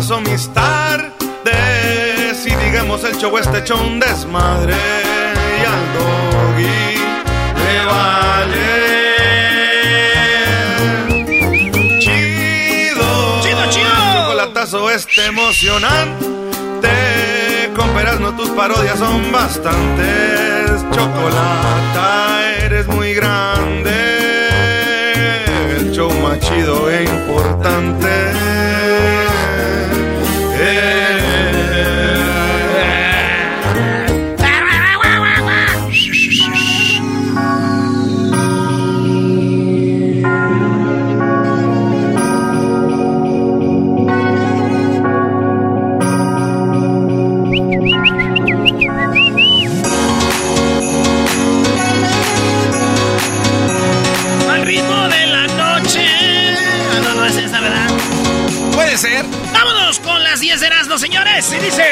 paso mis tardes. Y digamos el show este hecho un desmadre. Y al doggy le vale. Chido, Chido, chido. chocolatazo este emocionante. Con no tus parodias son bastantes. Chocolata, eres muy grande. El show más chido e importante. Al 10 de Erasmo, señores. Y dice.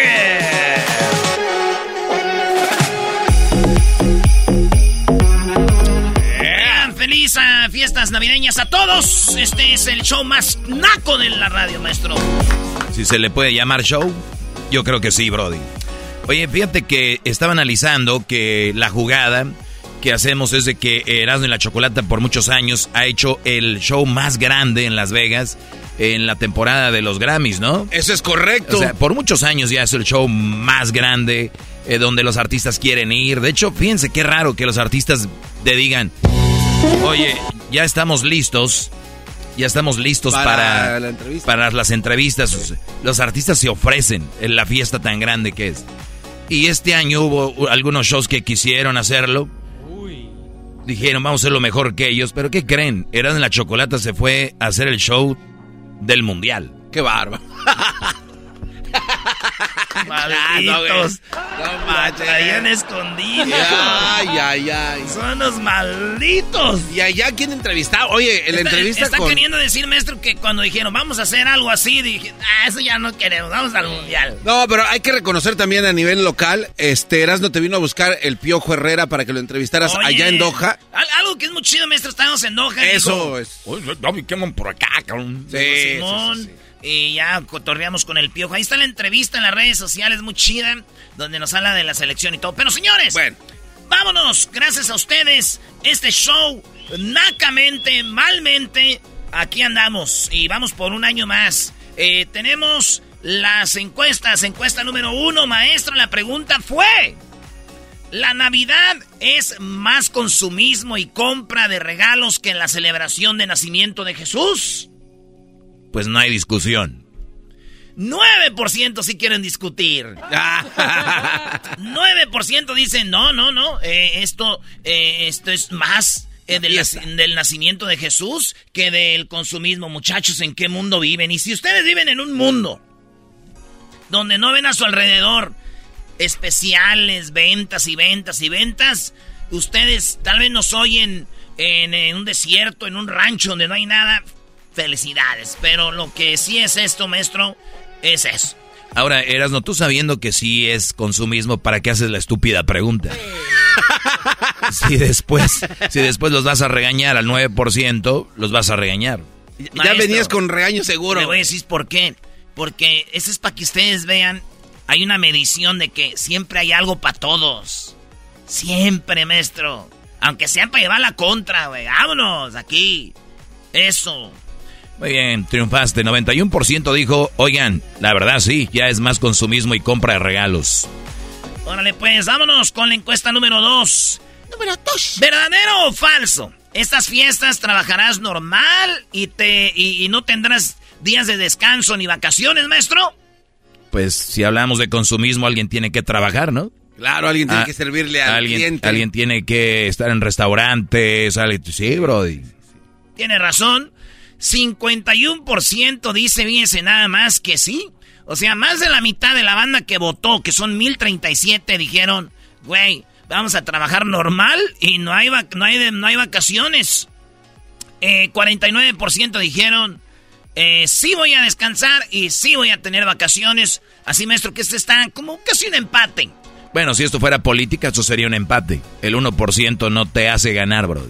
Feliz fiestas navideñas a todos. Este es el show más naco de la radio, maestro. Si se le puede llamar show, yo creo que sí, Brody. Oye, fíjate que estaba analizando que la jugada que hacemos es de que Erasmo y la Chocolata por muchos años ha hecho el show más grande en Las Vegas en la temporada de los Grammys, ¿no? Eso es correcto. O sea, por muchos años ya es el show más grande eh, donde los artistas quieren ir. De hecho, fíjense qué raro que los artistas te digan, oye, ya estamos listos. Ya estamos listos Para para, la para las entrevistas. Los artistas se ofrecen en la fiesta tan grande que es. Y este año hubo algunos shows que quisieron hacerlo. Dijeron, vamos a hacer lo mejor que ellos. Pero ¿qué creen? Eran la Chocolata se fue a hacer el show del Mundial. Qué bárbaro. Malditos. No La traían escondida. Ay, ay, ay. Son los malditos. Y allá quién entrevistaba. Oye, la Está- entrevista está con. queriendo decir, maestro, que cuando dijeron vamos a hacer algo así, dije, ah, eso ya no queremos, vamos al mundial. No, pero hay que reconocer también a nivel local, este Erasmo te vino a buscar el Piojo Herrera para que lo entrevistaras Oye, allá en Doha. al- algo que es muy chido, maestro, estábamos en Doha. Eso dijo, es. Oye, David, ¿qué van por acá, cabrón? Sí, Simón. sí, sí, sí. Y ya cotorreamos con el piojo. Ahí está la entrevista en las redes sociales, muy chida, donde nos habla de la selección y todo. Pero señores, Bueno. vámonos. Gracias a ustedes, este show, nacamente, malmente, aquí andamos. Y vamos por un año más. Eh, tenemos las encuestas. Encuesta número uno, maestro. La pregunta fue... ¿La Navidad es más consumismo y compra de regalos que la celebración de nacimiento de Jesús? Pues no hay discusión. 9% sí quieren discutir. 9% dicen, no, no, no, eh, esto, eh, esto es más eh, del, del nacimiento de Jesús que del consumismo. Muchachos, ¿en qué mundo viven? Y si ustedes viven en un mundo donde no ven a su alrededor especiales, ventas y ventas y ventas, ustedes tal vez nos oyen en, un desierto, en un rancho donde no hay nada, felicidades. Pero lo que sí es esto, maestro, es eso. Ahora, Erasno, tú sabiendo que sí es consumismo, ¿para qué haces la estúpida pregunta? si después, si después los vas a regañar al 9%, los vas a regañar. ya venías con regaño seguro. Le voy a decir por qué. Porque eso es para que ustedes vean, hay una medición de que siempre hay algo para todos. Siempre, maestro. Aunque sea para llevar la contra, güey. Vámonos, aquí. Eso. Muy bien, triunfaste. 91% dijo, oigan, la verdad sí, ya es más consumismo y compra de regalos. Órale, pues, vámonos con la encuesta número 2. Número 2. ¿Verdadero o falso? Estas fiestas trabajarás normal y, te, y no tendrás días de descanso ni vacaciones, maestro. Pues si hablamos de consumismo, alguien tiene que trabajar, ¿no? Claro, alguien tiene ah, que servirle al alguien, cliente. Alguien tiene que estar en restaurantes. Sí, Brody. Tiene razón. 51% dice, fíjense nada más que sí. O sea, más de la mitad de la banda que votó, que son 1037, dijeron, güey, vamos a trabajar normal y no hay, no hay, no hay vacaciones. 49% eh, dijeron, eh, sí voy a descansar y sí voy a tener vacaciones. Así, maestro, que este está como casi un empate. Bueno, si esto fuera política, esto sería un empate. El 1% no te hace ganar, bro.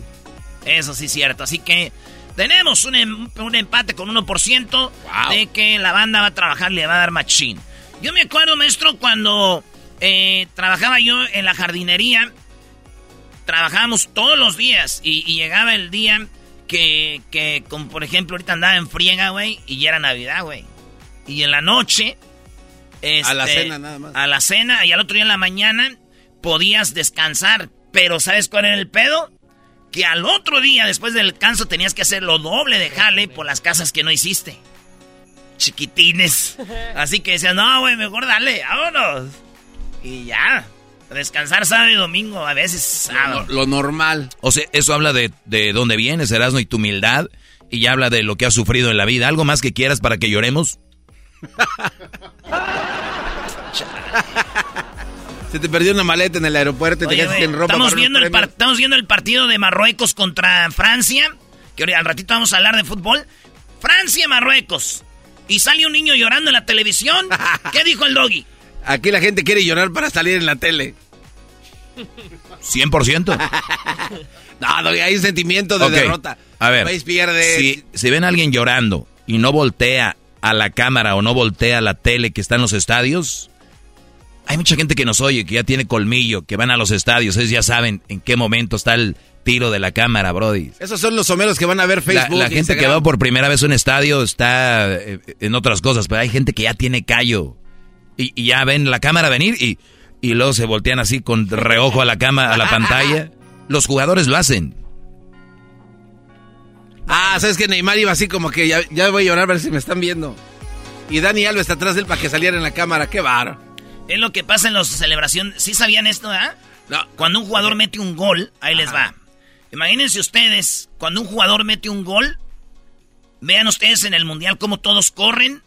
Eso sí es cierto. Así que tenemos un, em, empate con 1% de que la banda va a trabajar, le va a dar machín. Yo me acuerdo, maestro, cuando eh, trabajaba yo en la jardinería, trabajábamos todos los días y, llegaba el día que, que, como por ejemplo, ahorita andaba en friega, güey, y ya era Navidad, güey. Y en la noche a la este, cena nada más. A la cena y al otro día en la mañana podías descansar. Pero ¿sabes cuál era el pedo? Que al otro día, después del descanso, tenías que hacer lo doble de jale por las casas que no hiciste. Chiquitines. Así que decías, no, güey, mejor dale, vámonos. Y ya. Descansar sábado y domingo, a veces sábado. Lo, normal. O sea, eso habla de, de dónde vienes, Erasmo, y tu humildad. Y ya habla de lo que has sufrido en la vida. ¿Algo más que quieras para que lloremos? Se te perdió una maleta en el aeropuerto y te quedaste en ropa. Estamos viendo, el estamos viendo el partido de Marruecos contra Francia. Que al ratito vamos a hablar de fútbol. Francia-Marruecos. Y sale un niño llorando en la televisión. ¿Qué dijo el doggy? Aquí la gente quiere llorar para salir en la tele. 100%. no, doggy, hay un sentimiento de derrota. A ver, Si, si ven a alguien llorando y no voltea a la cámara o no voltea a la tele que está en los estadios, hay mucha gente que nos oye, que ya tiene colmillo, que van a los estadios, ellos ya saben en qué momento está el tiro de la cámara, Brody. Esos son los someros que van a ver Facebook. La, gente que va por primera vez a un estadio está eh, en otras cosas, pero hay gente que ya tiene callo. Y, ya ven la cámara venir y, y luego se voltean así con reojo a la cama, a la pantalla. Los jugadores lo hacen. Ah, ¿sabes que Neymar iba así como que ya, voy a llorar a ver si me están viendo? Y Dani Alves está atrás de él para que saliera en la cámara. ¡Qué bar! Es lo que pasa en las celebraciones. ¿Sí sabían esto, ah? No. Cuando un jugador mete un gol, ahí les va. Imagínense ustedes, cuando un jugador mete un gol, vean ustedes en el mundial cómo todos corren.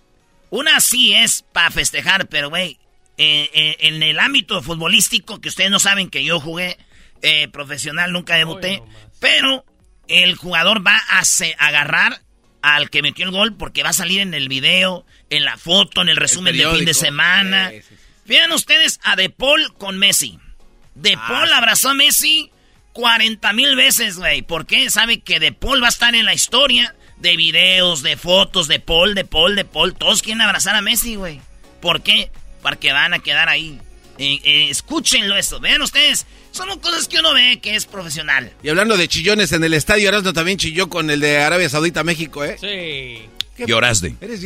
Una sí es para festejar, pero güey, eh, eh, en el ámbito futbolístico, que ustedes no saben que yo jugué eh, profesional, nunca debuté, pero el jugador va a agarrar al que metió el gol porque va a salir en el video, en la foto, en el resumen del fin de semana. Vean ustedes a De Paul con Messi. De ah, Paul abrazó a Messi 40 mil veces, güey. ¿Por qué? Sabe que De Paul va a estar en la historia de videos, de fotos, de Paul, de Paul, de Paul. Todos quieren abrazar a Messi, güey. ¿Por qué? Porque van a quedar ahí. Eh, eh, escúchenlo esto. Vean ustedes son cosas que uno ve que es profesional. Y hablando de chillones en el estadio, Erasmo también chilló con el de Arabia Saudita México, ¿eh? Sí. Lloraste. Eres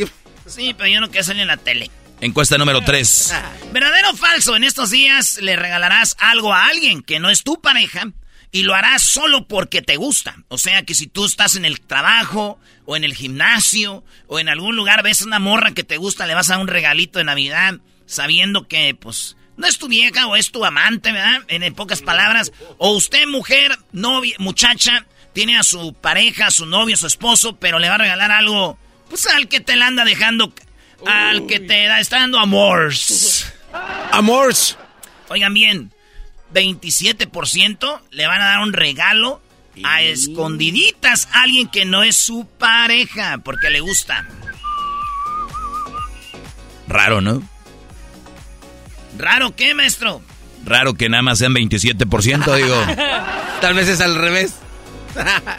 Sí, pero yo no quiero salir en la tele. Encuesta número 3. ¿Verdadero o falso? En estos días le regalarás algo a alguien que no es tu pareja y lo harás solo porque te gusta. O sea que si tú estás en el trabajo o en el gimnasio o en algún lugar ves una morra que te gusta, le vas a un regalito de Navidad sabiendo que pues no es tu vieja o es tu amante, ¿verdad? En, pocas palabras. O usted, mujer, novia, muchacha, tiene a su pareja, a su novio, a su esposo, pero le va a regalar algo, pues al que te la anda dejando, al que te da, está dando amors. Amors. Oigan bien, 27% le van a dar un regalo a escondiditas a alguien que no es su pareja porque le gusta. Raro, ¿no? ¿Raro qué, maestro? Raro que nada más sean 27%, digo. Tal vez es al revés.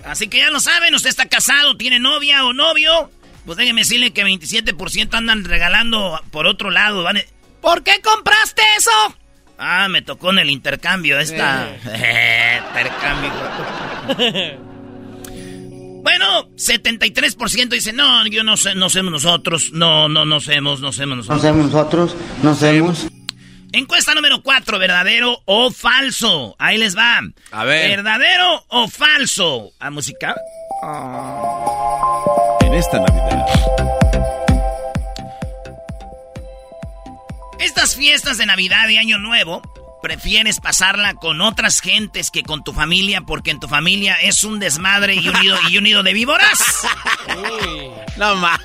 Así que ya lo saben, usted está casado, tiene novia o novio. Pues déjeme decirle que 27% andan regalando por otro lado. ¿Por qué compraste eso? Ah, me tocó en el intercambio esta. Eh. intercambio. bueno, 73% dice, no, yo no sé, no somos nosotros. No, no, no somos, no somos nosotros. No somos nosotros, no somos. Encuesta número 4, ¿verdadero o falso? Ahí les va. A ver. ¿Verdadero o falso? ¿A música? En esta Navidad. Estas fiestas de Navidad y Año Nuevo, prefieres pasarla con otras gentes que con tu familia porque en tu familia es un desmadre y un nido, y un nido de víboras. no más.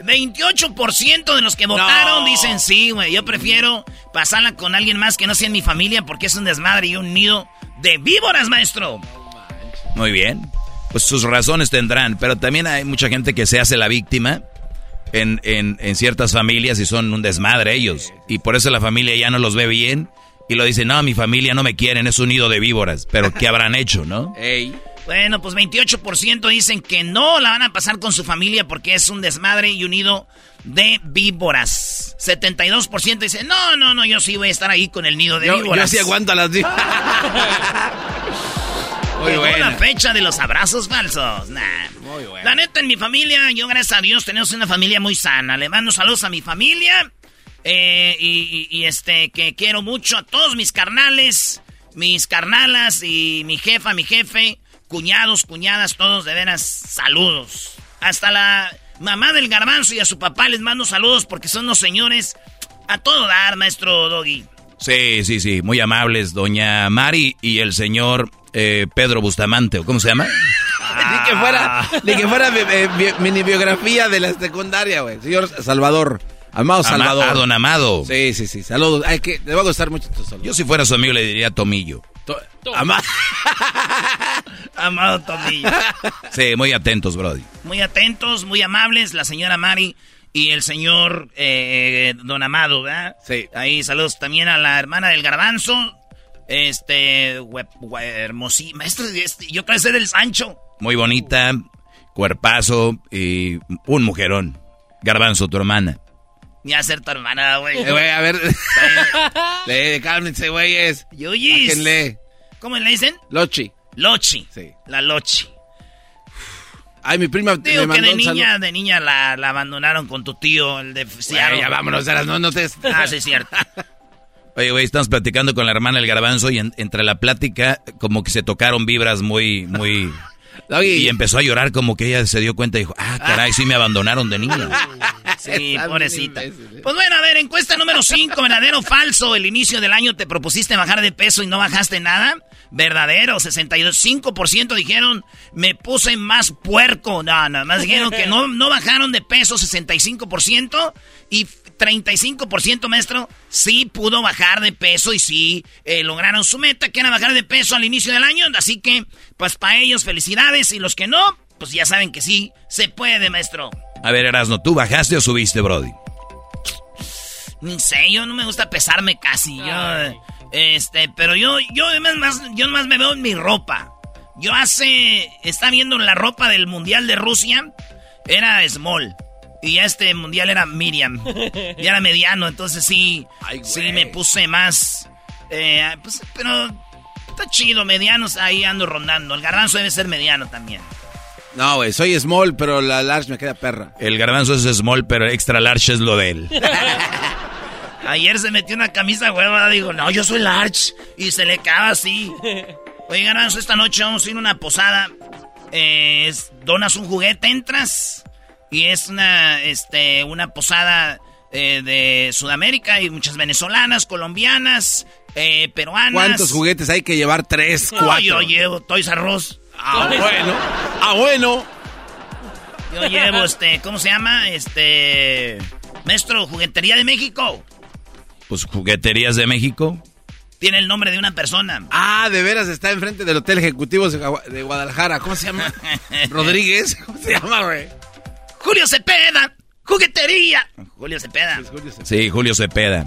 28% de los que votaron dicen sí, güey. Yo prefiero pasarla con alguien más que no sea en mi familia porque es un desmadre y un nido de víboras, maestro. Muy bien. Pues sus razones tendrán, pero también hay mucha gente que se hace la víctima en, en, en, ciertas familias y son un desmadre ellos. Y por eso la familia ya no los ve bien y lo dice, no, mi familia no me quieren, es un nido de víboras. Pero ¿qué habrán hecho, no? Bueno, pues 28% dicen que no la van a pasar con su familia porque es un desmadre y un nido de víboras. 72% dicen, no, no, no, yo sí voy a estar ahí con el nido de víboras. Yo sí aguanto a las víboras. Muy Llegó la fecha de los abrazos falsos. Nah. Muy bueno. La neta, en mi familia, yo gracias a Dios tenemos una familia muy sana. Le mando saludos a mi familia. Eh, y, y, este, que quiero mucho a todos mis carnales, mis carnalas y mi jefa, mi jefe, cuñados, cuñadas, todos de veras, saludos. Hasta la mamá del garbanzo y a su papá les mando saludos porque son los señores a todo dar, maestro Doggy. Sí, sí, sí, muy amables, doña Mari y el señor eh, Pedro Bustamante, ¿o cómo se llama? ni que fuera, ni que fuera eh, bi- mini biografía de la secundaria, güey. Señor Salvador. Amado Ama- Salvador. a don Amado. Sí, sí, sí. Saludos. Ay, que te va a gustar mucho tu saludo. Yo si fuera su amigo le diría Tomillo. To- Ama- Amado Tomillo. Sí, muy atentos, Brody. Muy atentos, muy amables, la señora Mari y el señor eh, Don Amado, ¿verdad? Sí. Ahí saludos también a la hermana del garbanzo. Este, hermosí. Maestro, este, yo creo que ser el Sancho. Muy bonita, cuerpazo y un mujerón. Garbanzo, tu hermana. Ni a ser tu hermana, güey. Eh, güey, a ver. Lee, cálmense, güeyes. Yuyis. Bájenle. ¿Cómo le dicen? Lochi. Lochi. Sí. La Lochi. Ay, mi prima Digo me que de niña, de niña la, la abandonaron con tu tío, el de Güey, Seattle. ya vámonos, no, no te... Ah, sí, es cierto. Oye, güey, estamos platicando con la hermana del garbanzo y en- entre la plática como que se tocaron vibras muy, muy... Y empezó a llorar como que ella se dio cuenta y dijo, ah, caray, sí me abandonaron de niña. Sí, pobrecita. Pues bueno, a ver, encuesta número 5, verdadero o falso. El inicio del año te propusiste bajar de peso y no bajaste nada. Verdadero, 65% dijeron me puse más puerco. No, nada más dijeron que no, no bajaron de peso, 65%. Y 35%, maestro, sí pudo bajar de peso y sí eh, lograron su meta, que era bajar de peso al inicio del año. Así que, pues para ellos, felicidades. Y los que no, pues ya saben que sí, se puede, maestro. A ver, Erasno, ¿tú bajaste o subiste, Brody? Ni sé, yo no me gusta pesarme casi. Yo, este, pero yo, yo más, más, yo más me veo en mi ropa. Yo hace, está viendo la ropa del mundial de Rusia, era small. Y ya este mundial era Miriam. Ya era mediano, entonces sí, Ay, sí me puse más. eh, pues, pero está chido, medianos ahí ando rondando. El garbanzo debe ser mediano también. No, güey, soy small, pero la large me queda perra. El garbanzo es small, pero extra large es lo de él. Ayer se metió una camisa hueva, digo, no, yo soy large. Y se le acaba así. Oye, Garbanzo, esta noche vamos a ir a una posada. Eh, donas un juguete, entras. Y es una, este, una posada eh, de Sudamérica. Y muchas venezolanas, colombianas, eh, peruanas. ¿Cuántos juguetes hay que llevar? Tres, No, cuatro. yo llevo Toys R Us. Ah, bueno. Ah, bueno. Yo llevo, este, ¿cómo se llama? Este, maestro, Juguetería de México. Pues jugueterías de México. Tiene el nombre de una persona. Ah, de veras está enfrente del Hotel Ejecutivo de Guadalajara. ¿Cómo se llama? Rodríguez. ¿Cómo se llama, güey? Julio Cepeda. Juguetería. Julio Cepeda. Sí, Julio Cepeda.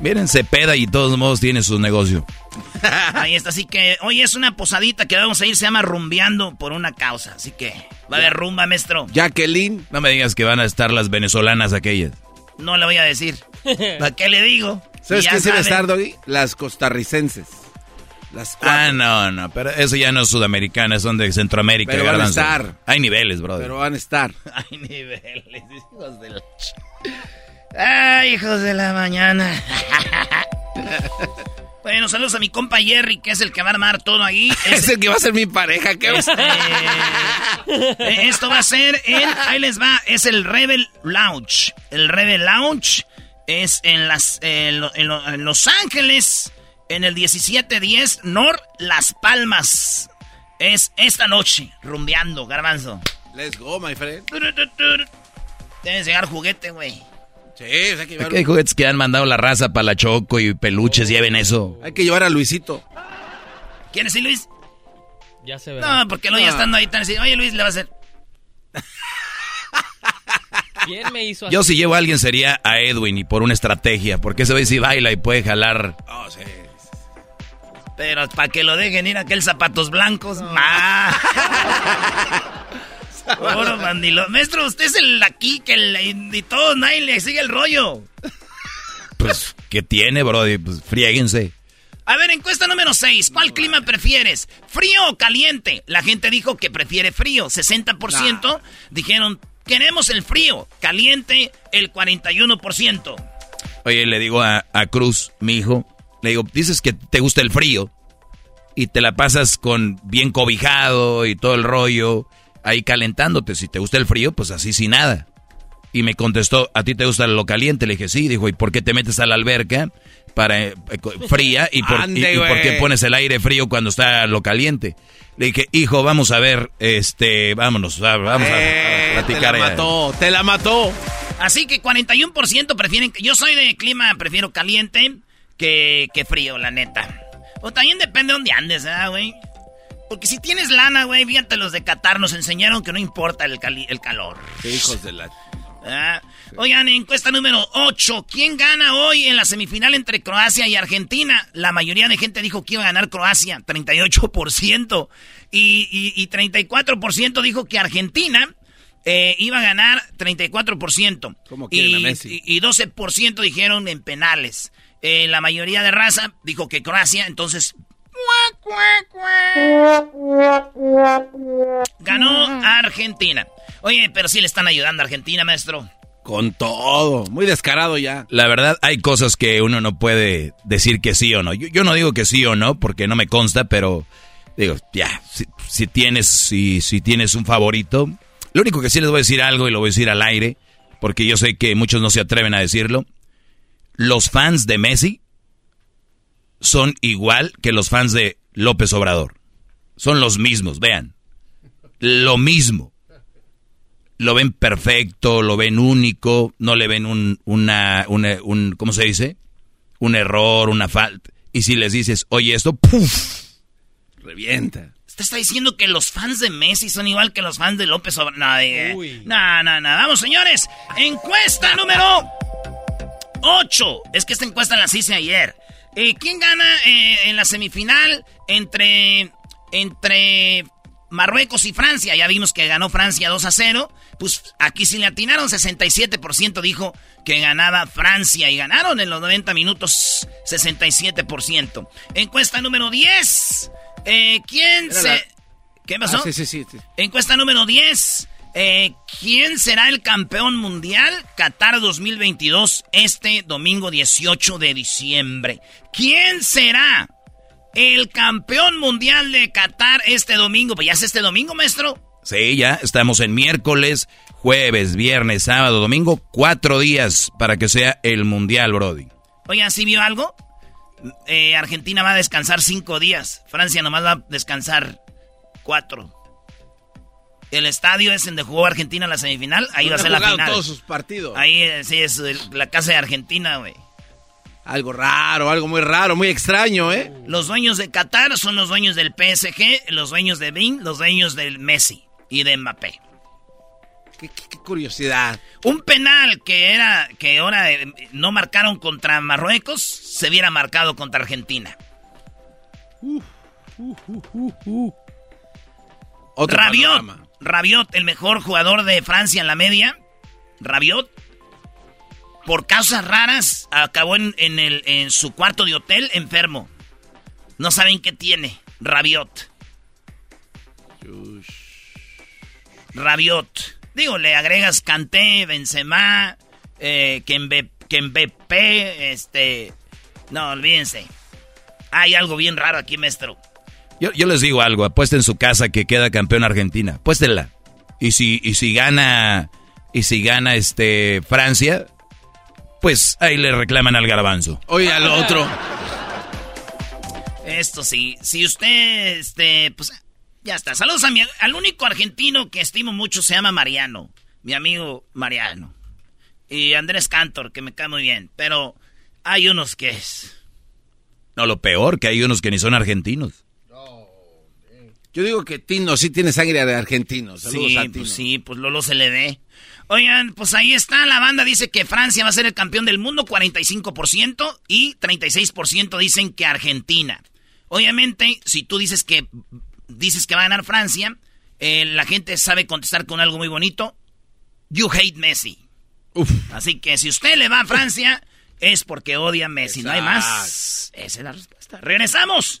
Miren, Cepeda y de todos modos tiene su negocio. Ahí está, así que hoy es una posadita que vamos a ir, se llama Rumbeando por una causa. Así que va a haber rumba, maestro. Jacqueline. No me digas que van a estar las venezolanas aquellas. No le voy a decir. ¿Para qué le digo? ¿Sabes qué se va a estar, Doggy? Las costarricenses. Las ah, no, no, pero eso ya no es sudamericana, son de Centroamérica. Pero van a estar. Hay niveles, brother. Pero van a estar. Hay niveles, hijos de la... Ay, hijos de la mañana. bueno, saludos a mi compa Jerry, que es el que va a armar todo ahí. Es, el que va a ser mi pareja, ¿qué este, eh, Esto va a ser en... Ahí les va, es el Rebel Lounge. El Rebel Lounge es en, las, en, Los Ángeles, en el 1710 North Las Palmas. Es esta noche, rumbeando, garbanzo. Let's go, my friend. Tienes que llegar juguete, güey. Sí, hay que llevar... hay juguetes que han mandado la raza para la Choco y peluches, lleven eso. Hay que llevar a Luisito. ¿Quién es Luis? Ya se ve. No, porque lo ya estando ahí tan así. Oye, Luis, le va a hacer... ¿Quién me hizo así? Yo si llevo a alguien sería a Edwin y por una estrategia, porque ese ve si baila y puede jalar. Oh, sí. Pero para que lo dejen ir aquel zapatos blancos. No. Oro, mandilo. Maestro, usted es el aquí que el, y todo, nadie le sigue el rollo. Pues, ¿qué tiene, brody? Pues, friéguense. A ver, encuesta número 6. ¿Cuál clima prefieres? ¿Frío o caliente? La gente dijo que prefiere frío. 60% dijeron Queremos el frío, caliente el 41%. Oye, le digo a, Cruz, mi hijo, le digo, dices que te gusta el frío y te la pasas con bien cobijado y todo el rollo ahí calentándote. Si te gusta el frío, pues así sin nada. Y me contestó, ¿a ti te gusta lo caliente? Le dije, sí. Dijo, ¿y por qué te metes a la alberca para eh, fría y por, y por qué pones el aire frío cuando está lo caliente? Le dije, hijo, vamos a ver, este, vámonos, vamos a, eh, platicar. Te la mató, te la mató. Así que 41% prefieren, yo soy de clima, prefiero caliente que, que frío, la neta. O también depende de dónde andes, ¿eh, güey? Porque si tienes lana, güey, fíjate, los de Qatar nos enseñaron que no importa el, el calor. Qué hijos de la... Ah, oigan, encuesta número 8. ¿Quién gana hoy en la semifinal entre Croacia y Argentina? La mayoría de gente dijo que iba a ganar Croacia, 38%. Y, y, y 34% dijo que Argentina eh, iba a ganar 34%. ¿Cómo y, a Messi? y 12% dijeron en penales. Eh, la mayoría de raza dijo que Croacia, entonces Ganó Argentina. Oye, pero sí le están ayudando a Argentina, maestro. Con todo, muy descarado ya. La verdad, hay cosas que uno no puede decir que sí o no. Yo, no digo que sí o no, porque no me consta, pero digo, ya, si, tienes, si, si tienes un favorito. Lo único que sí les voy a decir algo y lo voy a decir al aire, porque yo sé que muchos no se atreven a decirlo. Los fans de Messi son igual que los fans de López Obrador. Son los mismos, vean. Lo mismo. Lo ven perfecto, lo ven único, no le ven un, una, un, ¿cómo se dice? Un error, una falta. Y si les dices, oye, esto, ¡puf! Revienta. Usted está diciendo que los fans de Messi son igual que los fans de López Obrador. No, no, no, Vamos, señores. Encuesta número 8. Es que esta encuesta la hice ayer. Eh, ¿Quién gana eh, en la semifinal entre, entre Marruecos y Francia? Ya vimos que ganó Francia 2 a 0. Pues aquí sí le atinaron, 67% dijo que ganaba Francia y ganaron en los 90 minutos 67%. Encuesta número 10. Eh, ¿Quién se... ¿Qué pasó? Ah, sí, sí, sí, Encuesta número 10. Eh, ¿Quién será el campeón mundial? Qatar 2022, este domingo 18 de diciembre. ¿Quién será el campeón mundial de Qatar este domingo? Pues ya es este domingo, maestro. Sí, ya estamos en miércoles, jueves, viernes, sábado, domingo. Cuatro días para que sea el mundial, Brody. Oigan, ¿sí vio algo? Eh, Argentina va a descansar cinco días. Francia nomás va a descansar cuatro. El estadio es en donde jugó Argentina la semifinal. Ahí va a ser la final. todos sus partidos. Ahí sí es la casa de Argentina, güey. Algo raro, algo muy raro, muy extraño, ¿eh? Los dueños de Qatar son los dueños del PSG, los dueños de Bing, los dueños del Messi y de Mbappé. Qué, curiosidad. Un penal que era que ahora eh, no marcaron contra Marruecos, se viera marcado contra Argentina. Rabiot, Rabiot, el mejor jugador de Francia en la media. Rabiot, por causas raras, acabó en, en su cuarto de hotel enfermo. No saben qué tiene. Rabiot. Rabiot. Digo, le agregas Canté, Benzema, eh, Kembepe, este... No, olvídense. Hay algo bien raro aquí, maestro. Yo, yo les digo algo, apuesten en su casa que queda campeón Argentina. Apuéstenla. Y si, y si gana, y si gana este Francia, pues ahí le reclaman al garbanzo. Oye, al otro. Esto sí, si usted, este, pues ya está. Saludos a mi, al único argentino que estimo mucho se llama Mariano. Mi amigo Mariano. Y Andrés Cantor, que me cae muy bien. Pero hay unos que es. No, lo peor, que hay unos que ni son argentinos. Yo digo que Tino sí tiene sangre de argentino. Saludos sí, a Tino. Pues sí, pues Lolo se le ve. Oigan, pues ahí está, la banda dice que Francia va a ser el campeón del mundo, 45%, y 36% dicen que Argentina. Obviamente, si tú dices que dices que va a ganar Francia, eh, la gente sabe contestar con algo muy bonito. You hate Messi. Así que si usted le va a Francia, es porque odia a Messi. No hay más. Esa es la respuesta. Regresamos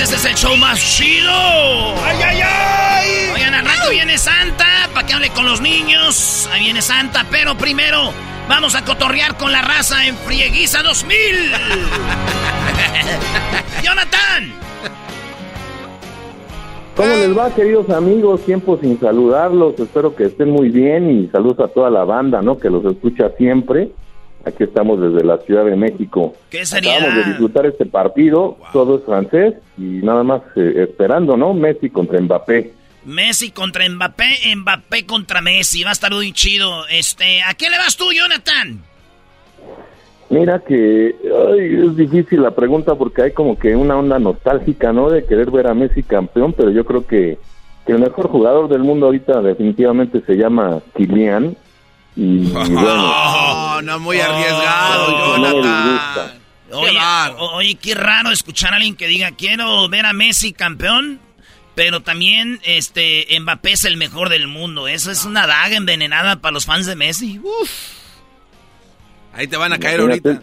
Este es el show más chido. ¡Ay, ay, ay! Oigan, al rato viene Santa para que hable con los niños. Ahí viene Santa, pero primero vamos a cotorrear con la raza en Frieguiza 2000. ¡Jonathan! ¿Cómo les va, queridos amigos? Tiempo sin saludarlos. Espero que estén muy bien y saludos a toda la banda, ¿no? Que los escucha siempre. Aquí estamos desde la Ciudad de México. ¿Qué sería? Acabamos de disfrutar este partido, todo es francés y nada más eh, esperando, ¿no? Messi contra Mbappé. Messi contra Mbappé, Mbappé contra Messi, va a estar muy chido. Este, ¿a qué le vas tú, Jonathan? Mira que es difícil la pregunta porque hay como que una onda nostálgica, ¿no? De querer ver a Messi campeón, pero yo creo que, que el mejor jugador del mundo ahorita definitivamente se llama Kylian y, bueno, no, muy arriesgado, Jonathan. Oye, oye, qué raro escuchar a alguien que diga quiero ver a Messi campeón, pero también este Mbappé es el mejor del mundo. Eso es una daga envenenada para los fans de Messi. Ahí te van a caer ahorita.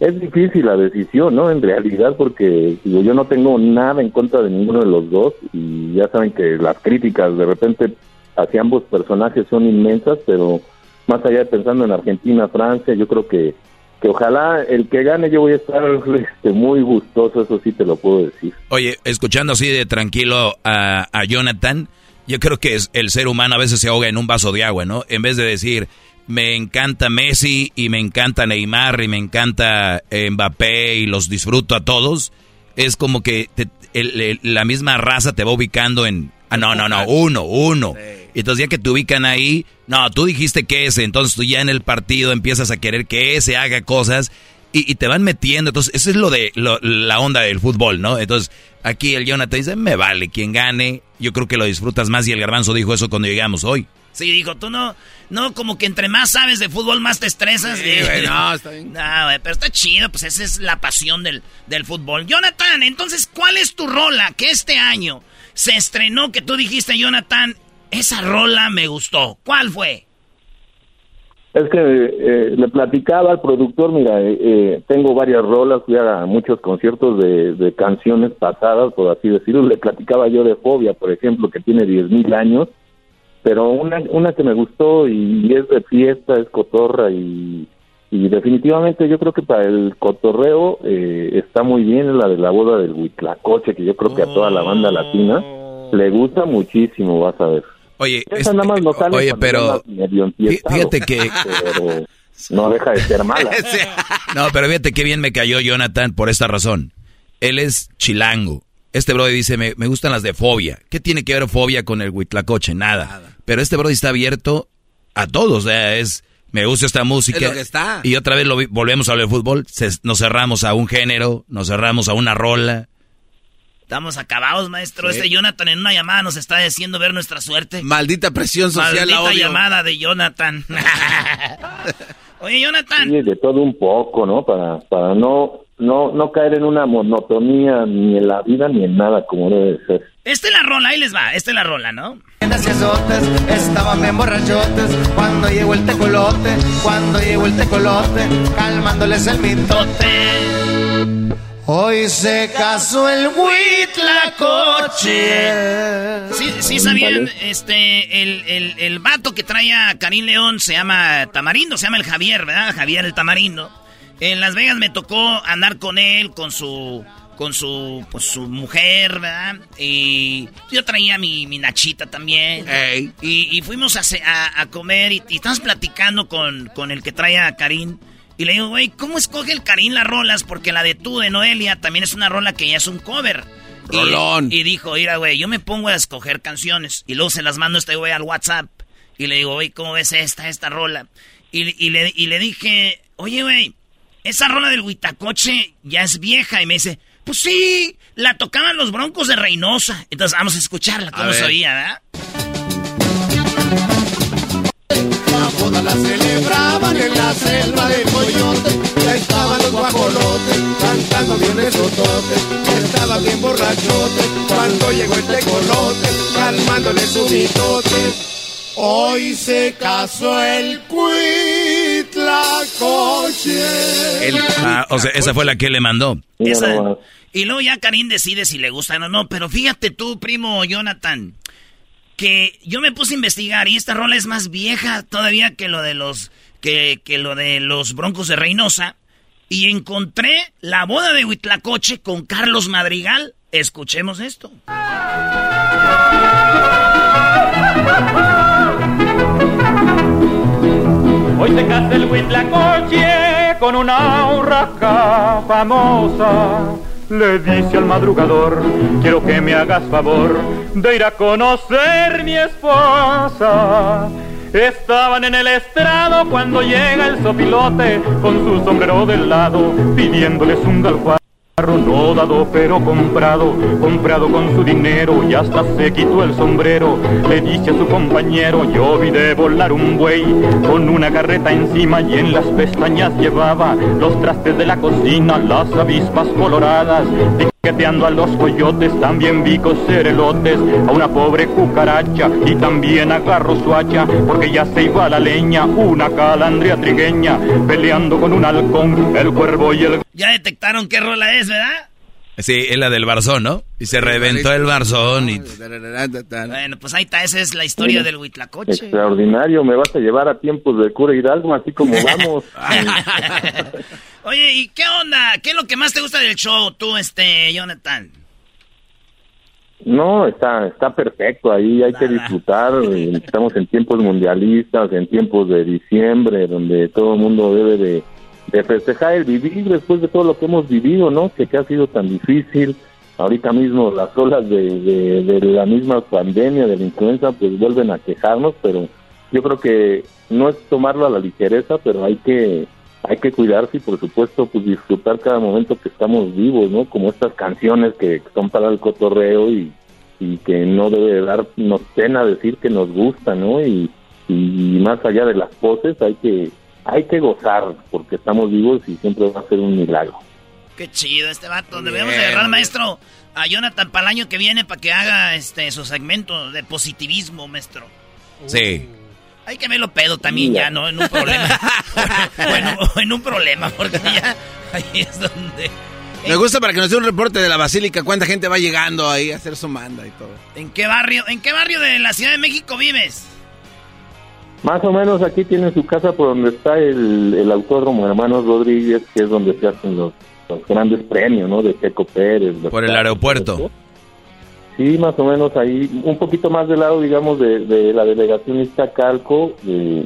Es difícil la decisión, ¿no? En realidad, porque yo no tengo nada en contra de ninguno de los dos y ya saben que las críticas de repente hacia ambos personajes son inmensas, pero más allá de pensando en Argentina, Francia, yo creo que, que ojalá el que gane yo voy a estar este, muy gustoso, eso sí te lo puedo decir. Oye, escuchando así de tranquilo a, a Jonathan, yo creo que es, el ser humano a veces se ahoga en un vaso de agua, ¿no? En vez de decir, me encanta Messi y me encanta Neymar y me encanta Mbappé y los disfruto a todos, es como que la misma raza te va ubicando en, ah, no, no, no, uno, uno. Entonces ya que te ubican ahí, no, tú dijiste que ese, entonces tú ya en el partido empiezas a querer que ese haga cosas y, te van metiendo. Entonces, eso es lo de la onda del fútbol, ¿no? Entonces, aquí el Jonathan dice, me vale, quien gane, yo creo que lo disfrutas más y el garbanzo dijo eso cuando llegamos hoy. Sí, dijo, tú no, no, como que entre más sabes de fútbol, más te estresas. Sí, güey, no, está bien. No, güey, pero está chido, pues esa es la pasión del, del fútbol. Jonathan, entonces, ¿cuál es tu rola que este año se estrenó que tú dijiste, Jonathan, esa rola me gustó? ¿Cuál fue? Es que eh, le platicaba al productor, mira, eh, eh, tengo varias rolas, fui a muchos conciertos de, canciones pasadas, por así decirlo. Le platicaba yo de Fobia, por ejemplo, que tiene 10.000 años, pero una, una que me gustó y es de fiesta, es cotorra y, y definitivamente yo creo que para el cotorreo está muy bien la de la boda del Huitlacoche, que yo creo que a toda la banda latina le gusta muchísimo, vas a ver. Oye, oye, pero fíjate que no deja de ser mala. no, pero fíjate qué bien me cayó Jonathan por esta razón. Él es chilango. Este brody dice, me, gustan las de fobia. ¿Qué tiene que ver fobia con el huitlacoche? Nada. Pero este brody está abierto a todos. O sea, es, me gusta esta música. Y otra vez lo volvemos a hablar de fútbol. nos cerramos a un género, nos cerramos a una rola. Estamos acabados, maestro. Este Jonathan en una llamada nos está diciendo ver nuestra suerte. Maldita presión social. Maldita llamada de Jonathan. Oye, Jonathan. Sí, de todo un poco, ¿no? Para, para no, no, no caer en una monotonía ni en la vida ni en nada como debe ser. Esta es la rola, ahí les va. Esta es la rola, ¿no? Estaban bien borrachotes cuando llegó el tecolote, cuando llegó el tecolote, calmándoles el mitote. Hoy se casó el Huitlacoche. Sí, sí sabían, este, el, el, el vato que trae a Karim León se llama Tamarindo, se llama el Javier, ¿verdad? Javier el Tamarindo. En Las Vegas me tocó andar con él, con su, con su, pues, su mujer, ¿verdad? Y yo traía mi, mi nachita también. Y, y, fuimos a, a, comer y, y, estamos platicando con, con el que trae a Karim. Y le digo, güey, ¿cómo escoge el Karim las rolas? Porque la de tú de Noelia también es una rola que ya es un cover. Rolón. Y, dijo, mira, güey, yo me pongo a escoger canciones. Y luego se las mando a este güey al WhatsApp. Y le digo, güey, ¿cómo ves esta, esta rola? Y, le, y le dije, oye, güey, esa rola del Huitacoche ya es vieja. Y me dice, pues sí, la tocaban los broncos de Reynosa. Entonces vamos a escucharla, cómo se oía, ¿verdad? boda la celebraban en la selva de Coyote. Ya estaban los guajolotes cantando bien esotote. Estaban bien borrachotes cuando llegó el tecolote, calmándole su mitote. Hoy se casó el cuitlacoche. El, ah, o sea, esa fue la que le mandó. Esa, y luego ya Karim decide si le gusta o no. Pero fíjate tú, primo Jonathan que yo me puse a investigar y esta rola es más vieja todavía que lo de los que, que lo de los Broncos de Reynosa y encontré la boda de Huitlacoche con Carlos Madrigal. Escuchemos esto. Hoy se casa el Huitlacoche con una urraca famosa le dice al madrugador, quiero que me hagas favor de ir a conocer mi esposa. Estaban en el estrado cuando llega el sopilote con su sombrero del lado, pidiéndoles un galjuar. No dado pero comprado, comprado con su dinero y hasta se quitó el sombrero. Le dice a su compañero, yo vi de volar un buey con una carreta encima y en las pestañas llevaba los trastes de la cocina, las avispas coloradas. Piqueteando a los coyotes, también vi coser elotes a una pobre cucaracha y también agarró su hacha porque ya se iba la leña una calandria trigueña peleando con un halcón, el cuervo y el... Ya detectaron qué rola es, ¿verdad? Sí, es la del barzón, ¿no? Y se reventó el barzón y... Bueno, pues ahí está, esa es la historia del Huitlacoche. Extraordinario, me vas a llevar a tiempos de cura Hidalgo, así como vamos. Oye, ¿y qué onda? ¿Qué es lo que más te gusta del show, tú, este, Jonathan? No, está, está perfecto, ahí hay que disfrutar, estamos en tiempos mundialistas, en tiempos de diciembre, donde todo el mundo debe de de festejar el vivir después de todo lo que hemos vivido, ¿no? Que, que ha sido tan difícil. Ahorita mismo las olas de, de, de la misma pandemia, de la influenza, pues vuelven a quejarnos, pero yo creo que no es tomarlo a la ligereza, pero hay que hay que cuidarse y por supuesto pues disfrutar cada momento que estamos vivos, ¿no? Como estas canciones que son para el cotorreo y, y que no debe darnos pena decir que nos gusta, ¿no? Y, y más allá de las poses hay que hay que gozar porque estamos vivos y siempre va a ser un milagro. Qué chido este vato. Debemos de agarrar, maestro, a Jonathan para el año que viene para que haga este su segmento de positivismo, maestro. Sí. Hay que verlo pedo también ya, ¿no? En un problema. bueno, en un problema, porque ya ahí es donde... Me gusta para que nos dé un reporte de la basílica, cuánta gente va llegando ahí a hacer su manda y todo. ¿En qué barrio, en qué barrio de la Ciudad de México vives? Más o menos aquí tiene su casa por donde está el, el autódromo Hermanos Rodríguez, que es donde se hacen los, los grandes premios, ¿no? De Checo Pérez. Por el aeropuerto. Sí, más o menos ahí, un poquito más del lado, digamos, de, de la delegación Iztacalco, de,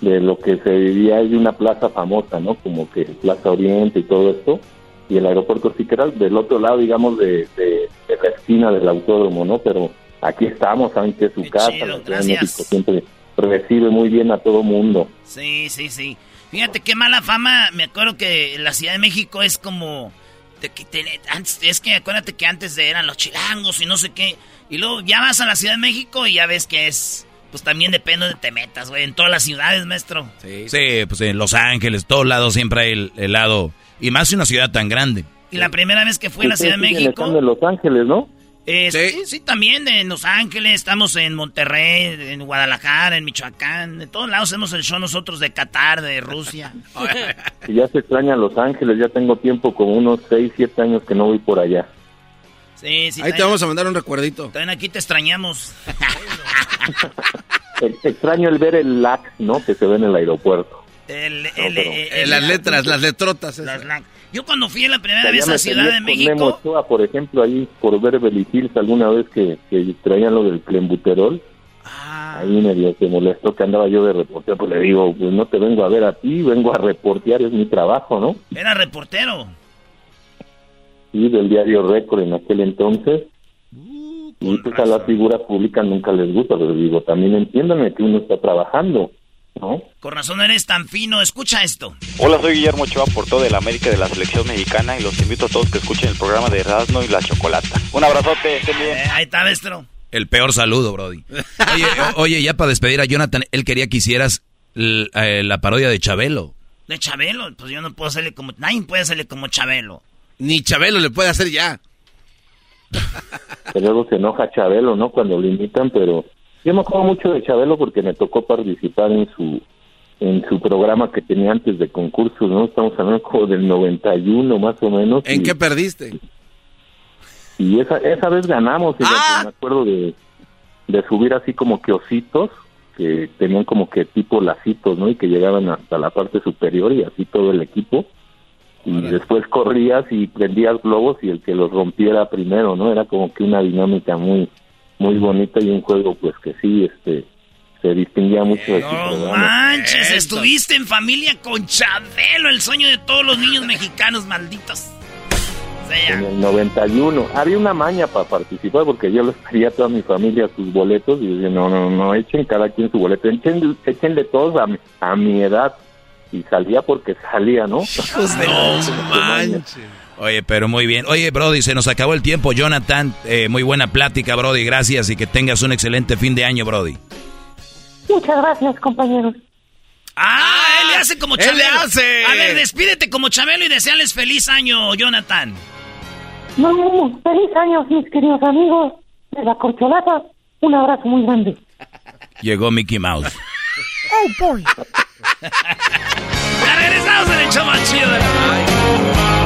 de lo que se diría de una plaza famosa, ¿no? Como que Plaza Oriente y todo esto, y el aeropuerto sí que era del otro lado, digamos, de, de, de la esquina del autódromo, ¿no? Pero aquí estamos, saben que es su casa, chido. México siempre recibe muy bien a todo mundo. Sí, sí, sí. Fíjate qué mala fama. Me acuerdo que la Ciudad de México es como. Te- antes, es que acuérdate que antes eran los chilangos y no sé qué. Y luego ya vas a la Ciudad de México y ya ves que es. Pues también depende de te metas, güey. En todas las ciudades, maestro. Sí, pues en Los Ángeles, todos lados siempre hay el, el lado. Y más en una ciudad tan grande. Y la primera vez que fui a la Ciudad de México. en Los Ángeles, ¿no? Eh, sí. sí, también en Los Ángeles, estamos en Monterrey, en Guadalajara, en Michoacán, de todos lados hacemos el show nosotros de Qatar, de Rusia. Y ya se extraña Los Ángeles, ya tengo tiempo, como unos 6, 7 años que no voy por allá. Sí, sí. Ahí te vamos a mandar un recuerdito. También aquí te extrañamos. Ex- Extraño el ver el LAX, ¿no? Que se ve en el aeropuerto. El, pero- el- las letras, las letrotas. esas. las la- Yo cuando fui la primera vez a Ciudad de México, Memo Ochoa, por ejemplo, ahí por ver Hills alguna vez que, que traían lo del clenbuterol. Ah. Ahí medio se molestó que andaba yo de reportero, pues le digo, pues no te vengo a ver a ti, vengo a reportear, es mi trabajo, ¿no? era reportero. Sí, del diario Récord en aquel entonces. Uh, y pues a las figuras públicas nunca les gusta, pero digo, también entiéndanme que uno está trabajando, ¿no? Con razón eres tan fino. Escucha esto. Hola, soy Guillermo Ochoa, portero de la América de la Selección Mexicana y los invito a todos que escuchen el programa de Erasmo y la Chocolata. Un abrazote, estén bien. Eh, ahí está, maestro. El peor saludo, Brody. Oye, oye, ya para despedir a Jonathan, él quería que hicieras eh, la parodia de Chabelo. De Chabelo, pues yo no puedo hacerle como... Nadie puede hacerle como Chabelo. Ni Chabelo le puede hacer ya. que luego se enoja Chabelo, ¿no? Cuando lo imitan, pero yo me acuerdo mucho de Chabelo porque me tocó participar en su en su programa que tenía antes de concursos, ¿no? Estamos hablando como del 91 más o menos. ¿En y, qué perdiste? y esa esa vez ganamos, ¡Ah! me acuerdo de, de subir así como que ositos que tenían como que tipo lacitos, ¿no? Y que llegaban hasta la parte superior y así todo el equipo. Y después corrías y prendías globos y el que los rompiera primero, ¿no? Era como que una dinámica muy muy bonita y un juego pues que sí, este se distinguía mucho de su No manches, estuviste en familia con Chabelo, el sueño de todos los niños mexicanos malditos. O sea, En el 91 había una maña para participar porque yo les pedía a toda mi familia sus boletos y decía, no, no, no, echen cada quien su boleto, echen, echenle todos a mi, a mi edad. Y salía porque salía, ¿no? No manches. Oye, pero muy bien. Oye, Brody, se nos acabó el tiempo. Jonathan, eh, muy buena plática, Brody. Gracias y que tengas un excelente fin de año, Brody. Muchas gracias, compañeros. Ah, él le hace como él Chabelo. le hace. A ver, despídete como Chabelo y deseales feliz año, Jonathan. Nos vemos. Feliz año, mis queridos amigos de la corcholata. Un abrazo muy grande. Llegó Mickey Mouse. Oh, boy. Ya regresamos en el show más chido de la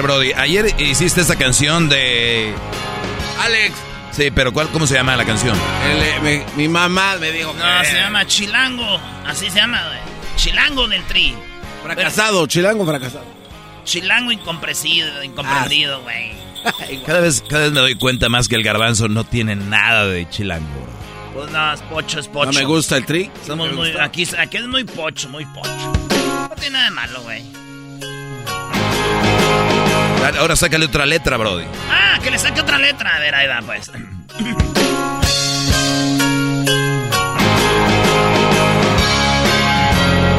Ver, Brody, ayer hiciste esta canción de... Alex. Sí, pero ¿cuál, ¿cómo se llama la canción? El, eh, mi, mi mamá me dijo No, que- se llama Chilango. Así se llama, güey. Chilango del tri. Fracasado, chilango fracasado. Chilango incomprendido, incomprendido, güey. Cada vez, cada vez me doy cuenta más que el garbanzo no tiene nada de chilango, bro. Pues no, es pocho, es pocho. No me gusta el tri. Somos muy, aquí, aquí es muy pocho, muy pocho. No tiene nada de malo, güey. Ahora sácale otra letra, Brody. Ah, que le saque otra letra. A ver, ahí va, pues.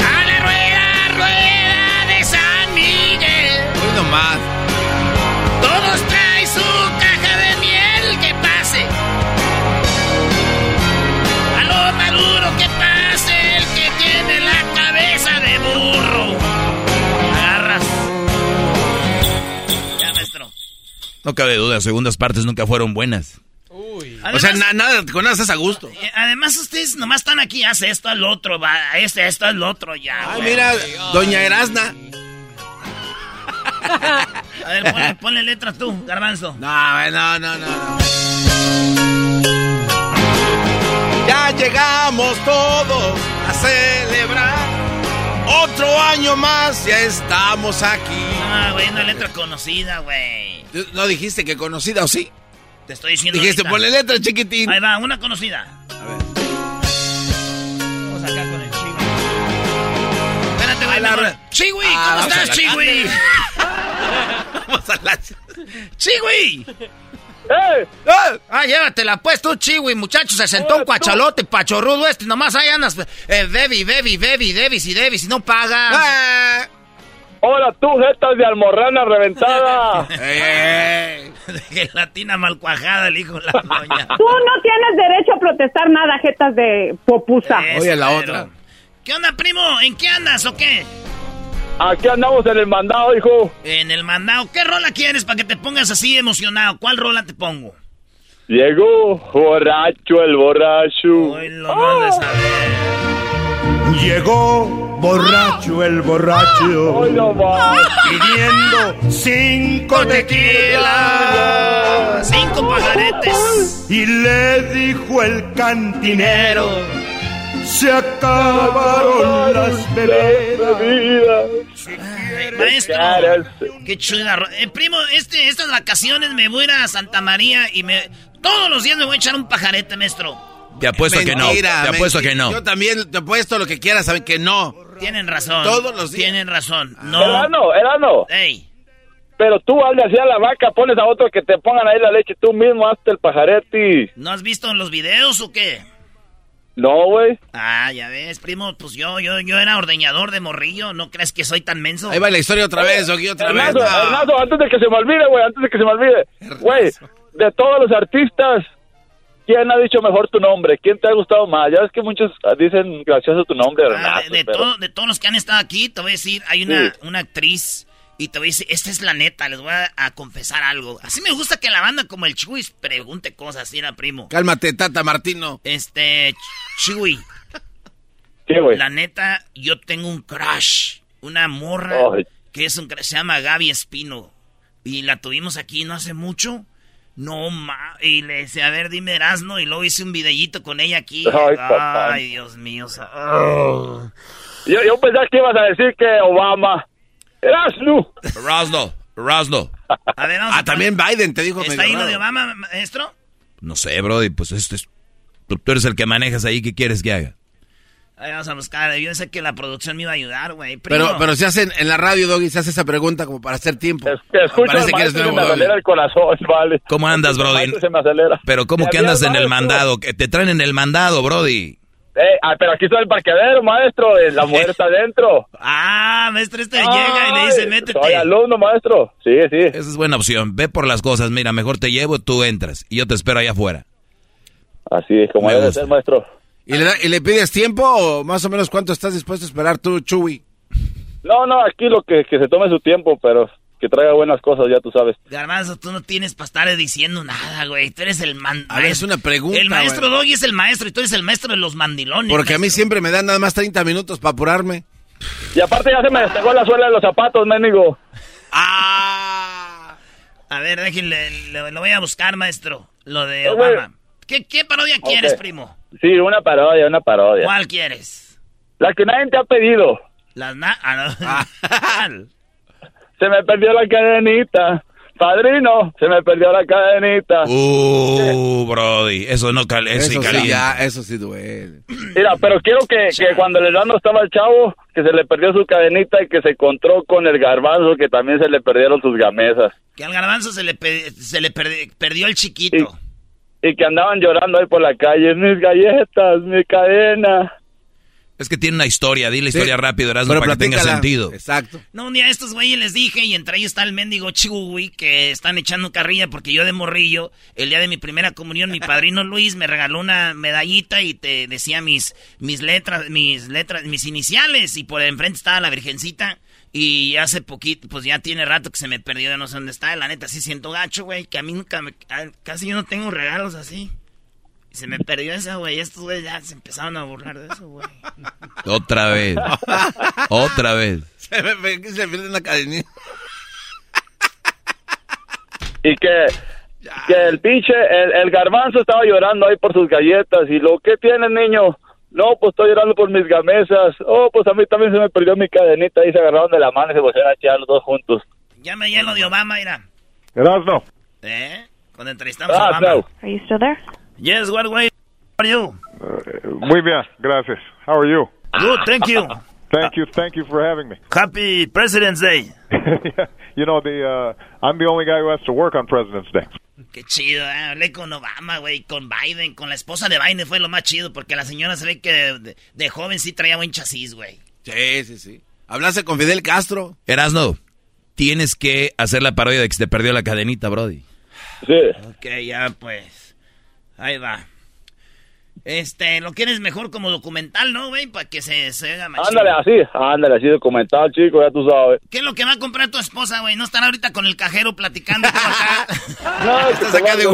A la rueda, rueda de San Miguel. Hoy nomás. No cabe duda, segundas partes nunca fueron buenas. o sea, na- nada, con nada estás a gusto. Eh, Además, ustedes nomás están aquí, hace esto al otro, va, este, esto al otro, ya. Ay, mira, doña Erasna. A ver, ponle, ponle letra tú, garbanzo. No, no, no, no, no. Ya llegamos todos a celebrar. Otro año más, ya estamos aquí. Ah, güey, una letra conocida, güey. ¿No dijiste que conocida o sí? Te estoy diciendo. Dijiste, ahorita. ponle letra, chiquitín. Ahí va, una conocida. A ver. Vamos acá con el Chiwi. Espérate, güey. A la Chiwi, Ah, ¿cómo estás, la- Chiwi? Vamos a la... ¡Chiwi! ¡Eh! Ah, llévatela pues tú, Chiwi, muchacho, se sentó un cuachalote pachorrudo este, nomás ahí andas, eh, bebi, bebi, bebi, debis y debis y no pagas. Eh. Hola tú, jetas de almorrana reventada. Gelatina mal cuajada, el hijo de la doña. Tú no tienes derecho a protestar nada, jetas de popusa. Eso, pero- ¿Qué onda, primo? ¿En qué andas o qué? Aquí andamos en el mandado, hijo. En el mandado. ¿Qué rola quieres para que te pongas así emocionado? ¿Cuál rola te pongo? Llegó borracho el borracho. Lo mandes a ver. Llegó borracho el borracho. Pidiendo cinco tequilas. Cinco pajaretes. Y le dijo el cantinero. Se acabaron las bebidas. Maestro, qué chula. Eh, primo, este, estas vacaciones me voy a ir a Santa María y me todos los días me voy a echar un pajarete, maestro. Te apuesto que no. Te Mentira, apuesto mentira. que no. Yo también te apuesto lo que quieras, saben que no. Tienen razón. Todos los días. Tienen razón. No. Erano, Erano. Ey. Pero tú hazle así a la vaca, pones a otro que te pongan ahí la leche, tú mismo hazte el pajarete. ¿No has visto los videos o qué? No, güey. Ah, ya ves, primo, pues yo, yo, yo era ordeñador de morrillo, ¿no crees que soy tan menso? Ahí va la historia otra vez, Doggy, otra vez. No. Ernesto, antes de que se me olvide, güey, antes de que se me olvide. Güey, de todos los artistas, ¿quién ha dicho mejor tu nombre? ¿Quién te ha gustado más? Ya ves que muchos dicen gracioso tu nombre, Ah, Renato, de, de pero- todo- de todos los que han estado aquí, te voy a decir, hay una, Sí. una actriz y te voy a decir, esta es la neta, les voy a, a confesar algo. Así me gusta que la banda como el Chuy pregunte cosas, ¿sí, era primo? Cálmate, Tata Martino. Este, Chuy. Sí, güey. La neta, yo tengo un crush, una morra Ay. que es un crush, se llama Gaby Espino. Y la tuvimos aquí no hace mucho. No, ma. Y le decía, a ver, dime Erasno. Y luego hice un videíto con ella aquí. Ay, papá. Ay, Dios mío. o sea. Yo, yo pensaba que ibas a decir que Obama. Eras tú. Rosno, Rosno. A ver, vamos Ah, también Biden te dijo ¿Está ahí lo de Obama, maestro? No sé, Brody, pues este es... Tú, tú eres el que manejas ahí, ¿qué quieres que haga? Ahí vamos a buscar. Yo sé que la producción me iba a ayudar, güey. Pero, pero se hacen en la radio, Doggy, se hace esa pregunta como para hacer tiempo. Te escucho Parece al que eres maestro y nuevo, me acelera el corazón, vale. ¿Cómo andas, Brody? Se me acelera. Pero ¿cómo que andas en el mandado? Que te traen en el mandado, Brody. Eh, ah, pero aquí está el parqueadero, maestro. eh, La mujer está adentro. Ah, maestro, este llega y le dice, métete. Soy alumno, maestro. Sí, sí. Esa es buena opción. Ve por las cosas. Mira, mejor te llevo, tú entras. Y yo te espero allá afuera. Así es como Me debe gusta. ser, maestro. ¿Y le, da- ¿Y le pides tiempo o más o menos cuánto estás dispuesto a esperar tú, Chuy? No, no, aquí lo que, que se tome su tiempo, pero que traiga buenas cosas, ya tú sabes. Garbanzo, tú no tienes para estar diciendo nada, güey. Tú eres el man. A ver, es una pregunta, El maestro güey. Doggy es el maestro y tú eres el maestro de los mandilones. Porque a mí siempre me dan nada más 30 minutos para apurarme. Y aparte ya se me despegó la suela de los zapatos, ménigo. A ver, déjenle, le- lo voy a buscar, maestro. Lo de Eh. Obama. ¿Qué, qué parodia quieres, Ok. primo? Sí, una parodia, una parodia. ¿Cuál quieres? La que nadie te ha pedido. Las na... ah, no. Se me perdió la cadenita. Padrino, se me perdió la cadenita. Uh, Brody. Eso no cal eso sí Eso sí, calienta. ya, eso sí duele. Mira, pero quiero que, que cuando el hermano estaba el chavo, que se le perdió su cadenita y que se encontró con el garbanzo, que también se le perdieron sus gamesas. Que al garbanzo se le, pe- se le perdi- perdió el chiquito. Y que andaban llorando ahí por la calle. Mis galletas, mi cadena. Es que tiene una historia. Di la historia rápido, Erasmo, Pero para que tenga sentido. Exacto. No, un día a estos güeyes les dije, y entre ellos está el mendigo Chihuhui, que están echando carrilla porque yo de morrillo, el día de mi primera comunión, mi padrino Luis me regaló una medallita y te decía mis, mis letras, mis letras, mis iniciales, y por enfrente estaba la virgencita. Y hace poquito, pues ya tiene rato que se me perdió, ya no sé dónde está. La neta, sí siento gacho, güey, que a mí nunca me. a- Casi yo no tengo regalos así. Y se me perdió esa, güey. Estos güeyes ya se empezaron a burlar de eso, güey. Otra vez. Otra vez. Se me ve que se pierde una cadenita. Y que, que el pinche, el, el garbanzo estaba llorando ahí por sus galletas. Y lo que tiene, niño. No, pues estoy llorando por mis gamesas. Oh, pues a mí también se me perdió mi cadenita. Y se agarraron de la mano y se pusieron a echar los dos juntos. Ya me lleno de Obama, mira. Erasno. ¿Eh? Cuando entrevistamos a Ah, Obama. no. Are you still there? Yes, what way are you? Muy bien, gracias. How are you? Good, thank you. Thank you, thank you for having me. Happy President's Day. you know the uh, I'm the only guy who has to work on President's Day. Qué chido, ¿eh? hablé con Obama, güey, con Biden, con la esposa de Biden fue lo más chido, porque la señora se ve que de, de joven sí traía buen chasis, güey. Sí, sí, sí. Hablaste con Fidel Castro. Erasno, tienes que hacer la parodia de que se te perdió la cadenita, Brody. Sí. Ok, ya pues. Ahí va. Este, lo quieres mejor como documental, ¿no, güey? Para que se, se haga más Ándale así, ándale así documental, chico, ya tú sabes. ¿Qué es lo que va a comprar tu esposa, güey? No estar ahorita con el cajero platicando acá. No, Estás acá de...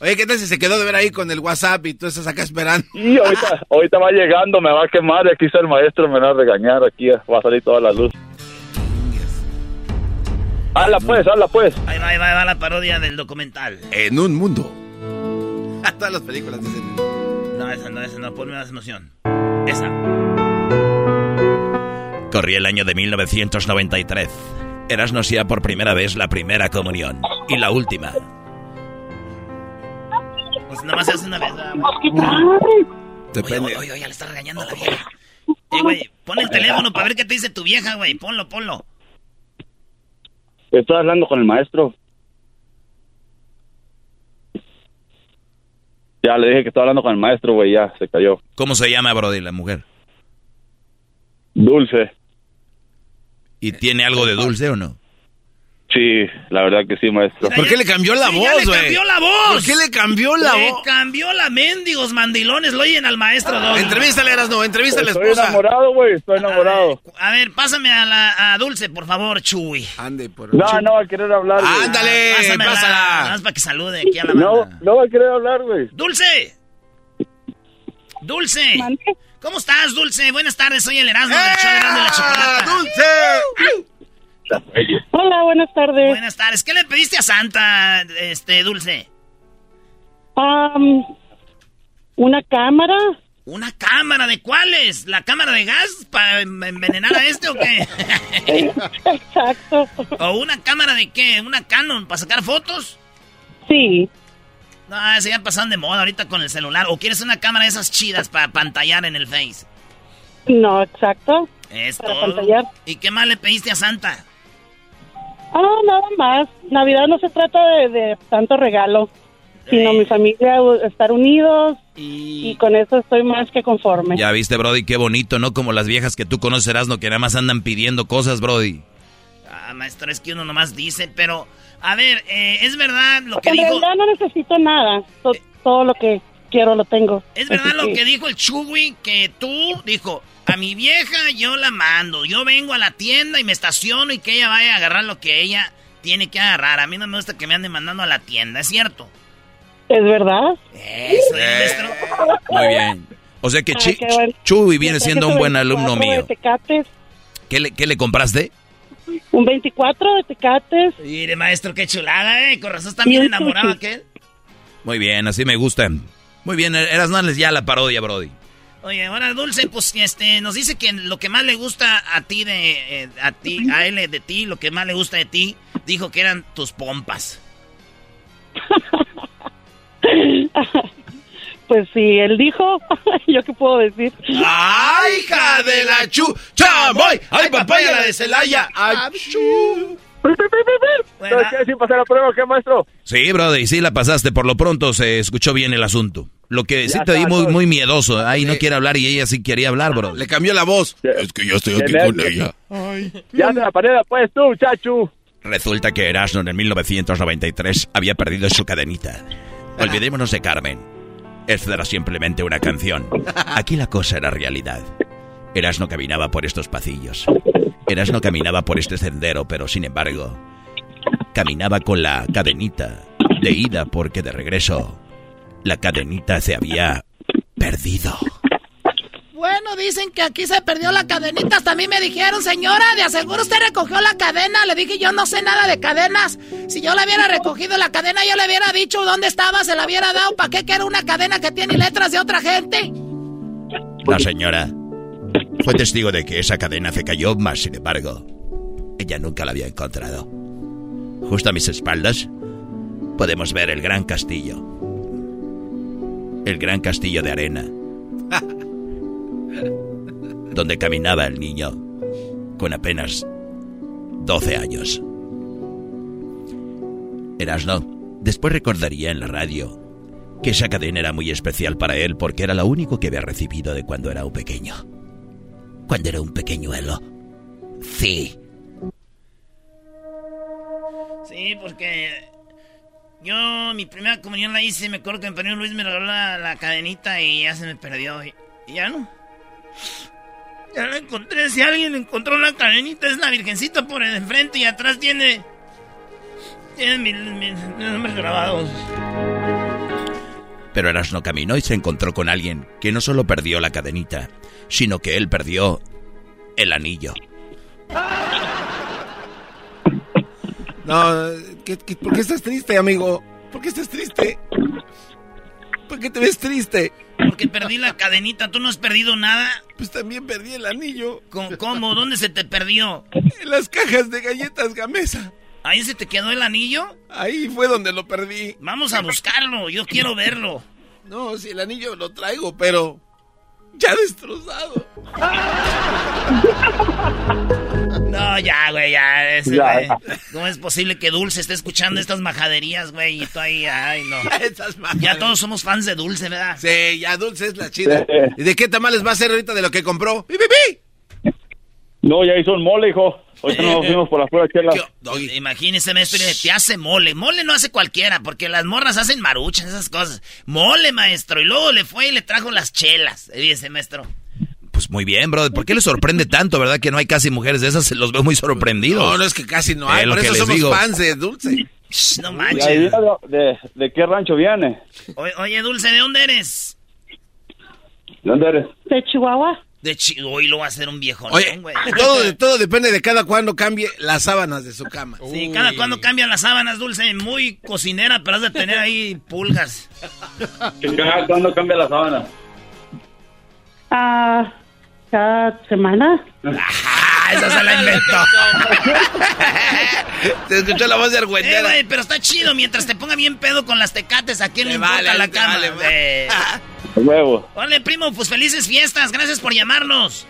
Oye, ¿qué tal si se quedó de ver ahí con el WhatsApp y tú estás acá esperando? Y ahorita, ahorita va llegando, me va a quemar y aquí está el maestro, me va a regañar, aquí va a salir toda la luz. Hazla pues, hazla pues. Ahí va, ahí va, ahí va la parodia del documental. En un mundo. Todas las películas dicen. No, esa no, esa no, ponme más emoción. Esa. Corría el año de 1993. Erasno hacía por primera vez la primera comunión. Y la última. Pues nada más se hace una vez. Depende. Oye, oye, oye, le está regañando a la vieja. Eh, güey, pon el teléfono para ver qué te dice tu vieja, güey. Ponlo, ponlo. Estoy hablando con el maestro. Ya le dije que estoy hablando con el maestro, güey, ya se cayó. ¿Cómo se llama, Brody, la mujer? Dulce. ¿Y tiene algo de dulce o no? Sí, la verdad que sí, maestro. ¿Por qué le cambió la Sí, voz, le güey? cambió la voz. ¿Por qué le cambió la Le voz? cambió la mendigos mandilones. Lo oyen al maestro Doggy. Entrevístale, Erasno, entrevístale a la Estoy esposa. enamorado, güey, estoy enamorado. A ver, pásame a la a Dulce, por favor, Chuy. Ande, por No, no va a querer hablar, güey. Ándale, Pásamela, pásala. Nada más para que salude aquí a la No, banda. no va a querer hablar, güey. ¡Dulce! ¡Dulce! ¿Cómo estás, Dulce? Buenas tardes, soy el Erasmo del show de Erasmo y la Chocolata. ¡Eh! Hola, buenas tardes. Buenas tardes. ¿Qué le pediste a Santa, este, Dulce? Am, ¿Una cámara? ¿Una cámara de cuáles? ¿La cámara de gas para envenenar a este o qué? Exacto. ¿O una cámara de qué? ¿Una Canon para sacar fotos? Sí. No, se ya pasaron de moda ahorita con el celular. ¿O quieres una cámara de esas chidas para pantallar en el Face? No, exacto. Es Para todo. pantallar. ¿Y qué más le pediste a Santa? Ah, nada más. Navidad no se trata de, de tanto regalo, sino mi familia estar unidos y... con eso estoy más que conforme. Ya viste, Brody, qué bonito, ¿no? Como las viejas que tú conoces, Erasno, que nada más andan pidiendo cosas, Brody. Ah, maestro, es que uno nomás dice, pero... A ver, eh, ¿es verdad lo que En dijo... realidad no necesito nada. To- todo lo que quiero lo tengo. ¿Es verdad lo que dijo el Chugui? Que tú, dijo, a mi vieja yo la mando. Yo vengo a la tienda y me estaciono y que ella vaya a agarrar lo que ella tiene que agarrar. A mí no me gusta que me anden mandando a la tienda, ¿es cierto? ¿Es verdad? Eso, maestro. Muy bien. O sea que Ah, Chi- qué bueno. Chuy viene siendo un buen alumno 24 mío. ¿Qué le, qué le compraste? un 24 de Tecates. Mire, maestro, qué chulada, ¿eh? Con razón está bien enamorado aquel. Muy bien, así me gustan. Muy bien, Erasno ya la parodia, Brody. Oye, ahora Dulce, pues este, nos dice que lo que más le gusta a ti de eh, a ti, a él de ti, lo que más le gusta de ti, dijo que eran tus pompas. Pues si él dijo, ¿yo qué puedo decir? ¡Ay, hija de la chu! ¡Chamoy! ¡Ay, papaya la de Celaya! ¡Ay, ¿Sabes qué? ¿Sí pasar la prueba qué, maestro? Sí, Brody, sí la pasaste. Por lo pronto se escuchó bien el asunto. Lo que sí Ya te di muy, muy miedoso. Ahí no quiere hablar y ella sí quería hablar, bro. Le cambió la voz. Es que yo estoy aquí con ella. Ya se la pared pues tú, chachu. Resulta que Erasmo en 1993 había perdido su cadenita. Olvidémonos de Carmen. Esta era simplemente una canción. Aquí la cosa era realidad. Erasmo caminaba por estos pasillos. Erasmo caminaba por este sendero, pero sin embargo, caminaba con la cadenita de ida porque de regreso la cadenita se había perdido. Bueno, dicen que aquí se perdió la cadenita. Hasta a mí me dijeron, señora, de aseguro usted recogió la cadena. Le dije, yo no sé nada de cadenas. Si yo la hubiera recogido la cadena, yo le hubiera dicho dónde estaba, se la hubiera dado. ¿Para qué que era una cadena que tiene letras de otra gente? La señora fue testigo de que esa cadena se cayó, mas sin embargo, ella nunca la había encontrado. Justo a mis espaldas podemos ver el gran castillo. El gran castillo de arena. donde caminaba el niño con apenas 12 años. Erasno, después recordaría en la radio que esa cadena era muy especial para él porque era lo único que había recibido de cuando era un pequeño. Cuando era un pequeñuelo. Sí. Sí, porque yo mi primera comunión la hice, me acuerdo que mi padrino Luis me regaló la, la cadenita y ya se me perdió. Y, y ya no. Ya la encontré. Si alguien encontró la cadenita, es la virgencita por el enfrente y atrás tiene. Tiene mis mi, mi nombres grabados. Pero Erasno caminó y se encontró con alguien que no solo perdió la cadenita, sino que él perdió el anillo. No, ¿qué, qué, por qué estás triste, amigo? ¿Por qué estás triste? ¿Por qué te ves triste? Porque perdí la cadenita. ¿Tú no has perdido nada? Pues también perdí el anillo. ¿Cómo? cómo? ¿Dónde se te perdió? En las cajas de galletas Gamesa. ¿Ahí se te quedó el anillo? Ahí fue donde lo perdí. Vamos a buscarlo. Yo quiero verlo. No, si el anillo lo traigo, pero ya destrozado. No, ya, güey, ya. Ese, Ya, güey. ya. ¿Cómo es posible que Dulce esté escuchando estas majaderías, güey? Y tú ahí, ay, no. Ya todos somos fans de Dulce, ¿verdad? Sí, ya Dulce es la chida. ¿Y de qué tamales va a ser ahorita de lo que compró? ¡Pi, pi, pi! No, ya hizo un mole, hijo. Ahorita nos fuimos por la pura chela. Imagínese, maestro, te hace mole. Mole no hace cualquiera, porque las morras hacen maruchas, esas cosas. Mole, maestro. Y luego le fue y le trajo las chelas. Dice, maestro. Pues muy bien, brother. ¿Por qué le sorprende tanto, verdad? Que no hay casi mujeres de esas. Los veo muy sorprendidos. No, no es que casi no hay. Por eso somos digo. fans de Dulce. Shh, no ¿Y manches. de, de, de qué rancho viene? Oye, oye, Dulce, ¿de dónde eres? ¿De dónde eres? De Chihuahua. De Chi... Hoy lo va a hacer un viejo, Oye, güey. todo, todo depende de cada cuando cambie las sábanas de su cama. Sí, cada cuando cambian las sábanas, Dulce. Muy cocinera, pero has de tener ahí pulgas. ¿Cada cuándo cambia la sábana? Ah, cada semana. Ah, esa se la inventó. Se escuchó la voz de Eh, Argüendera. güey, pero está chido mientras te ponga bien pedo con las tecates. ¿A quién le importa vale, la cama? vale, güey? Huevo. Órale, primo, pues felices fiestas. Gracias por llamarnos.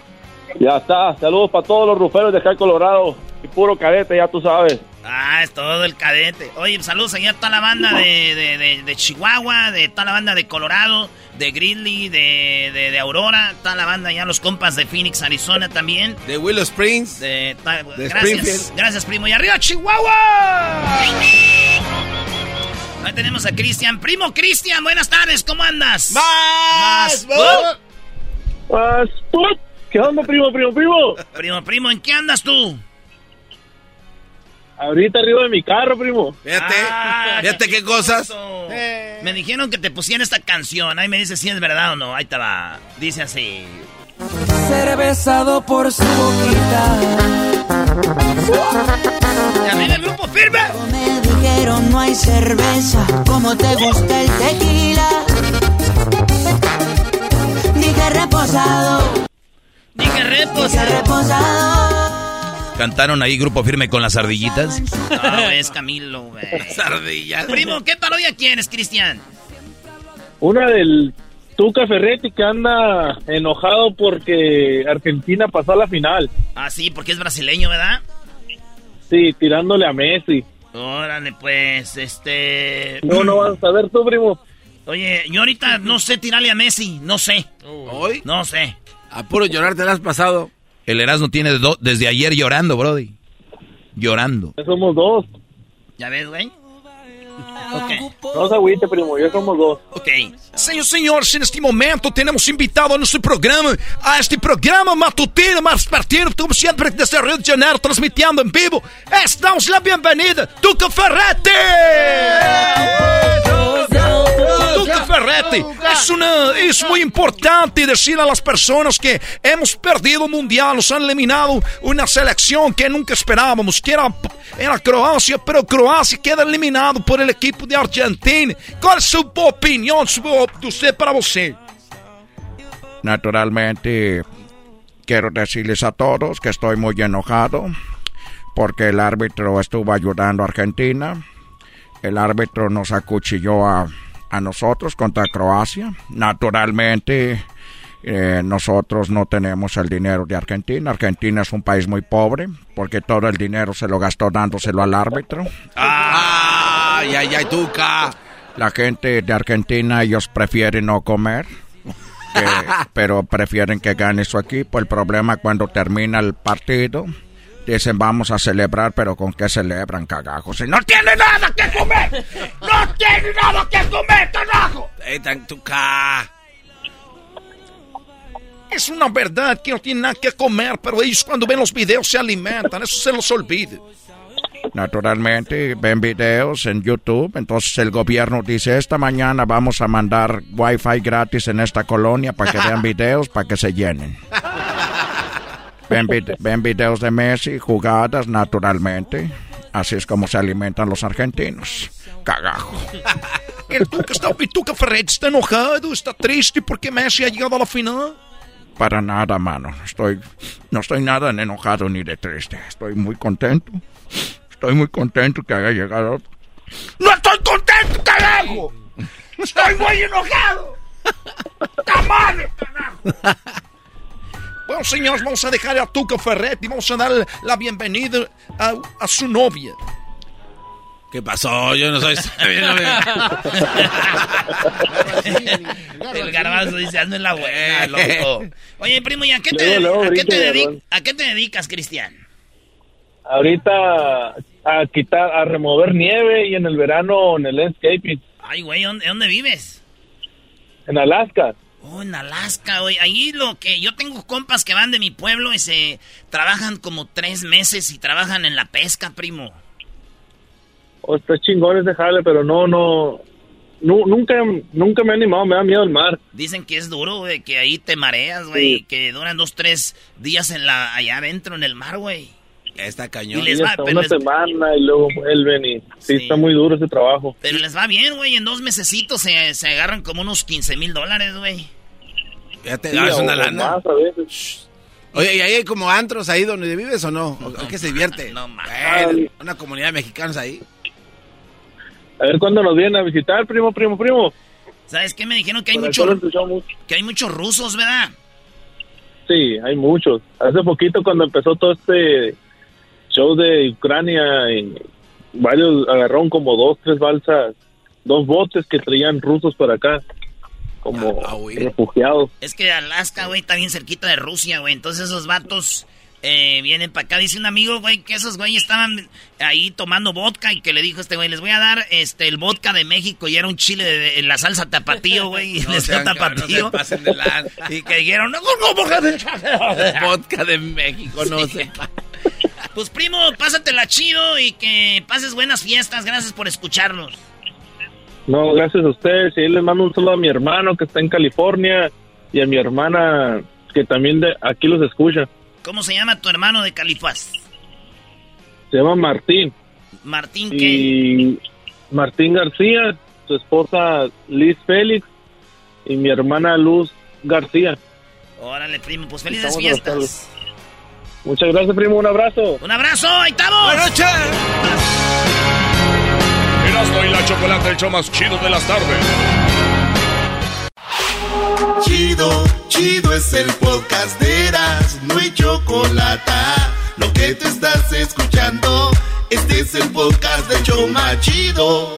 Ya está. Saludos para todos los ruferos de acá en Colorado. Y puro cadete, ya tú sabes. Ah, es todo el cadete. Oye, saludos allá a toda la banda de, de, de- de Chihuahua, de toda la banda de Colorado, de Grizzly, de, de, de Aurora, toda la banda allá, los compas de Phoenix, Arizona también. De Willow Springs. De, ta- De gracias, Springfield. gracias, primo. Y arriba, Chihuahua. Ahí tenemos a Cristian. Primo Cristian, buenas tardes, ¿cómo andas? ¡Más! ¡Más! ¿Qué onda, primo, primo, primo? Primo, primo, ¿en qué andas tú? Ahorita arriba de mi carro, primo. Fíjate, Ah, fíjate qué cosas. Me dijeron que te pusieran esta canción. Ahí me dice si es verdad o no. Ahí te va. Dice así. Ser besado por su boquita. Arriba el grupo firme. Me dijeron no hay cerveza, como te gusta el tequila. Dije reposado, Dije reposa. dije reposado. ¿Cantaron ahí grupo firme con las ardillitas? No, es Camilo, güey. Sardillas. Primo, ¿qué parodia quieres, Cristian? Una del Tuca Ferretti que anda enojado porque Argentina pasó a la final. Ah, sí, porque es brasileño, ¿verdad? Sí, tirándole a Messi. Órale, pues, este... No, no vas a saber tú, primo. Oye, yo ahorita no sé tirarle a Messi. No sé. ¿Hoy? No sé. A puro llorar te la has pasado. El Erasmo tiene do- desde ayer llorando, Brody. Llorando. Ya somos dos. ¿Ya ves, güey? Ok. No se agüite, primo, ya somos dos. Ok. Senhoras e senhores, neste momento temos invitado a nosso programa, a este programa matutino mais partido, como sempre desde Rio de Janeiro, transmitindo em vivo. Estamos la bienvenida, Tuca Ferretti! Ferretti, es, una, es muy importante decir a las personas que hemos perdido el mundial, nos han eliminado una selección que nunca esperábamos, que era, era Croacia, pero Croacia queda eliminado por el equipo de Argentina. ¿Cuál es su opinión su- de usted para você? Naturalmente, quiero decirles a todos que estoy muy enojado porque el árbitro estuvo ayudando a Argentina. El árbitro nos acuchilló a, a nosotros contra Croacia. Naturalmente, eh, nosotros no tenemos el dinero de Argentina. Argentina es un país muy pobre porque todo el dinero se lo gastó dándoselo al árbitro. ¡Ay, ay, ay, Tuca! La gente de Argentina, ellos prefieren no comer, pero prefieren que gane su equipo. El problema cuando termina el partido, dicen vamos a celebrar, pero ¿con qué celebran, cagajos? Si no tiene nada que comer, no tiene nada que comer, carajo. Es una verdad que no tienen nada que comer, pero ellos cuando ven los videos se alimentan, eso se los olvida. Naturalmente, ven videos en YouTube, entonces el gobierno dice, esta mañana vamos a mandar wifi gratis en esta colonia para que vean videos, para que se llenen. Ven, ven videos de Messi, jugadas naturalmente. Así es como se alimentan los argentinos. Cagajo. El Tuca está, el Tuca Ferretti está enojado, está triste porque Messi ha llegado a la final. Para nada, mano. Estoy, no estoy nada enojado ni de triste. Estoy muy contento. Estoy muy contento que haya llegado. ¡No estoy contento, carajo! ¡Estoy muy enojado! ¡Tamale, carajo! Bueno, señores, vamos a dejar a Tuca Ferretti. Vamos a dar la bienvenida a, a su novia. ¿Qué pasó? Yo no soy... El garbanzo dice, hazme la buena, loco. Oye, primo, ¿y a qué te, a qué garbanzo. a qué te dedicas, Cristian? ahorita a quitar, a remover nieve y en el verano en el landscaping. Ay, güey, ¿dónde, ¿dónde vives? En Alaska. Oh, en Alaska, güey. Ahí lo que yo tengo compas que van de mi pueblo y se trabajan como tres meses y trabajan en la pesca, primo. Oh, está chingón ese jale, pero no, no, nu- nunca, nunca me he animado, me da miedo el mar. Dicen que es duro, güey, que ahí te mareas, güey, que duran dos, tres días en la, allá adentro en el mar, güey. Está Y les va, pero una les- semana y luego vuelven y sí, está muy duro ese trabajo. Pero les va bien, güey, en dos mesecitos se, se agarran como unos 15 mil dólares, güey. Ya te Sí, das o- una o lana. más a veces. Oye, ¿y ahí hay como antros ahí donde vives o no? ¿O qué se divierte? No, Bueno, una comunidad de mexicanos ahí. A ver cuándo nos vienen a visitar, primo, primo, primo. ¿Sabes qué? Me dijeron que hay, Por mucho, acá lo escuchamos. que hay muchos rusos, ¿verdad? Sí, hay muchos. Hace poquito cuando empezó todo este show de Ucrania, y varios agarraron como dos, tres balsas, dos botes que traían rusos para acá, como refugiados. Es que Alaska, güey, está bien cerquita de Rusia, güey. Entonces esos vatos eh, vienen para acá. Dice un amigo, güey, que esos güeyes estaban ahí tomando vodka y que le dijo a este güey, les voy a dar este el vodka de México y era un chile de, de- la salsa tapatío, güey. y No les dio sean tapatío. no se de y que dijeron, no, no, porque Vodka de México, no Sí. sé. Pues primo, pásatela chido y que pases buenas fiestas. Gracias por escucharnos. No, gracias a ustedes. Y ahí les mando un saludo a mi hermano que está en California y a mi hermana que también de aquí los escucha. ¿Cómo se llama tu hermano de Califas? Se llama Martín. Martín, ¿qué? Y Martín García, su esposa Liz Félix y mi hermana Luz García. Órale, primo, pues felices Estamos fiestas. Muchas gracias, primo. Un abrazo. Un abrazo, ahí estamos. Erasmo y la chocolate, el show más chido de las tardes. Chido, chido es el podcast de Eras, no hay chocolate. Lo que te estás escuchando, este es el podcast de Choma Chido.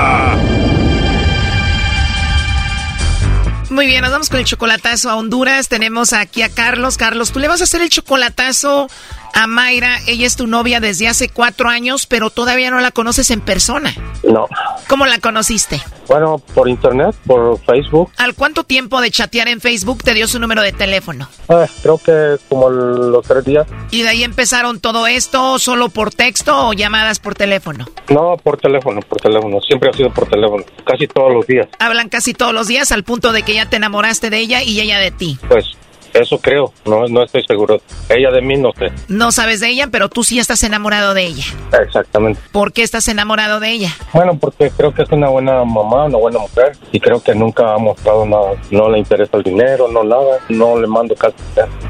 Muy bien, nos vamos con el chocolatazo a Honduras. Tenemos aquí a Carlos. Carlos, tú le vas a hacer el chocolatazo a Mayra. Ella es tu novia desde hace cuatro años, pero todavía no la conoces en persona. No. ¿Cómo la conociste? Bueno, por internet, por Facebook. ¿Al cuánto tiempo de chatear en Facebook te dio su número de teléfono? Ah, creo que como los tres días. ¿Y de ahí empezaron todo esto solo por texto o llamadas por teléfono? No, por teléfono, por teléfono. Siempre ha sido por teléfono. Casi todos los días. Hablan casi todos los días al punto de que ya te enamoraste de ella y ella de ti. Pues eso creo. No, no estoy seguro. Ella de mí no sé. No sabes de ella, pero tú sí estás enamorado de ella. Exactamente. ¿Por qué estás enamorado de ella? Bueno, porque creo que es una buena mamá, una buena mujer. Y creo que nunca ha mostrado nada. No le interesa el dinero, no nada. No le mando casi.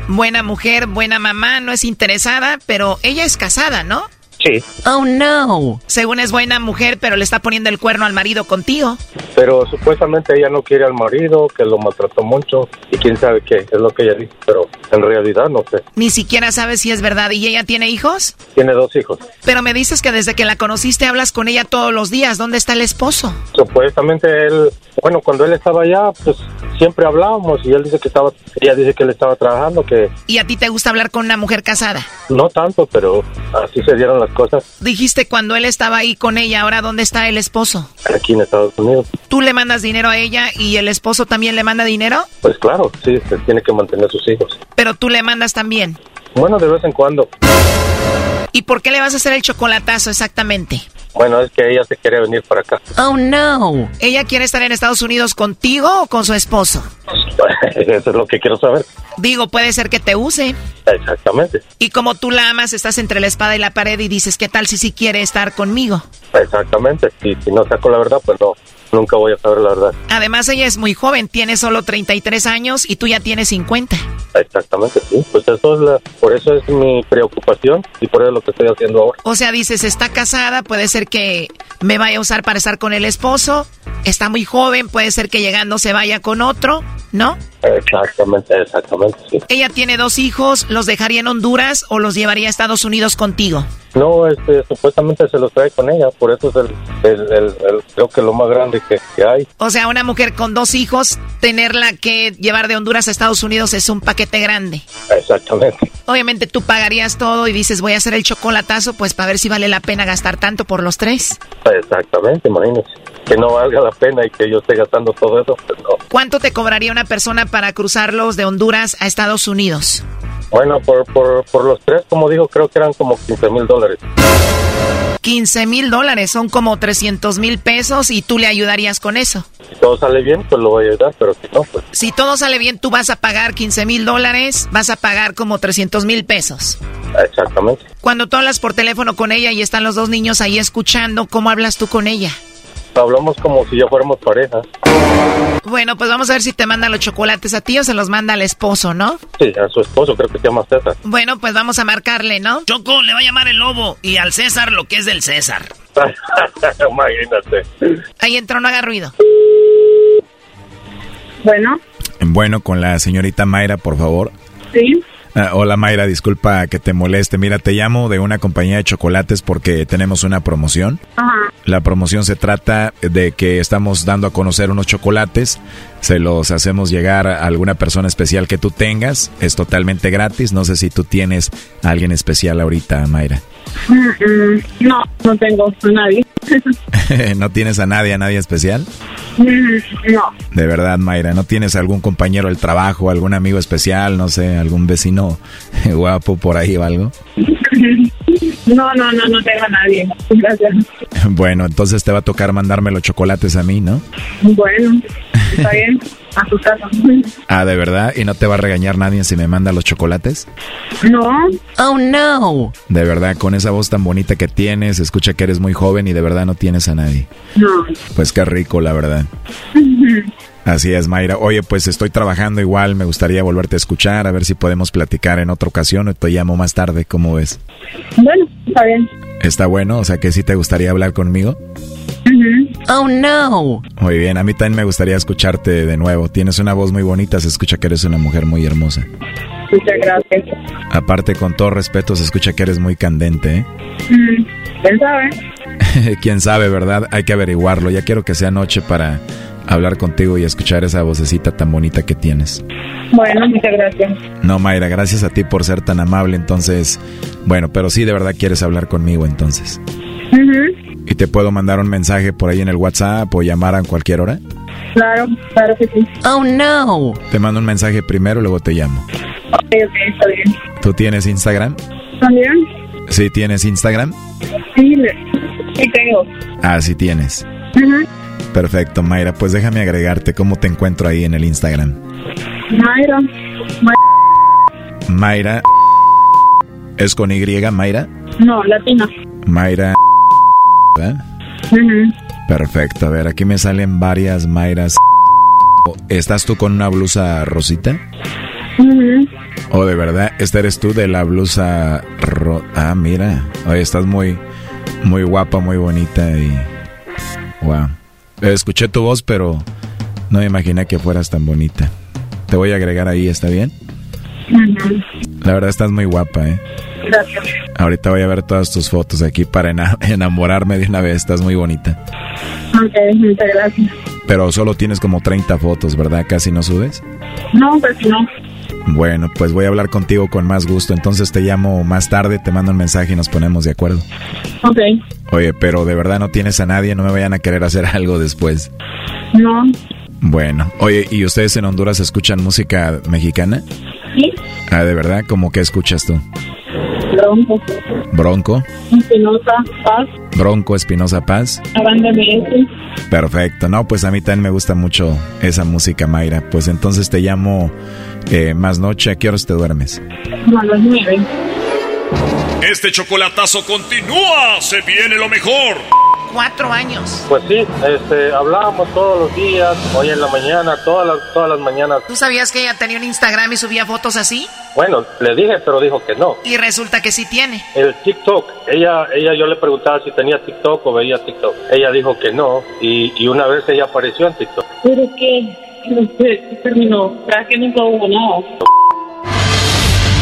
Buena mujer, buena mamá, no es interesada, pero ella es casada, ¿no? Sí. Oh, no. Según es buena mujer, pero le está poniendo el cuerno al marido contigo. Pero supuestamente ella no quiere al marido, que lo maltrató mucho. Y quién sabe qué es lo que ella dice. Pero en realidad no sé. Ni siquiera sabes si es verdad. ¿Y ella tiene hijos? Tiene dos hijos. Pero me dices que desde que la conociste hablas con ella todos los días. ¿Dónde está el esposo? Supuestamente él, bueno, cuando él estaba allá, pues siempre hablábamos y él dice que estaba, ella dice que él estaba trabajando, que ¿Y a ti te gusta hablar con una mujer casada? no tanto, pero así se dieron las cosas Dijiste cuando él estaba ahí con ella, ahora ¿dónde está el esposo? aquí en Estados Unidos. ¿Tú le mandas dinero a ella y el esposo también le manda dinero? Pues claro, sí, se tiene que mantener sus hijos. Pero tú le mandas también. Bueno, de vez en cuando. ¿Y por qué le vas a hacer el chocolatazo exactamente? Bueno, es que ella se quiere venir para acá. Oh, no. ¿Ella quiere estar en Estados Unidos contigo o con su esposo? Eso es lo que quiero saber. Digo, puede ser que te use. Exactamente. Y como tú la amas, estás entre la espada y la pared y dices, ¿qué tal si sí quiere estar conmigo? Exactamente. Y si no saco la verdad, pues no, nunca voy a saber la verdad. Además, ella es muy joven, tiene solo 33 años y tú ya tienes 50. Exactamente, sí. Pues eso es la, por eso es mi preocupación y por eso es lo que estoy haciendo ahora. O sea, dices, está casada, puede ser que me vaya a usar para estar con el esposo, está muy joven, puede ser que llegando se vaya con otro, ¿no? Exactamente, exactamente, sí. Ella tiene dos hijos, ¿los dejaría en Honduras o los llevaría a Estados Unidos contigo? No, este, supuestamente se los trae con ella, por eso es el, el, el, el- creo que lo más grande que, que hay. O sea, una mujer con dos hijos, tenerla que llevar de Honduras a Estados Unidos es un paquete grande. Exactamente. Obviamente tú pagarías todo y dices, voy a hacer el chocolatazo, pues para ver si vale la pena gastar tanto por los tres. Exactamente, imagínese. Que no valga la pena y que yo esté gastando todo eso, pues no. ¿Cuánto te cobraría una persona para cruzarlos de Honduras a Estados Unidos? Bueno, por, por, por los tres, como digo, creo que eran como 15 mil dólares. 15 mil dólares, son como 300 mil pesos y tú le ayudarías con eso. Si todo sale bien, pues lo voy a ayudar, pero si no, pues Si todo sale bien, tú vas a pagar 15 mil dólares, vas a pagar como 300 mil pesos. exactamente. Cuando tú hablas por teléfono con ella y están los dos niños ahí escuchando, ¿cómo hablas tú con ella? Hablamos como si ya fuéramos pareja. Bueno, pues vamos a ver si te manda los chocolates a ti o se los manda al esposo, ¿no? Sí, a su esposo, creo que se llama César. Bueno, pues vamos a marcarle, ¿no? Choco le va a llamar el lobo y al César lo que es del César. Imagínate. Ahí entró, no haga ruido. Bueno, Bueno, con la señorita Mayra, por favor. sí. Ah, hola Mayra, disculpa que te moleste. Mira, te llamo de una compañía de chocolates porque tenemos una promoción. Ajá. La promoción se trata de que estamos dando a conocer unos chocolates. Se los hacemos llegar a alguna persona especial que tú tengas. Es totalmente gratis. No sé si tú tienes a alguien especial ahorita, Mayra. No, no tengo a nadie. ¿No tienes a nadie, a nadie especial? Mm, no. De verdad, Mayra, ¿no tienes algún compañero del trabajo, algún amigo especial, no sé, algún vecino guapo por ahí o algo? No, no, no, no tengo a nadie. Gracias. Bueno, entonces te va a tocar mandarme los chocolates a mí, ¿no? Bueno, está bien. A casa. Ah, ¿de verdad? ¿Y no te va a regañar nadie si me manda los chocolates? No. Oh, no. De verdad, con esa voz tan bonita que tienes, escucha que eres muy joven y de verdad no tienes a nadie. No. Pues qué rico, la verdad. Así es, Mayra. Oye, pues estoy trabajando igual, me gustaría volverte a escuchar, a ver si podemos platicar en otra ocasión o te llamo más tarde, ¿cómo ves? Bueno, está bien. ¿Está bueno? O sea, que sí te gustaría hablar conmigo. Oh, no. Muy bien, a mí también me gustaría escucharte de nuevo. Tienes una voz muy bonita, se escucha que eres una mujer muy hermosa. Muchas gracias. Aparte, con todo respeto, se escucha que eres muy candente, ¿eh? Mm, ¿Quién sabe? Quién sabe, ¿verdad? Hay que averiguarlo. Ya quiero que sea noche para hablar contigo y escuchar esa vocecita tan bonita que tienes. Bueno, muchas gracias. No, Mayra, gracias a ti por ser tan amable. Entonces, bueno, pero sí de verdad quieres hablar conmigo entonces. Ujú, ¿Y te puedo mandar un mensaje por ahí en el WhatsApp o llamar a cualquier hora? Claro, claro que sí. Oh, no. Te mando un mensaje primero, luego te llamo. Ok, ok, está bien. ¿Tú tienes Instagram? ¿También? ¿Sí tienes Instagram? Sí, sí tengo. Ah, sí tienes. Perfecto, Mayra. Pues déjame agregarte cómo te encuentro ahí en el Instagram. Mayra. Ma- Mayra. ¿Es con Y, Mayra? No, latina. Mayra. Ujú. Perfecto. A ver, aquí me salen varias Mayras. ¿Estás tú con una blusa rosita? ¿O de verdad? ¿Esta eres tú de la blusa ro Ah, mira. Oye, estás muy, muy guapa, muy bonita y... Wow. Escuché tu voz, pero no me imaginé que fueras tan bonita. Te voy a agregar ahí, ¿está bien? La verdad estás muy guapa, ¿eh? Gracias. Ahorita voy a ver todas tus fotos aquí para ena- enamorarme de una vez. Estás muy bonita. Ok, muchas gracias. Pero solo tienes como 30 fotos, ¿verdad? Casi no subes. No, pues no. Bueno, pues voy a hablar contigo con más gusto. Entonces te llamo más tarde, te mando un mensaje y nos ponemos de acuerdo. Ok. Oye, pero de verdad no tienes a nadie, no me vayan a querer hacer algo después. No. Bueno, oye, ¿y ustedes en Honduras escuchan música mexicana? ¿Sí? Ah, ¿de verdad? ¿Cómo que escuchas tú? Bronco. Bronco. Espinosa, Paz, Bronco Espinosa Paz. Banda MS. Perfecto. No, pues a mí también me gusta mucho esa música, Mayra. Pues entonces te llamo eh, más noche. ¿A qué horas te duermes? A las nueve. Este chocolatazo continúa. Se viene lo mejor. Cuatro años. Pues sí, este, hablábamos todos los días, hoy en la mañana, todas las, todas las mañanas. ¿Tú sabías que ella tenía un Instagram y subía fotos así? Bueno, le dije, pero dijo que no. Y resulta que sí tiene. El TikTok, ella, ella yo le preguntaba si tenía TikTok o veía TikTok. Ella dijo que no y, y una vez ella apareció en TikTok. Pero que, no sé, terminó. ¿Verdad que nunca hubo nada?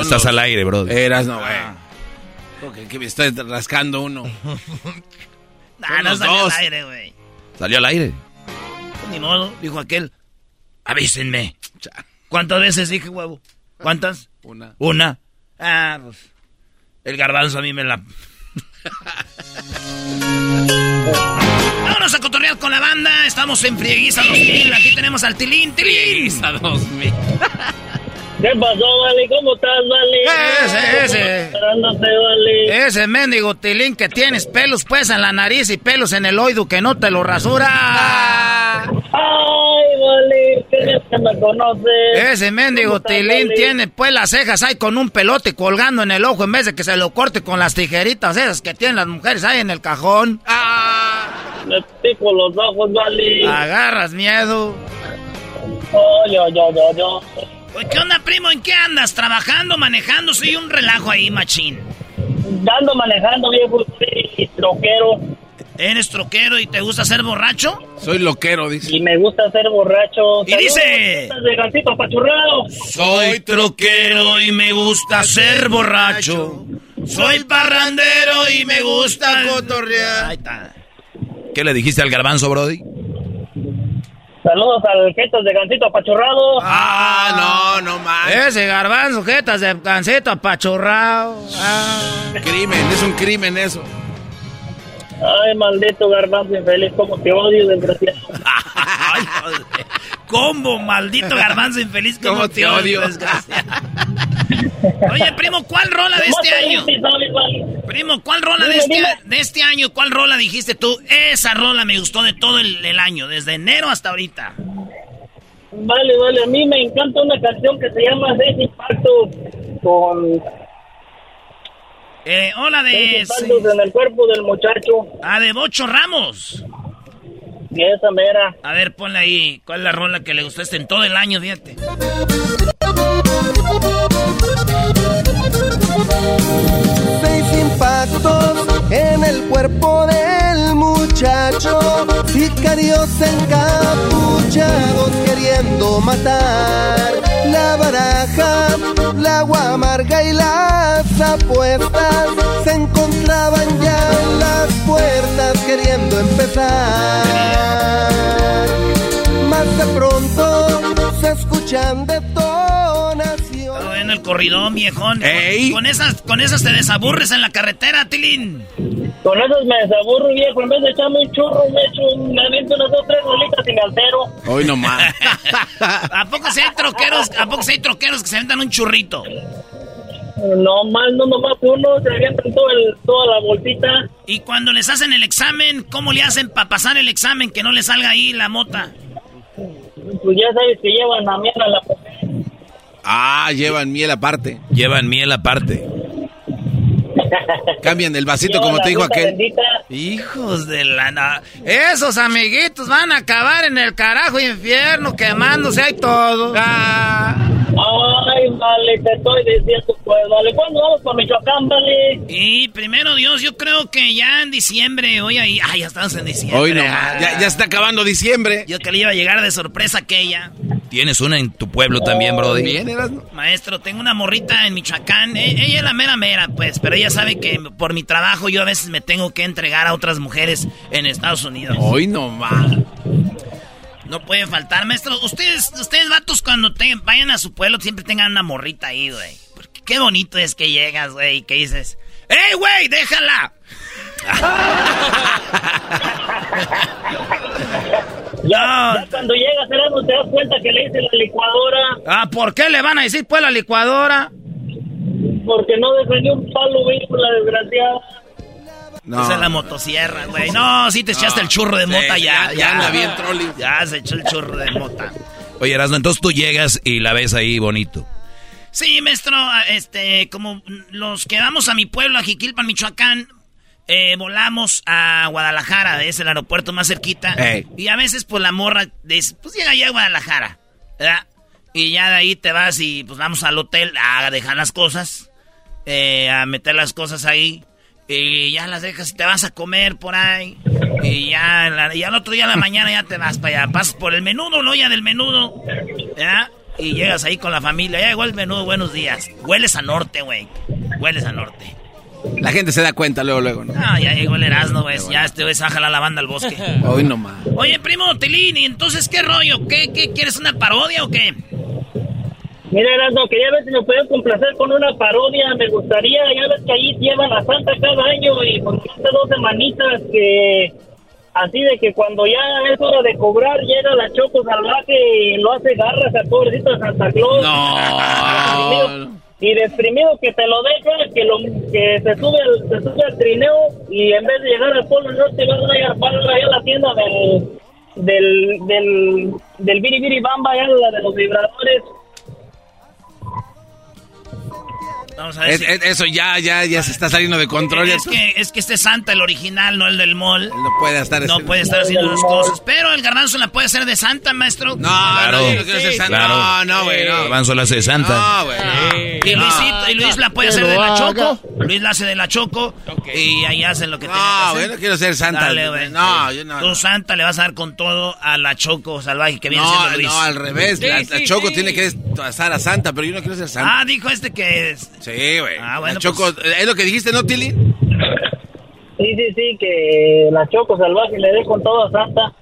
Estás al aire, bro. Eras, no, güey. ¿Cómo Que, que me estoy rascando uno. Ah, Son no salió dos. al aire, güey. Salió al aire. Ni modo, dijo aquel. Avísenme. ¿Cuántas veces dije huevo? ¿Cuántas? Una. Una. Ah, pues. El garbanzo a mí me la. Vámonos a cotorrear con la banda. Estamos en Frieguiza 2000. Aquí tenemos al Tilín. ¡Tilín! Frieguiza 2000. ¿Qué pasó, Vale? ¿Cómo estás, Vale? Ese, ese. Esperándote, Vale. Ese mendigo Tilín que tienes pelos pues en la nariz y pelos en el oído que no te lo rasura. Ay, Vale, ¿qué es que me conoces? Ese mendigo ¿Cómo estás, Tilín Vale? tiene pues las cejas ahí con un pelote colgando en el ojo en vez de que se lo corte con las tijeritas esas que tienen las mujeres ahí en el cajón. Me pico los ojos, Vale. Agarras miedo. Oh, yo, yo, yo, yo. Oye, ¿Qué onda, primo? ¿En qué andas? ¿Trabajando, manejando? Soy un relajo ahí, machín. Dando manejando, viejo, sí, troquero. ¿Eres troquero y te gusta ser borracho? Soy loquero, dice. Y me gusta ser borracho. Y dice- De gatito apachurrado. Soy troquero y me gusta ser borracho. Soy parrandero y me gusta cotorrear. Ahí está. ¿Qué le dijiste al garbanzo, Brody? Saludos al Jetas de Gancito Apachurrado. Ah, no, no más. Ese garbanzo, jetas de cancito apachurrado. Ah. Crimen, es un crimen eso. Ay, maldito garbanzo infeliz, como te odio, desgraciado. ¿Cómo, maldito garbanzo infeliz? ¿Cómo, ¿Cómo te te odio? Oye, primo, ¿cuál rola de este año? Primo, ¿cuál rola de este, de este año? ¿Cuál rola dijiste tú? Esa rola me gustó de todo el, el año, desde enero hasta ahorita. Vale, vale, a mí me encanta una canción que se llama Seis Impactos con Eh, hola de... impactos en el cuerpo del muchacho. Ah, de Bocho Ramos. Y esa mera. A ver, ponle ahí. ¿Cuál es la rola que le gustó este en todo el año, fíjate? Seis impactos en el cuerpo del muchacho, sicarios encapuchados queriendo matar. La baraja, la agua amarga y las apuestas se encontraban ya en las queriendo empezar. Más de pronto se escuchan detonaciones. Todo en el corridón, viejón. Con esas, con esas te desaburres en la carretera, Tilín. Con esos me desaburro, viejo. En vez de echarme un churro, me echo un, me aviento unas dos, tres rolitas y me altero. Hoy no más. ¿A poco si hay troqueros, a poco si hay troqueros que se aventan un churrito? No más, no nomás uno, se avientan todo el, toda la bolsita. Y cuando les hacen el examen, ¿cómo le hacen para pasar el examen que no le salga ahí la mota? Pues ya sabes que llevan a miel a la Ah, llevan miel aparte. Llevan miel aparte. Cambian el vasito como te dijo aquel. Hijos de la... na- Esos amiguitos van a acabar en el carajo infierno quemándose ahí todo. Ay, vale, te estoy diciendo, pues, vale. ¿Cuándo vamos para Michoacán, vale? Y primero Dios, yo creo que ya en diciembre, hoy ahí, ay, ya estamos en diciembre. Hoy no, Ah. ya, ya está acabando diciembre. Yo que le iba a llegar de sorpresa aquella. ¿Tienes una en tu pueblo también, Brody? Bien, Erasmo. Maestro, tengo una morrita en Michoacán. E- Ella es la mera mera, pues, pero ella sabe que por mi trabajo yo a veces me tengo que entregar a otras mujeres en Estados Unidos. Hoy no más. No puede faltar, maestro. Ustedes, ustedes vatos, cuando te- vayan a su pueblo, siempre tengan una morrita ahí, güey. Porque qué bonito es que llegas, güey, y que dices, ¡Ey, güey, déjala! Ya, ya cuando llegas, Erasmo, te das cuenta que le hice la licuadora Ah, ¿por qué le van a decir, pues, la licuadora? porque no defendió un palo vivo, la desgraciada. No. Esa es la motosierra, güey. No, sí te echaste el churro de mota sí, ya, ya- ya. anda bien, trolley. Ya se echó el churro de mota. Oye, Erasmo, entonces tú llegas y la ves ahí bonito. Sí, maestro, este, como los que vamos a mi pueblo, a Jiquilpan, Michoacán, eh, volamos a Guadalajara, es el aeropuerto más cerquita. Y a veces, pues la morra, dice, pues llega ya a Guadalajara, ¿verdad? Y ya de ahí te vas y pues vamos al hotel a dejar las cosas, eh, a meter las cosas ahí. Y ya las dejas y te vas a comer por ahí. Y ya, la- y al otro día de la mañana ya te vas para allá. Pasas por el menudo, no ya del menudo. ¿Ya? Y llegas ahí con la familia. Ya llegó el menudo, buenos días. Hueles a norte, güey. Hueles a norte. La gente se da cuenta luego, luego, ¿no? Ah, ya llegó el Erasmo, güey. Ya este güey se baja la lavanda al bosque. Hoy no más. Oye, primo Tilín, ¿y entonces qué rollo? ¿Qué, qué quieres una parodia o qué? Mira, Erasmo, quería ver si me pueden complacer con una parodia. Me gustaría, ya ves que ahí llevan a Santa cada año y por hace dos semanitas que. Así de que cuando ya es hora de cobrar, llega la Choco Salvaje y lo hace garras al pobrecito de Santa Claus. No. Y desprimido que te lo deja, que lo que se sube, al- se sube al trineo y en vez de llegar al Polo Norte va a ir va a a la tienda del del del del Biribiri Bamba, ya la de los vibradores. Vamos a ver Es- si- es- eso ya, ya, ya se está saliendo de control. Es que, es que este es Santa, el original, no el del mall. No puede estar No puede estar haciendo las cosas. Pero el garbanzo la puede hacer de Santa, maestro. No, Claro. no, yo no quiero ser Santa. Claro. No, no, güey, no. Avanzo la hace de Santa. No, güey. Y, Luisito, y Luis la puede hacer de la. Choco. Luis la hace de la Choco. Y ahí hacen lo que tienen que No, hacer. güey, no quiero ser Santa. Dale, güey. No, yo no. Tú, Santa, le vas a dar con todo a la Choco salvaje que viene No, siendo Luis. no, al revés. la, la Choco tiene que estar a Santa, pero yo no quiero ser Santa. Ah, dijo este que es. Sí, güey. Ah, bueno, la Choco, ¿es lo que dijiste, no, Tilly? Sí, sí, sí, que la Choco Salvaje le dé con todo a Santa.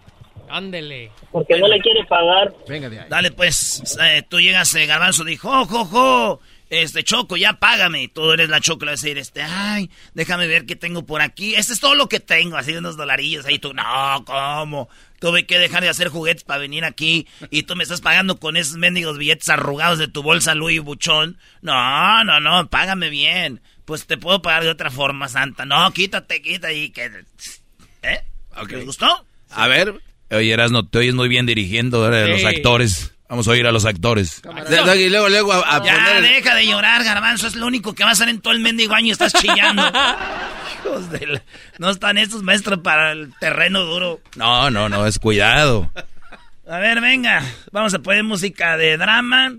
Ándele. Porque no le quiere pagar. Venga de ahí. Dale, pues, eh, tú llegas, eh, Garbanzo, dijo, jo, jo, jo, este, Choco, ya págame. Tú eres la Choco, le vas a decir, este, ay, déjame ver qué tengo por aquí. Este es todo lo que tengo, así unos dolarillos. Ahí tú, no, ¿cómo? Tuve que dejar de hacer juguetes para venir aquí y tú me estás pagando con esos mendigos billetes arrugados de tu bolsa Louis Buchón. No, no, no, págame bien. Pues te puedo pagar de otra forma, Santa. No, quítate, quítate y que... ¿Eh? ¿Te gustó? A ver. Oye, Erasmo, te oyes muy bien dirigiendo los actores. Vamos a oír a los actores. Y luego, luego a, a Ya, poner... deja de llorar, garbanzo. Es lo único que va a hacer en todo el mendigo año. Estás chillando. Hijos de la- No están estos maestros para el terreno duro. No, no, no, es cuidado. A ver, venga. Vamos a poner música de drama.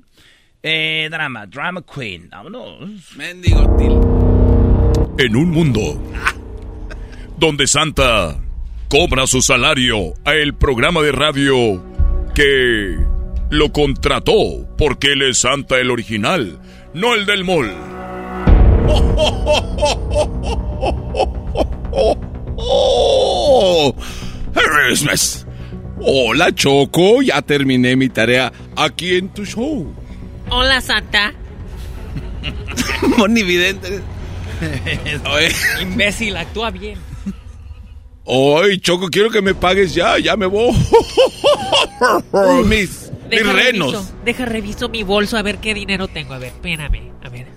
Eh, drama, drama queen. Vámonos. Mendigo Til. En un mundo donde Santa cobra su salario a el programa de radio que lo contrató porque él es Santa el original, no el del mall. ¡Oh! Christmas. Hola, Choco. Ya terminé mi tarea aquí en tu show. Hola, Santa. Monividente. Imbécil, actúa bien. Hoy, Choco, quiero que me pagues ya. Ya me voy. mis Deja renos. reviso, deja reviso mi bolso a ver qué dinero tengo. A ver, espérame. A ver.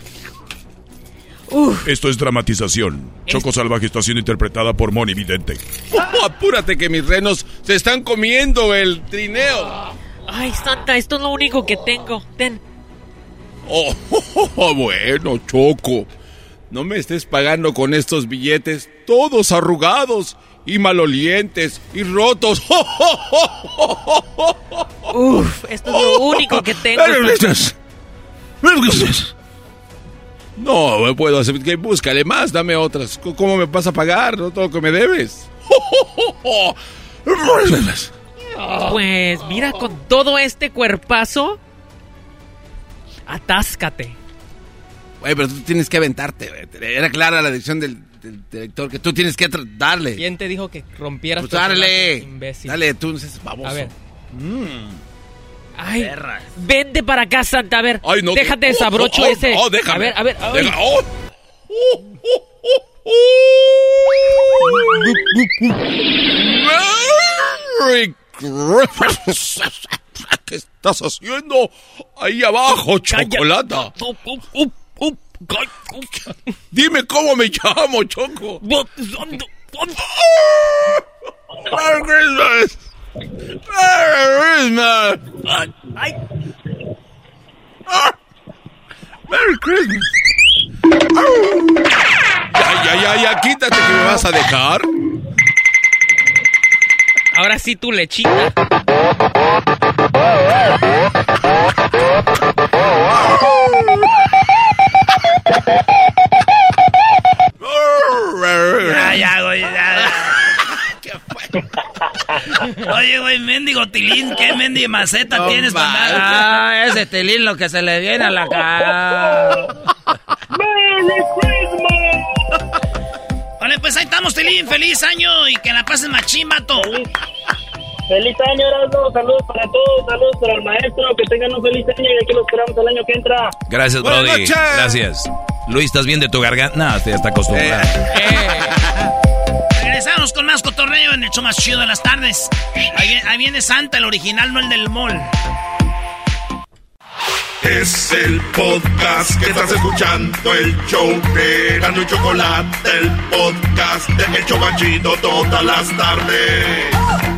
Esto es dramatización. Choco Salvaje está siendo interpretada por Moni Vidente. Oh, apúrate que mis renos se están comiendo el trineo. Ay, Santa, esto es lo único que tengo. Ten. Oh, bueno, Choco. No me estés pagando con estos billetes todos arrugados y malolientes y rotos. Uf, esto es lo único que tengo. No, me puedo hacer. que Búscale más, dame otras. ¿Cómo me vas a pagar? No todo lo que me debes. Pues mira, con todo este cuerpazo, atáscate. Güey, pero tú tienes que aventarte. Era clara la decisión del, del director que tú tienes que darle. ¿Quién te dijo que rompieras Pues dale. imbécil? Dale, tú no seas baboso. A ver. Ay, vente para acá, Santa. A ver, Ay, no, déjate oh, desabrocho oh, oh, ese. oh, déjame. A ver, a ver. oh. Merry Christmas. ¿Qué estás haciendo ahí abajo, chocolata? Dime cómo me llamo, Choco. Merry Christmas. Merry Christmas. Ah. Merry Christmas. Ya, ya, ya, ya, quítate que me vas a dejar. Ahora sí tu lechita. Ya, ya, güey, ya. ya. Oye, güey, mendigo tilín, ¿qué mendigo maceta No tienes para andar? Ah, ese tilín lo que se le viene a la cara. Vale, pues ahí estamos, Tilín. Feliz año y que la pases machín. Feliz año, Erasmo. Saludos para todos. Saludos para el maestro. Que tengan un feliz año y aquí lo esperamos el año que entra. Gracias, Buenas Brody. noches. Gracias. Luis, ¿estás bien de tu garganta? No, ya está acostumbrado. Regresamos con más cotorreo en el show más chido de las tardes. Ahí, viene- ahí viene Santa, el original, no el del mall. Es el podcast que estás escuchando, el show de Erasmo y Chocolate, el podcast de El Chobachito todas las tardes.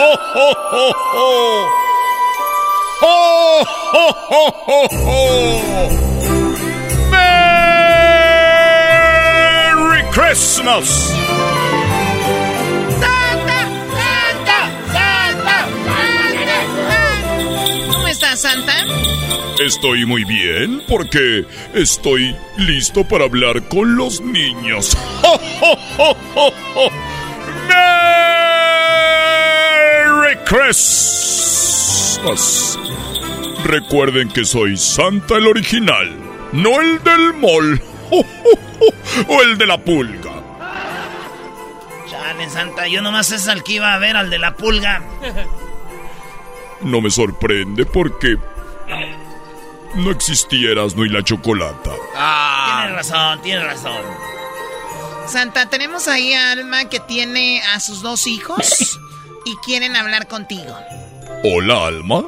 ¡Ho, ho, ho, ho, ho! ¡Ho, ho, ho, ho, ho! ¡Merry Christmas! ¿Cómo estás, Santa? Estoy muy bien porque estoy listo para hablar con los niños. ¡Ho, ho, ho, ho, ho! ¡Merry Christmas. Recuerden que soy Santa el original, no el del mall o el de la pulga. Chale, Santa, yo nomás es al que iba a ver al de la pulga. No me sorprende porque no existieras no y la chocolata. Tienes razón, tienes razón. Santa, tenemos ahí a Alma que tiene a sus dos hijos y quieren hablar contigo. Hola, Alma.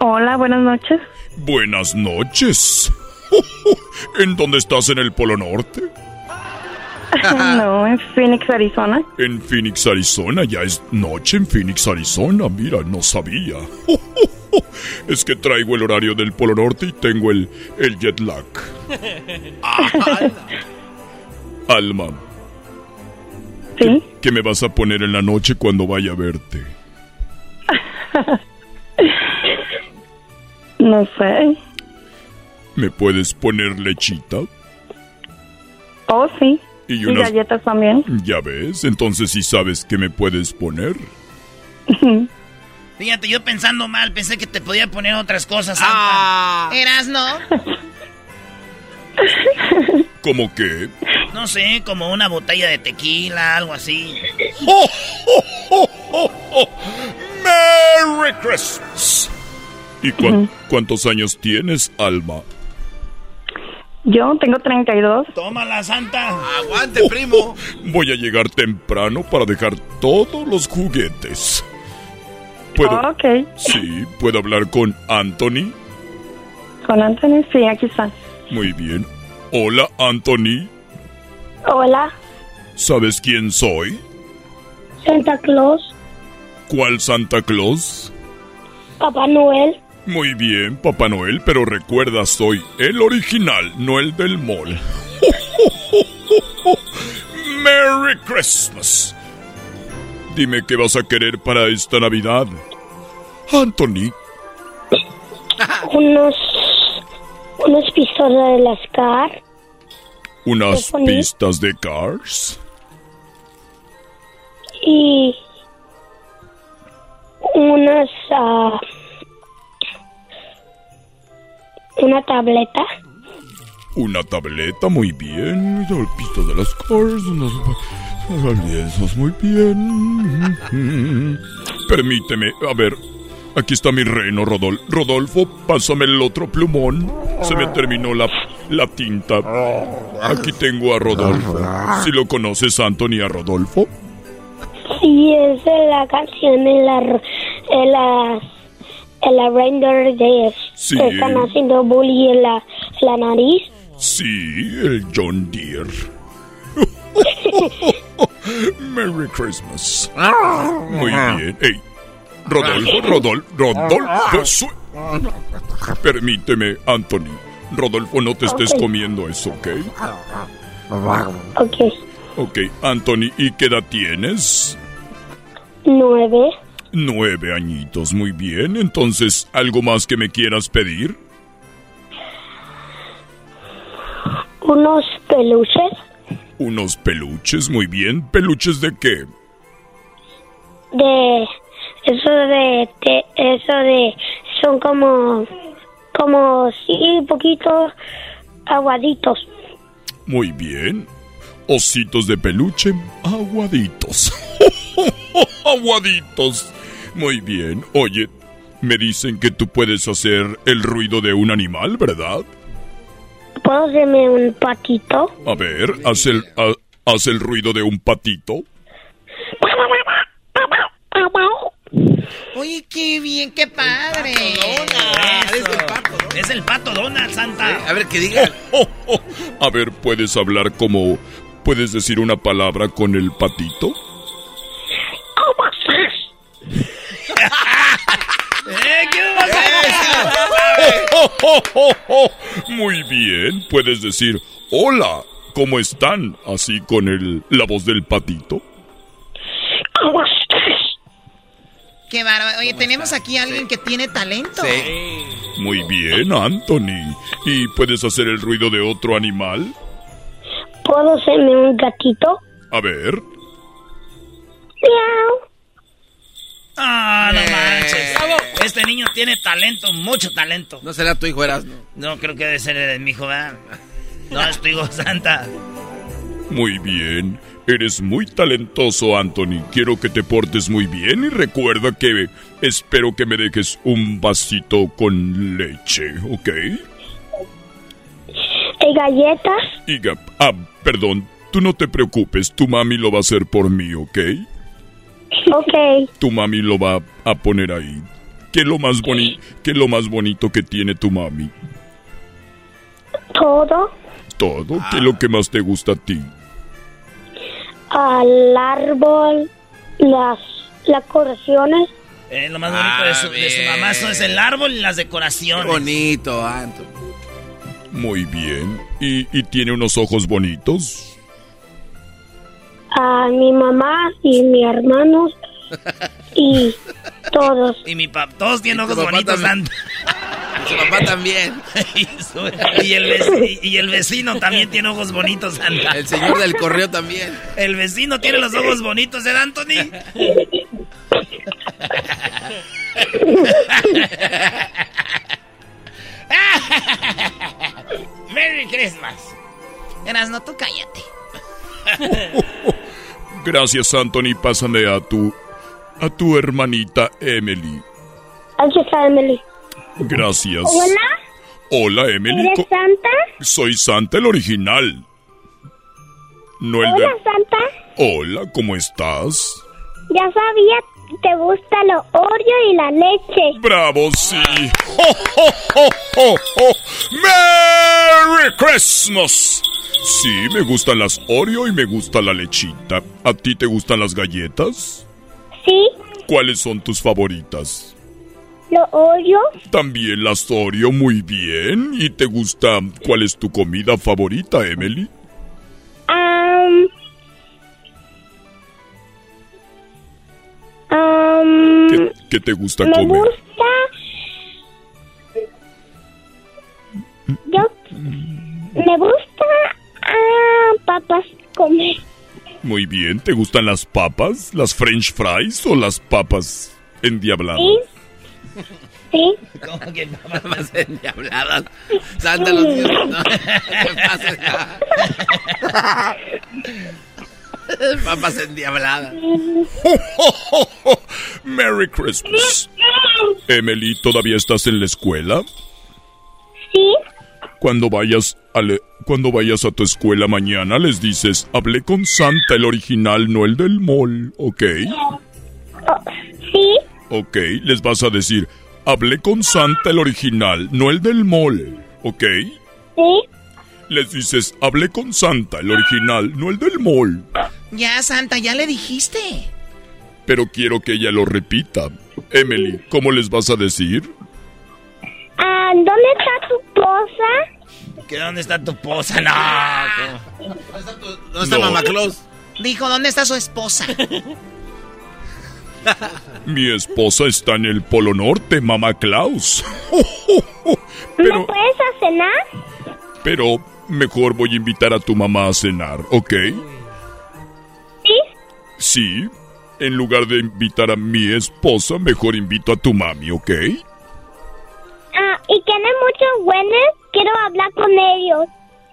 Hola, buenas noches. Buenas noches. ¿En dónde estás en el Polo Norte? no, en Phoenix, Arizona. En Phoenix, Arizona. Ya es noche en Phoenix, Arizona. Mira, no sabía. Es que traigo el horario del Polo Norte y tengo el, el jet lag. Alma. ¿Sí? ¿Qué me vas a poner en la noche cuando vaya a verte? No sé. ¿Me puedes poner lechita? Oh, sí. Y Y, unas- galletas también. Ya ves, entonces sí sabes qué me puedes poner. Fíjate, yo pensando mal, pensé que te podía poner otras cosas, Ah. ¿Eras, no? ¿Cómo qué? No sé, como una botella de tequila, algo así. ¡Merry Christmas! ¿Y cuán- cuántos años tienes, Alma? Yo tengo 32. Toma la santa. Aguante, primo. Voy a llegar temprano para dejar todos los juguetes. ¿Puedo? Ok. Sí, ¿puedo hablar con Anthony? Con Anthony, sí, aquí está. Muy bien. Hola, Anthony. Hola, ¿Sabes quién soy? Santa Claus, ¿Cuál Santa Claus? Papá Noel. Muy bien, Papá Noel, pero recuerda, soy el original, no el del mall. Merry Christmas. Dime qué vas a querer para esta Navidad. Anthony, Unos, unos pistolas de las car. unas Stephanie. pistas de Cars. y unas ah, una tableta Una tableta, muy bien. Una pista de las Cars. Unos unos lienzos, muy bien. Permíteme, a ver. Aquí está mi reino, Rodolfo. Rodolfo, pásame el otro plumón. Se me terminó la, la tinta. Aquí tengo a Rodolfo. Si lo conoces, Anthony, a Rodolfo. sí es de la canción en la en la en la render de Sí. que están haciendo bullying en la, en la nariz Sí, el John Deere. Merry Christmas. Muy bien. Ey, Rodolfo, Rodolfo, Rodolfo. su- Permíteme, Anthony. Rodolfo, no te estés comiendo eso, ¿ok? ok Ok, Anthony, ¿y qué edad tienes? nueve Nueve añitos, muy bien. Entonces, ¿algo más que me quieras pedir? unos peluches Unos peluches, muy bien. ¿Peluches de qué? de eso de, de- eso de son como como sí poquito aguaditos Muy bien. Ositos de peluche, aguaditos. aguaditos. Muy bien. Oye, me dicen que tú puedes hacer el ruido de un animal, ¿verdad? puedo hacerme un patito A ver, haz el, ha- haz el ruido de un patito. Oye, qué bien, qué padre. Eso. Es el pato Donald, Santa. A ver, que diga. A ver, ¿puedes hablar como... ¿Puedes decir una palabra con el patito? ¡Eh, qué Muy bien, puedes decir hola, ¿cómo están? Así con el, la voz del patito. Qué bárbaro. Oye, tenemos aquí a alguien que tiene talento. Muy bien, Anthony. ¿Y puedes hacer el ruido de otro animal? puedo hacerme un gatito A ver. Miau. Ah, no manches. Este niño tiene talento, mucho talento. No será tu hijo Erasmo. No, creo que debe ser el mi hijo, ¿verdad? No, es tu hijo Santa. Muy bien. Eres muy talentoso, Anthony. Quiero que te portes muy bien y recuerda que espero que me dejes un vasito con leche, ¿ok? ¿Hay galletas? Y ga- ah, perdón, tú no te preocupes, tu mami lo va a hacer por mí, ¿ok? Ok. Tu mami lo va a poner ahí. ¿Qué es lo más boni qué es lo más bonito que tiene tu mami? Todo. Todo. ¿Qué es lo que más te gusta a ti? Al árbol. Las, las decoraciones. Eh, lo más bonito de, su, de su mamá son es el árbol y las decoraciones. Qué bonito, Anthony. Muy bien. ¿Y, y tiene unos ojos bonitos? A mi mamá y mis hermanos. Y todos. Y mi papá, todos tienen ojos bonitos. Santa. Su papá también. y, su- y el vecino, y el vecino también tiene ojos bonitos, Santa. El señor del correo también. El vecino tiene los ojos bonitos, ¿eh, Anthony? Merry Christmas. Eras, no, tú cállate. Gracias, Anthony. Pásame a tu a tu hermanita Emily. Aquí está Emily. Gracias. Hola, Hola, Emily. ¿eres Santa? Soy Santa el original. No el Hola, de... Santa. Hola, ¿cómo estás? Ya sabía te gusta lo Oreo y la leche. Bravo, sí. ¡Ho, ho, ho, ho, ho! ¡Merry Christmas! Sí, me gustan las Oreo y me gusta la lechita. ¿A ti te gustan las galletas? Sí, ¿Cuáles son tus favoritas? lo Oreo. También las Oreo, muy bien. ¿Y te gusta cuál es tu comida favorita, Emily? Am, am, ¿Qué, qué te gusta me comer? gusta. Yo. Me gusta. ah, papas comer. Muy bien, ¿te gustan las papas? ¿Las french fries o las papas endiabladas? Sí. Sí. ¿Cómo que papas endiabladas? Santa los niños. No, ¿Qué pasa? Papas endiabladas. Merry Christmas. Emily, ¿todavía estás en la escuela? Sí. Cuando vayas a le- cuando vayas a tu escuela mañana les dices, hablé con Santa el original, no el del mall, ¿ok? sí. Ok, les vas a decir, hablé con Santa el original, no el del mall, ¿ok? Sí. Les dices, hablé con Santa el original, no el del mall. Ya, Santa, ya le dijiste. Pero quiero que ella lo repita. Emily, ¿cómo les vas a decir? Ah, ¿Dónde está tu esposa? ¿Que dónde está tu posa? No. ¿Dónde está No. Mamá Claus? Dijo, ¿dónde está su esposa? Mi esposa está en el Polo Norte, mamá Klaus. ¿Me puedes a cenar? Pero mejor voy a invitar a tu mamá a cenar, ¿ok? Sí. Sí. En lugar de invitar a mi esposa, mejor invito a tu mami, ¿ok? Ah, y tiene muchos buenos. Quiero hablar con ellos.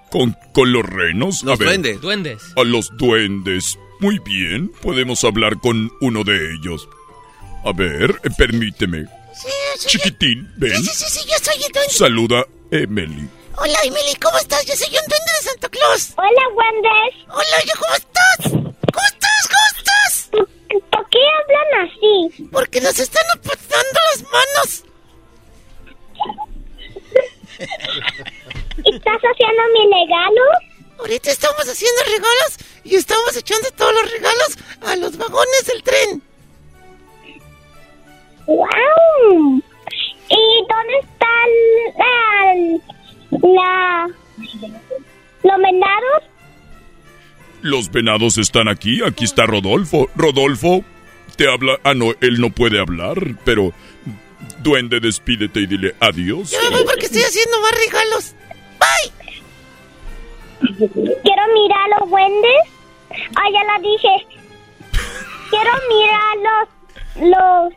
¿Con, con los renos? Los a ver, duendes. Duendes. A los duendes. Muy bien, podemos hablar con uno de ellos. A ver, eh, permíteme. Chiquitín, ven. Sí, sí, sí, yo soy el duende. Saluda a Emily. Hola, Emily, ¿cómo estás? Yo soy un duende de Santa Claus. Hola, Wendes. Hola, yo, ¿cómo estás? ¿Cómo estás? ¿Cómo estás? ¿Por qué hablan así? Porque nos están apretando las manos. ¿Estás haciendo mi regalo? Ahorita estamos haciendo regalos y estamos echando todos los regalos a los vagones del tren. ¡Wow! ¿Y dónde están la, la, los venados? Los venados están aquí. Aquí está Rodolfo. Rodolfo, te habla. Ah, no, él no puede hablar, pero. Duende, despídete y dile adiós. Yo me voy porque estoy haciendo más regalos. Bye. Quiero mirar los duendes. Ah, ya la dije. Quiero mirar los... los...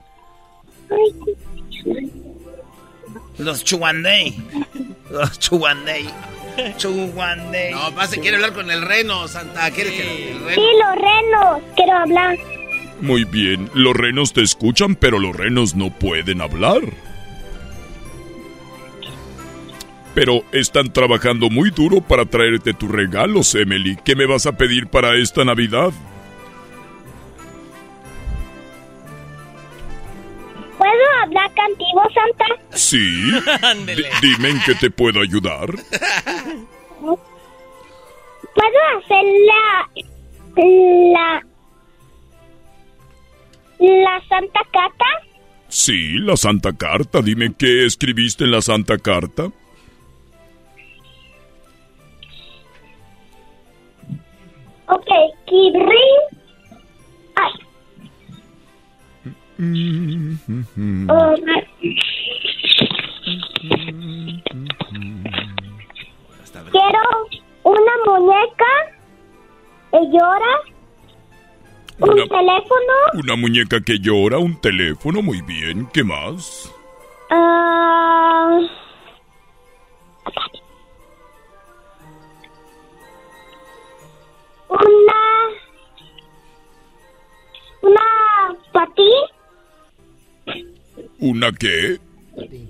Los chuandey. Los chuandey. Chuandey. No, pase, quiere hablar con el reno, Santa. ¿Quiere que el sí, reno? los renos. Quiero hablar. Muy bien, los renos te escuchan, pero los renos no pueden hablar. Pero están trabajando muy duro para traerte tus regalos, Emily. ¿Qué me vas a pedir para esta Navidad? ¿Puedo hablar contigo, Santa? Sí. Dime en qué te puedo ayudar. ¿Puedo hacer la... la... la Santa Cata? Sí, la Santa Carta. Dime qué escribiste en la Santa Carta. Ok, Kibrin. Ay. Oh, quiero una muñeca que llora, ¿Un teléfono? Una muñeca que llora, un teléfono, muy bien. ¿Qué más? Uh... Una... ¿Una patí? ¿Una qué? Patín.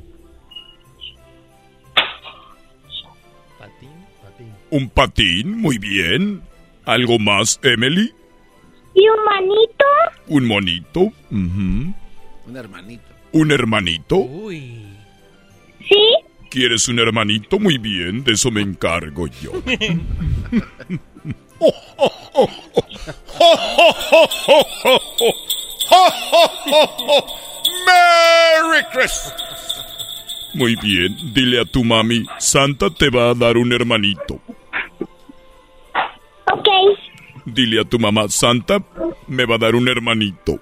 ¿Patín? ¿Un patín? Muy bien. ¿Algo más, Emily? ¿Y un manito? Un monito. Un hermanito. ¿Un hermanito? ¿Sí? ¿Quieres un hermanito? Muy bien, de eso me encargo yo. ¡Merry Christmas! Muy bien, dile a tu mami, Santa te va a dar un hermanito. Ok. Dile a tu mamá, Santa me va a dar un hermanito.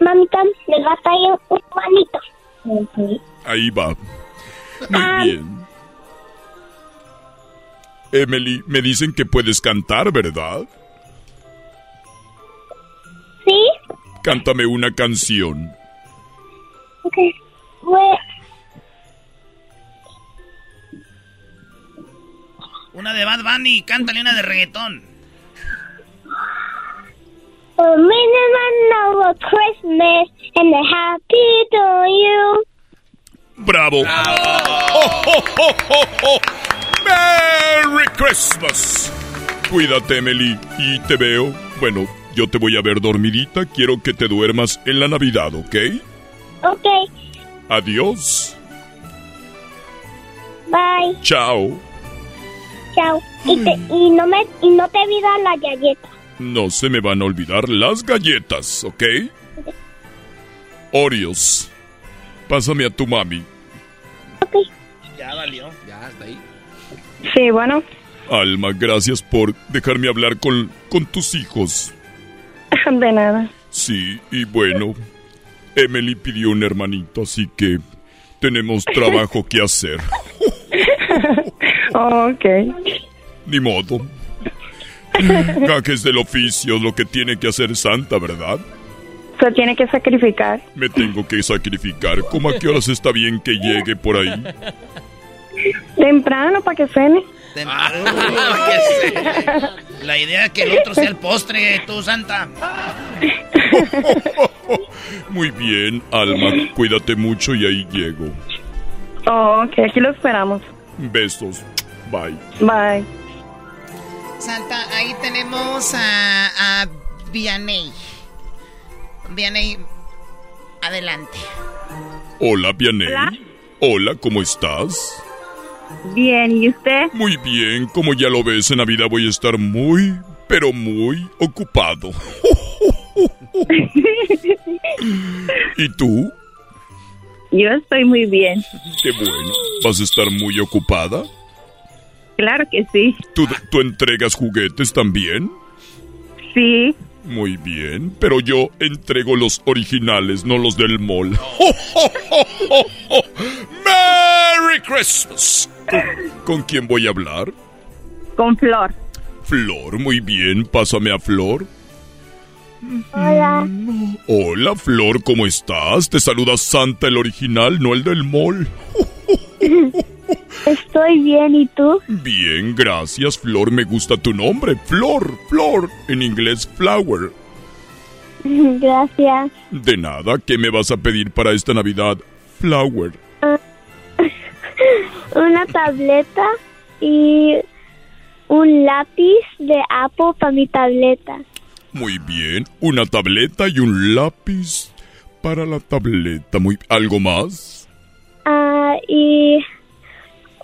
Mamita, me va a traer un manito. Ahí va. Muy bien. Emily, me dicen que puedes cantar, ¿verdad? ¿Sí? Cántame una canción. Ok. Bueno, Una de Bad Bunny, cántale una de reggaetón. A minimum of a Christmas and a happy to you. ¡Bravo! ¡Oh, oh, oh! ¡Merry Christmas! Cuídate, Emily, y te veo. Bueno, yo te voy a ver dormidita. Quiero que te duermas en la Navidad, ¿ok? Ok. Adiós. Bye. Chao. Chao. Y, te- y no me y no te olvidas la galleta. No se me van a olvidar las galletas, ¿ok? Oreos. Pásame a tu mami. Ya valió. Ya, está ahí. Sí, bueno. Alma, gracias por dejarme hablar con, con tus hijos. De nada. Sí, y bueno, Emily pidió un hermanito, así que tenemos trabajo que hacer. ok. Ni modo. Gajes del oficio, lo que tiene que hacer Santa, ¿verdad? Se tiene que sacrificar. Me tengo que sacrificar. ¿Cómo a qué horas está bien que llegue por ahí? Temprano para que cene. La idea es que el otro sea el postre, tú, Santa. Muy bien, Alma, cuídate mucho y ahí llego. Oh, ok, aquí lo esperamos. Besos. Bye. Bye. Santa, ahí tenemos a, a Vianney. Vianney, adelante. Hola, Vianney. Hola. Hola, ¿cómo estás? Bien, ¿y usted? Muy bien, como ya lo ves, en Navidad voy a estar muy, pero muy ocupado. ¿Y tú? Yo estoy muy bien. Qué bueno. ¿Vas a estar muy ocupada? Claro que sí. ¿Tú, tú entregas juguetes también? Sí. Muy bien, pero yo entrego los originales, no los del mall. ¡Merry Christmas! ¿Con, con quién voy a hablar? Con Flor. Flor, muy bien, pásame a Flor. Hola. Hola, Flor, ¿cómo estás? Te saluda Santa, el original, no el del mall. Estoy bien, ¿y tú? Bien, gracias, Flor, me gusta tu nombre. Flor, Flor, en inglés flower. Gracias. De nada, ¿qué me vas a pedir para esta Navidad? Flower. Una tableta y un lápiz de Apple para mi tableta. Muy bien, una tableta y un lápiz para la tableta. Muy ¿Algo más? Ah, y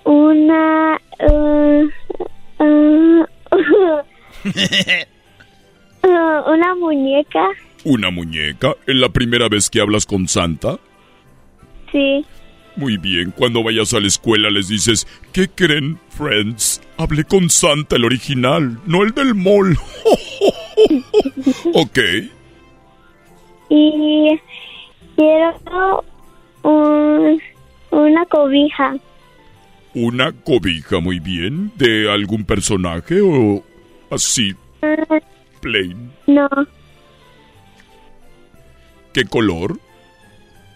una... uh, uh, uh, una muñeca. ¿Una muñeca? ¿En la primera vez que hablas con Santa? Sí. Muy bien, cuando vayas a la escuela les dices, ¿qué creen, friends? Hablé con Santa, el original, no el del mall. ok, Y quiero un- una cobija. Una cobija, muy bien, de algún personaje o así, plain. no, ¿Qué color?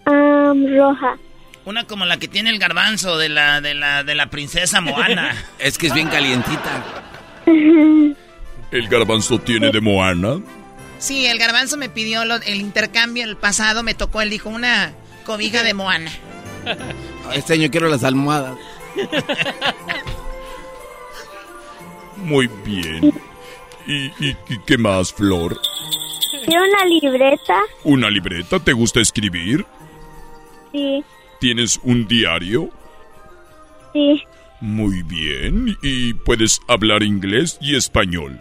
am, roja. Una como la que tiene el garbanzo de la, de la, de la princesa Moana. Es que es bien calientita. ¿El garbanzo tiene de Moana? Sí, el garbanzo me pidió lo- el intercambio el pasado, me tocó, él dijo una cobija de Moana. Este año quiero las almohadas. Muy bien. ¿Y, y- y qué más, Flor? Quiero una libreta. ¿Una libreta? ¿Te gusta escribir? Sí, ¿Tienes un diario? sí. Muy bien. ¿Y puedes hablar inglés y español?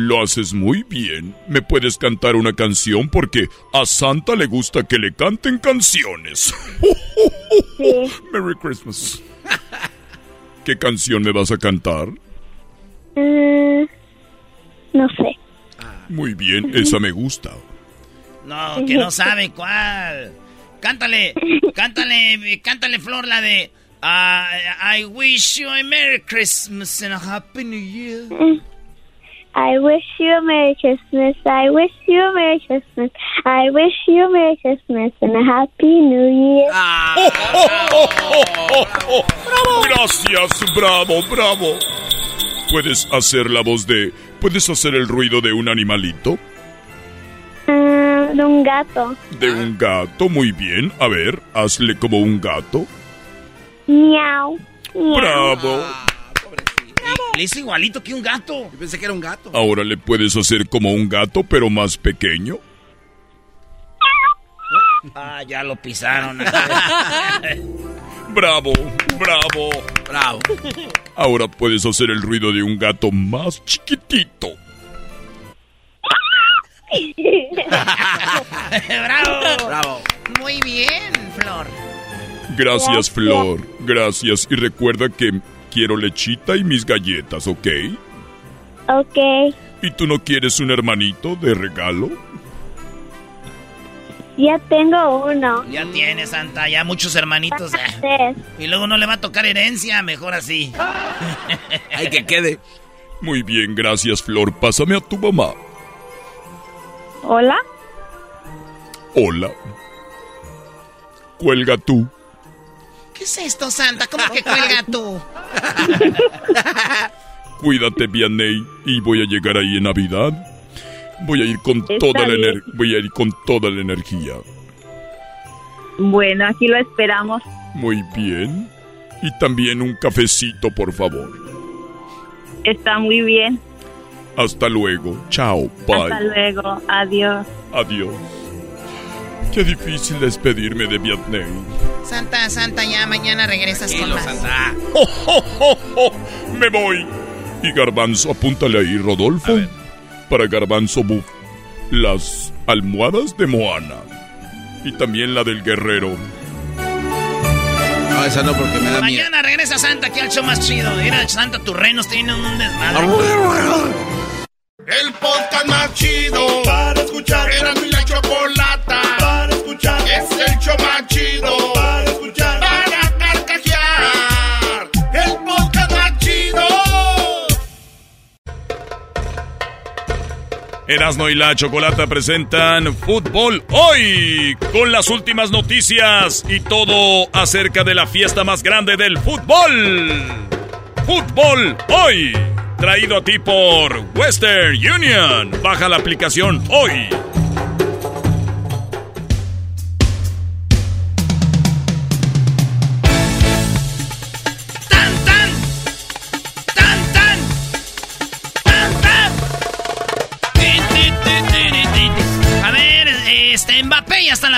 Lo haces muy bien. ¿Me puedes cantar una canción? Porque a Santa le gusta que le canten canciones. Merry Christmas. ¿Qué canción me vas a cantar? Mm, no sé. Muy bien, esa me gusta. No, que no sabe cuál. Cántale, cántale, cántale, Flor, la de ah, I wish you a Merry Christmas and a Happy New Year. I wish you a Merry Christmas. I wish you a Merry Christmas. I wish you a Merry Christmas and a Happy New Year. Gracias, bravo, bravo. ¿Puedes hacer la voz de... ¿Puedes hacer el ruido de un animalito? Ah, de un gato. De un gato, muy bien. A ver, hazle como un gato. Miau. miau. Bravo. Le hizo igualito que un gato. Yo pensé que era un gato. Ahora le puedes hacer como un gato, pero más pequeño. Ah, ya lo pisaron. Bravo, bravo, bravo. Ahora puedes hacer el ruido de un gato más chiquitito. ¡Bravo! Bravo. Muy bien, Flor. Gracias, Gracias. Flor. Gracias. Y recuerda que quiero lechita y mis galletas, ¿ok? Ok. ¿Y tú no quieres un hermanito de regalo? Ya tengo uno. Ya tiene, Santa, ya muchos hermanitos. ya. Tres. Y luego no le va a tocar herencia, mejor así. Hay que quede. Muy bien, gracias, Flor. Pásame a tu mamá. Hola. Hola. Cuelga tú. ¿Qué es esto, Santa? ¿Cómo que cuelga tú? Cuídate, Vianney, y voy a llegar ahí en Navidad. Voy a ir con Está toda la bien. ener- voy a ir con toda la energía. Bueno, aquí lo esperamos. Muy bien. Y también un cafecito, por favor. Está muy bien. Hasta luego. Chao. Hasta Bye. luego. Adiós. Adiós. Qué difícil despedirme de Vianney. Santa, Santa, ya mañana regresas con más. ¡Oh, oh, oh, oh! ¡Me voy! Y Garbanzo, apúntale ahí, Rodolfo. Para Garbanzo Buff. Las almohadas de Moana. Y también la del guerrero. No, esa no porque me da miedo. Mañana regresa Santa aquí al show más chido. Mira, Santa, tus renos tienen un desmadre. El podcast más chido para escuchar. Era mi el show más chido para escuchar. Para carcajear. El podcast más chido. Erasno y la Chocolata presentan Fútbol Hoy con las últimas noticias y todo acerca de la fiesta más grande del fútbol. Fútbol Hoy, traído a ti por Western Union. Baja la aplicación hoy.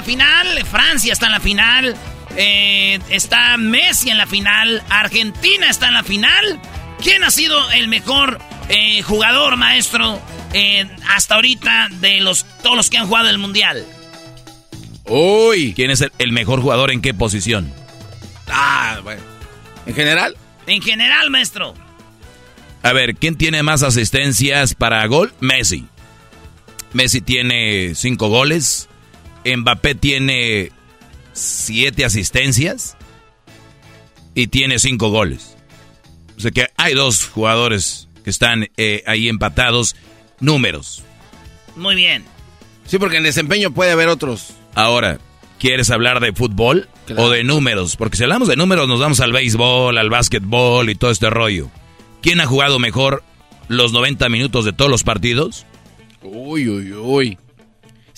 La final, Francia está en la final, eh, está Messi en la final, Argentina está en la final. ¿Quién ha sido el mejor eh, jugador, maestro, eh, hasta ahorita de los todos los que han jugado el mundial? Uy. ¿Quién es el, el mejor jugador en qué posición? Ah, bueno. ¿En general? En general, maestro. A ver, ¿quién tiene más asistencias para gol? Messi. Messi tiene cinco goles. Mbappé tiene siete asistencias. Y tiene cinco goles. O sea que hay dos jugadores que están eh, ahí empatados. Números. Muy bien. Sí, porque en desempeño puede haber otros. Ahora, ¿quieres hablar de fútbol o de números? Porque si hablamos de números nos vamos al béisbol, al básquetbol y todo este rollo. ¿Quién ha jugado mejor los 90 minutos de todos los partidos? Uy, uy, uy.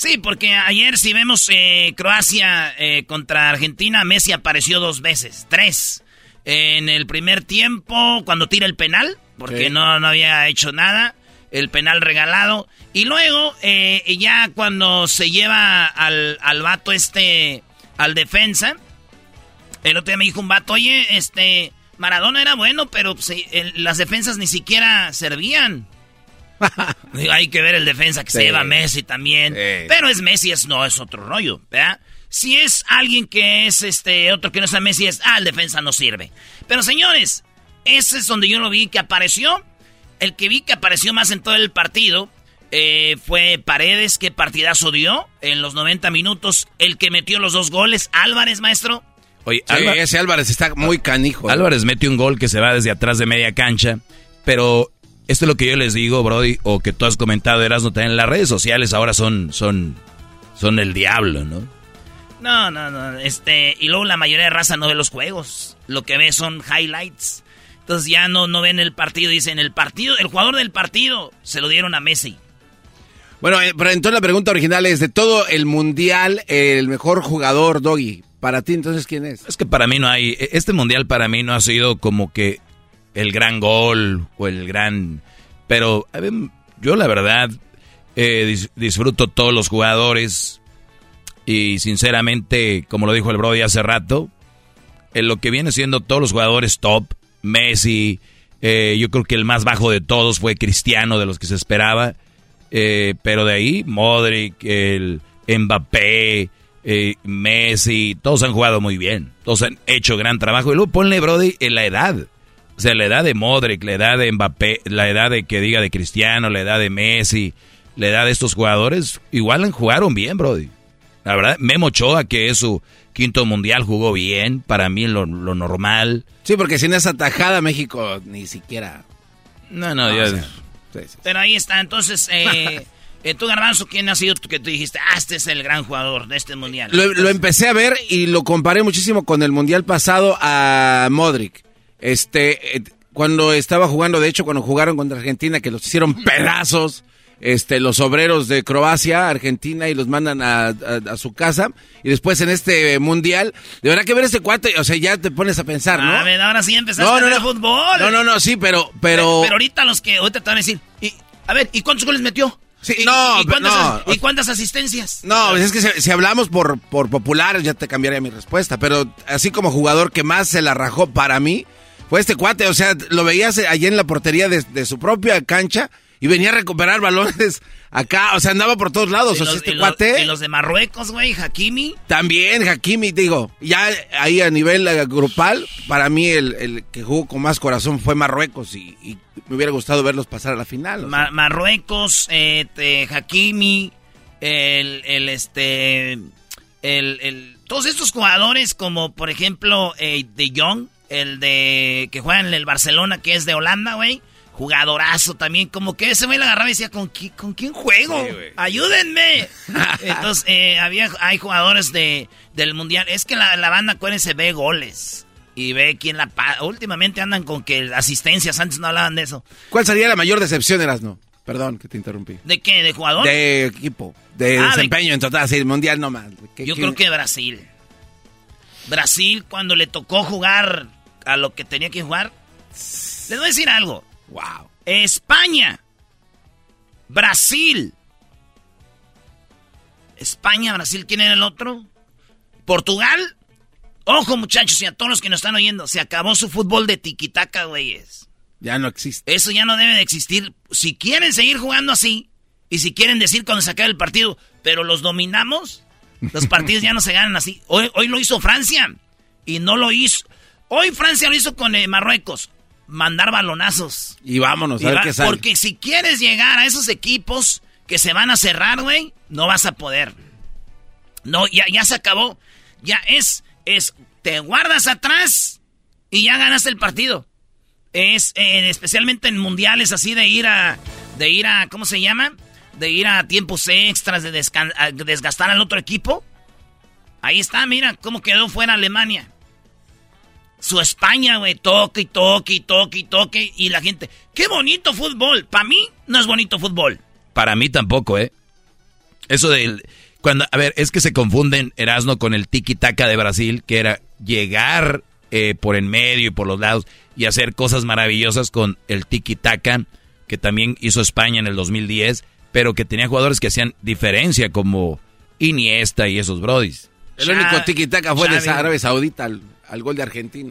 Sí, porque ayer si vemos eh, Croacia eh, contra Argentina, Messi apareció dos veces, tres. en el primer tiempo cuando tira el penal, porque Sí. no, no había hecho nada, el penal regalado. Y luego, eh, ya cuando se lleva al, al vato este, al defensa, el otro día me dijo un vato, oye, este, Maradona era bueno, pero se- el- las defensas ni siquiera servían. Hay que ver el defensa que se lleva Messi también. Sí. Pero es Messi, es no, es otro rollo, ¿verdad? Si es alguien que es este otro que no es Messi, es ah, el defensa no sirve. Pero señores, ese es donde yo lo vi que apareció. El que vi que apareció más en todo el partido eh, fue Paredes, que partidazo dio en los 90 minutos. El que metió los dos goles, Álvarez, maestro. Oye, Sí, Álva- ese Álvarez está muy canijo. ¿eh? Álvarez mete un gol que se va desde atrás de media cancha, pero esto es lo que yo les digo, Brody, o que tú has comentado, Erasmo, también en las redes sociales ahora son, son, son el diablo, ¿no? No, no, no. Este, y luego la mayoría de raza no ve los juegos. Lo que ve son highlights. Entonces ya no, no ven el partido. Dicen, el partido, el jugador del partido se lo dieron a Messi. Bueno, eh, pero entonces la pregunta original es, de todo el mundial, el mejor jugador, Doggy, para ti entonces, ¿quién es? Es que para mí no hay, este mundial para mí no ha sido como que el gran gol o el gran, pero a ver, yo la verdad eh, dis- disfruto todos los jugadores y sinceramente, como lo dijo el Brody hace rato, en lo que viene siendo todos los jugadores top, Messi, eh, yo creo que el más bajo de todos fue Cristiano de los que se esperaba, eh, pero de ahí Modric, el Mbappé, eh, Messi, todos han jugado muy bien, todos han hecho gran trabajo y luego ponle Brody en la edad. Sea, la edad de Modric, la edad de Mbappé, la edad de que diga de Cristiano, la edad de Messi, la edad de estos jugadores, igual jugaron bien, Brody. La verdad, Memo Ochoa, que es su quinto mundial, jugó bien, para mí lo, lo normal. Sí, porque sin esa tajada México ni siquiera... No, no, No, ya- o sea, sí, sí. Pero ahí está. Entonces, eh, eh, tú, Garbanzo, ¿quién ha sido que tú dijiste? Ah, este es el gran jugador de este mundial. Lo, lo empecé a ver y lo comparé muchísimo con el mundial pasado a Modric. Este, eh, cuando estaba jugando, de hecho, cuando jugaron contra Argentina, que los hicieron pedazos, este, los obreros de Croacia, Argentina, y los mandan a, a- a su casa. Y después en este mundial, de verdad que ver este cuate, o sea, ya te pones a pensar, ¿no? A ver, ahora sí empezaste No, a no, ver no. fútbol. No, no, no, sí, pero, Pero, pero. ahorita los que ahorita te van a decir, y, a ver, ¿y cuántos goles metió? Sí, ¿Y, no, y cuántas, no. ¿y cuántas asistencias? No, pues es que si, si hablamos por, por popular, ya te cambiaría mi respuesta. Pero así como jugador que más se la rajó para mí, fue este cuate. O sea, lo veías allí en la portería de, de su propia cancha y venía a recuperar balones acá. O sea, andaba por todos lados. Y O sea, los, este y los- cuate. y los de Marruecos, güey, Hakimi. También, Hakimi, digo, ya ahí a nivel eh, grupal, para mí el, el que jugó con más corazón fue Marruecos y, y me hubiera gustado verlos pasar a la final. Marruecos, eh, te- Hakimi, el, el este, el, el- todos estos jugadores como por ejemplo eh, De Jong, el de que juega en el Barcelona que es de Holanda, güey, jugadorazo también, como que ese güey la agarraba y decía, ¿con, qui- con quién juego? Ayúdenme. Entonces eh, había, hay jugadores de, del mundial, es que la, la banda acuérdense ve goles. Y ve quién la Últimamente andan con que asistencias, antes no hablaban de eso. ¿Cuál sería la mayor decepción, Erasno? Perdón que te interrumpí. ¿De qué? ¿De jugador? De equipo, de Ah, de- desempeño en total, sí, mundial no más. ¿Qué- Yo creo que Brasil. Brasil, cuando le tocó jugar a lo que tenía que jugar. Les voy a decir algo. Wow. España. Brasil. España, Brasil, ¿quién era el otro? Portugal. Ojo, muchachos, y a todos los que nos están oyendo, se acabó su fútbol de tiquitaca, güeyes. Ya no existe. Eso ya no debe de existir. Si quieren seguir jugando así, y si quieren decir cuando se acabe el partido, pero los dominamos, los partidos ya no se ganan así. Hoy, hoy lo hizo Francia, y no lo hizo. Hoy Francia lo hizo con eh, Marruecos. Mandar balonazos. Y vámonos, a ver qué sale. Porque si quieres llegar a esos equipos que se van a cerrar, güey, no vas a poder. No, ya, ya se acabó. Ya es, es, te guardas atrás y ya ganaste el partido. Es, eh, especialmente en mundiales así de ir a, de ir a, ¿cómo se llama? De ir a tiempos extras, de desgastar al otro equipo. Ahí está, mira cómo quedó fuera Alemania. Su España, güey, toque y toque y toque y toque. Y la gente, qué bonito fútbol. Para mí no es bonito fútbol. Para mí tampoco, ¿eh? Eso del... Cuando, a ver, es que se confunden Erasmo con el tiki-taka de Brasil, que era llegar eh, por en medio y por los lados y hacer cosas maravillosas con el tiki-taka que también hizo España en el 2010, pero que tenía jugadores que hacían diferencia como Iniesta y esos brodis. El único tiki-taka fue de Arabia Saudita al, gol de Argentina.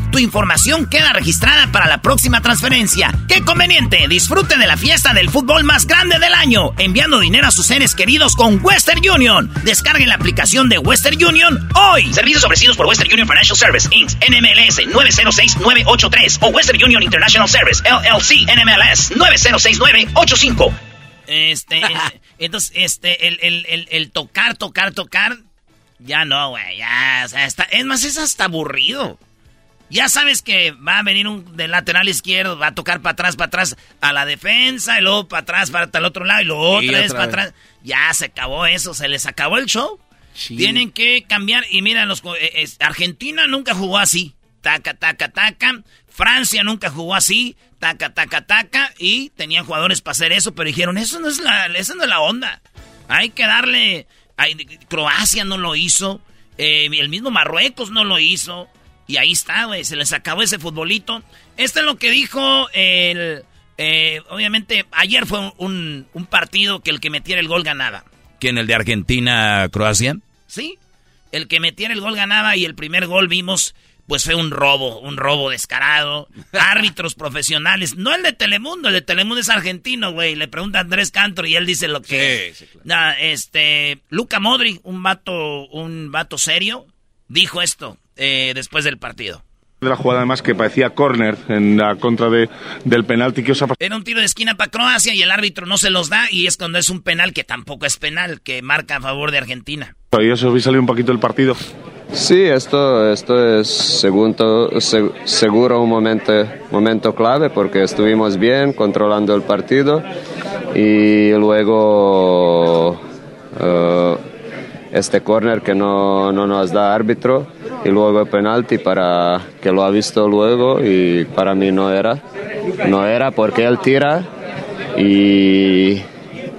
tu información queda registrada para la próxima transferencia. ¡Qué conveniente! Disfrute de la fiesta del fútbol más grande del año, enviando dinero a sus seres queridos con Western Union. Descargue la aplicación de Western Union hoy. Servicios ofrecidos por Western Union Financial Service, Inc., NMLS 906983 o Western Union International Service, LLC, NMLS 906985. Este, entonces, este, el, el, el, el tocar, tocar, tocar, ya no, güey, ya, o sea, está, es más, es hasta aburrido. Ya sabes que va a venir un del lateral izquierdo, va a tocar para atrás, para atrás a la defensa, y luego para atrás, para el otro lado, y luego otra vez para atrás. Ya se acabó eso, se les acabó el show. Tienen que cambiar, y mira, los, eh, Argentina nunca jugó así. Taca, taca, taca. Francia nunca jugó así. Taca, taca, taca. Y tenían jugadores para hacer eso, pero dijeron, eso no es la, eso no es la onda. Hay que darle... Croacia no lo hizo. Eh, el mismo Marruecos no lo hizo. Y ahí está, güey, se les acabó ese futbolito. Esto es lo que dijo el... Eh, obviamente, ayer fue un, un, partido que el que metiera el gol ganaba. ¿Quién, el de Argentina-Croacia? Sí, el que metiera el gol ganaba y el primer gol vimos, pues fue un robo, un robo descarado. Árbitros profesionales, no el de Telemundo, el de Telemundo es argentino, güey. Le pregunta a Andrés Cantor y él dice lo que... Sí, sí, claro. nah, este, Luca Modri, un vato, un vato serio, dijo esto eh, después del partido. De la jugada además que parecía córner en la contra de, del penalti que os ha pasado. Era un tiro de esquina para Croacia y el árbitro no se los da y es cuando es un penal que tampoco es penal, que marca a favor de Argentina. ¿Y eso habéis salido un poquito del partido? Sí, esto, esto es segundo, se, seguro un momento, momento clave porque estuvimos bien controlando el partido y luego uh, este córner que no, no nos da árbitro y luego el penalti para que lo ha visto luego y para mí no era. No era porque él tira y,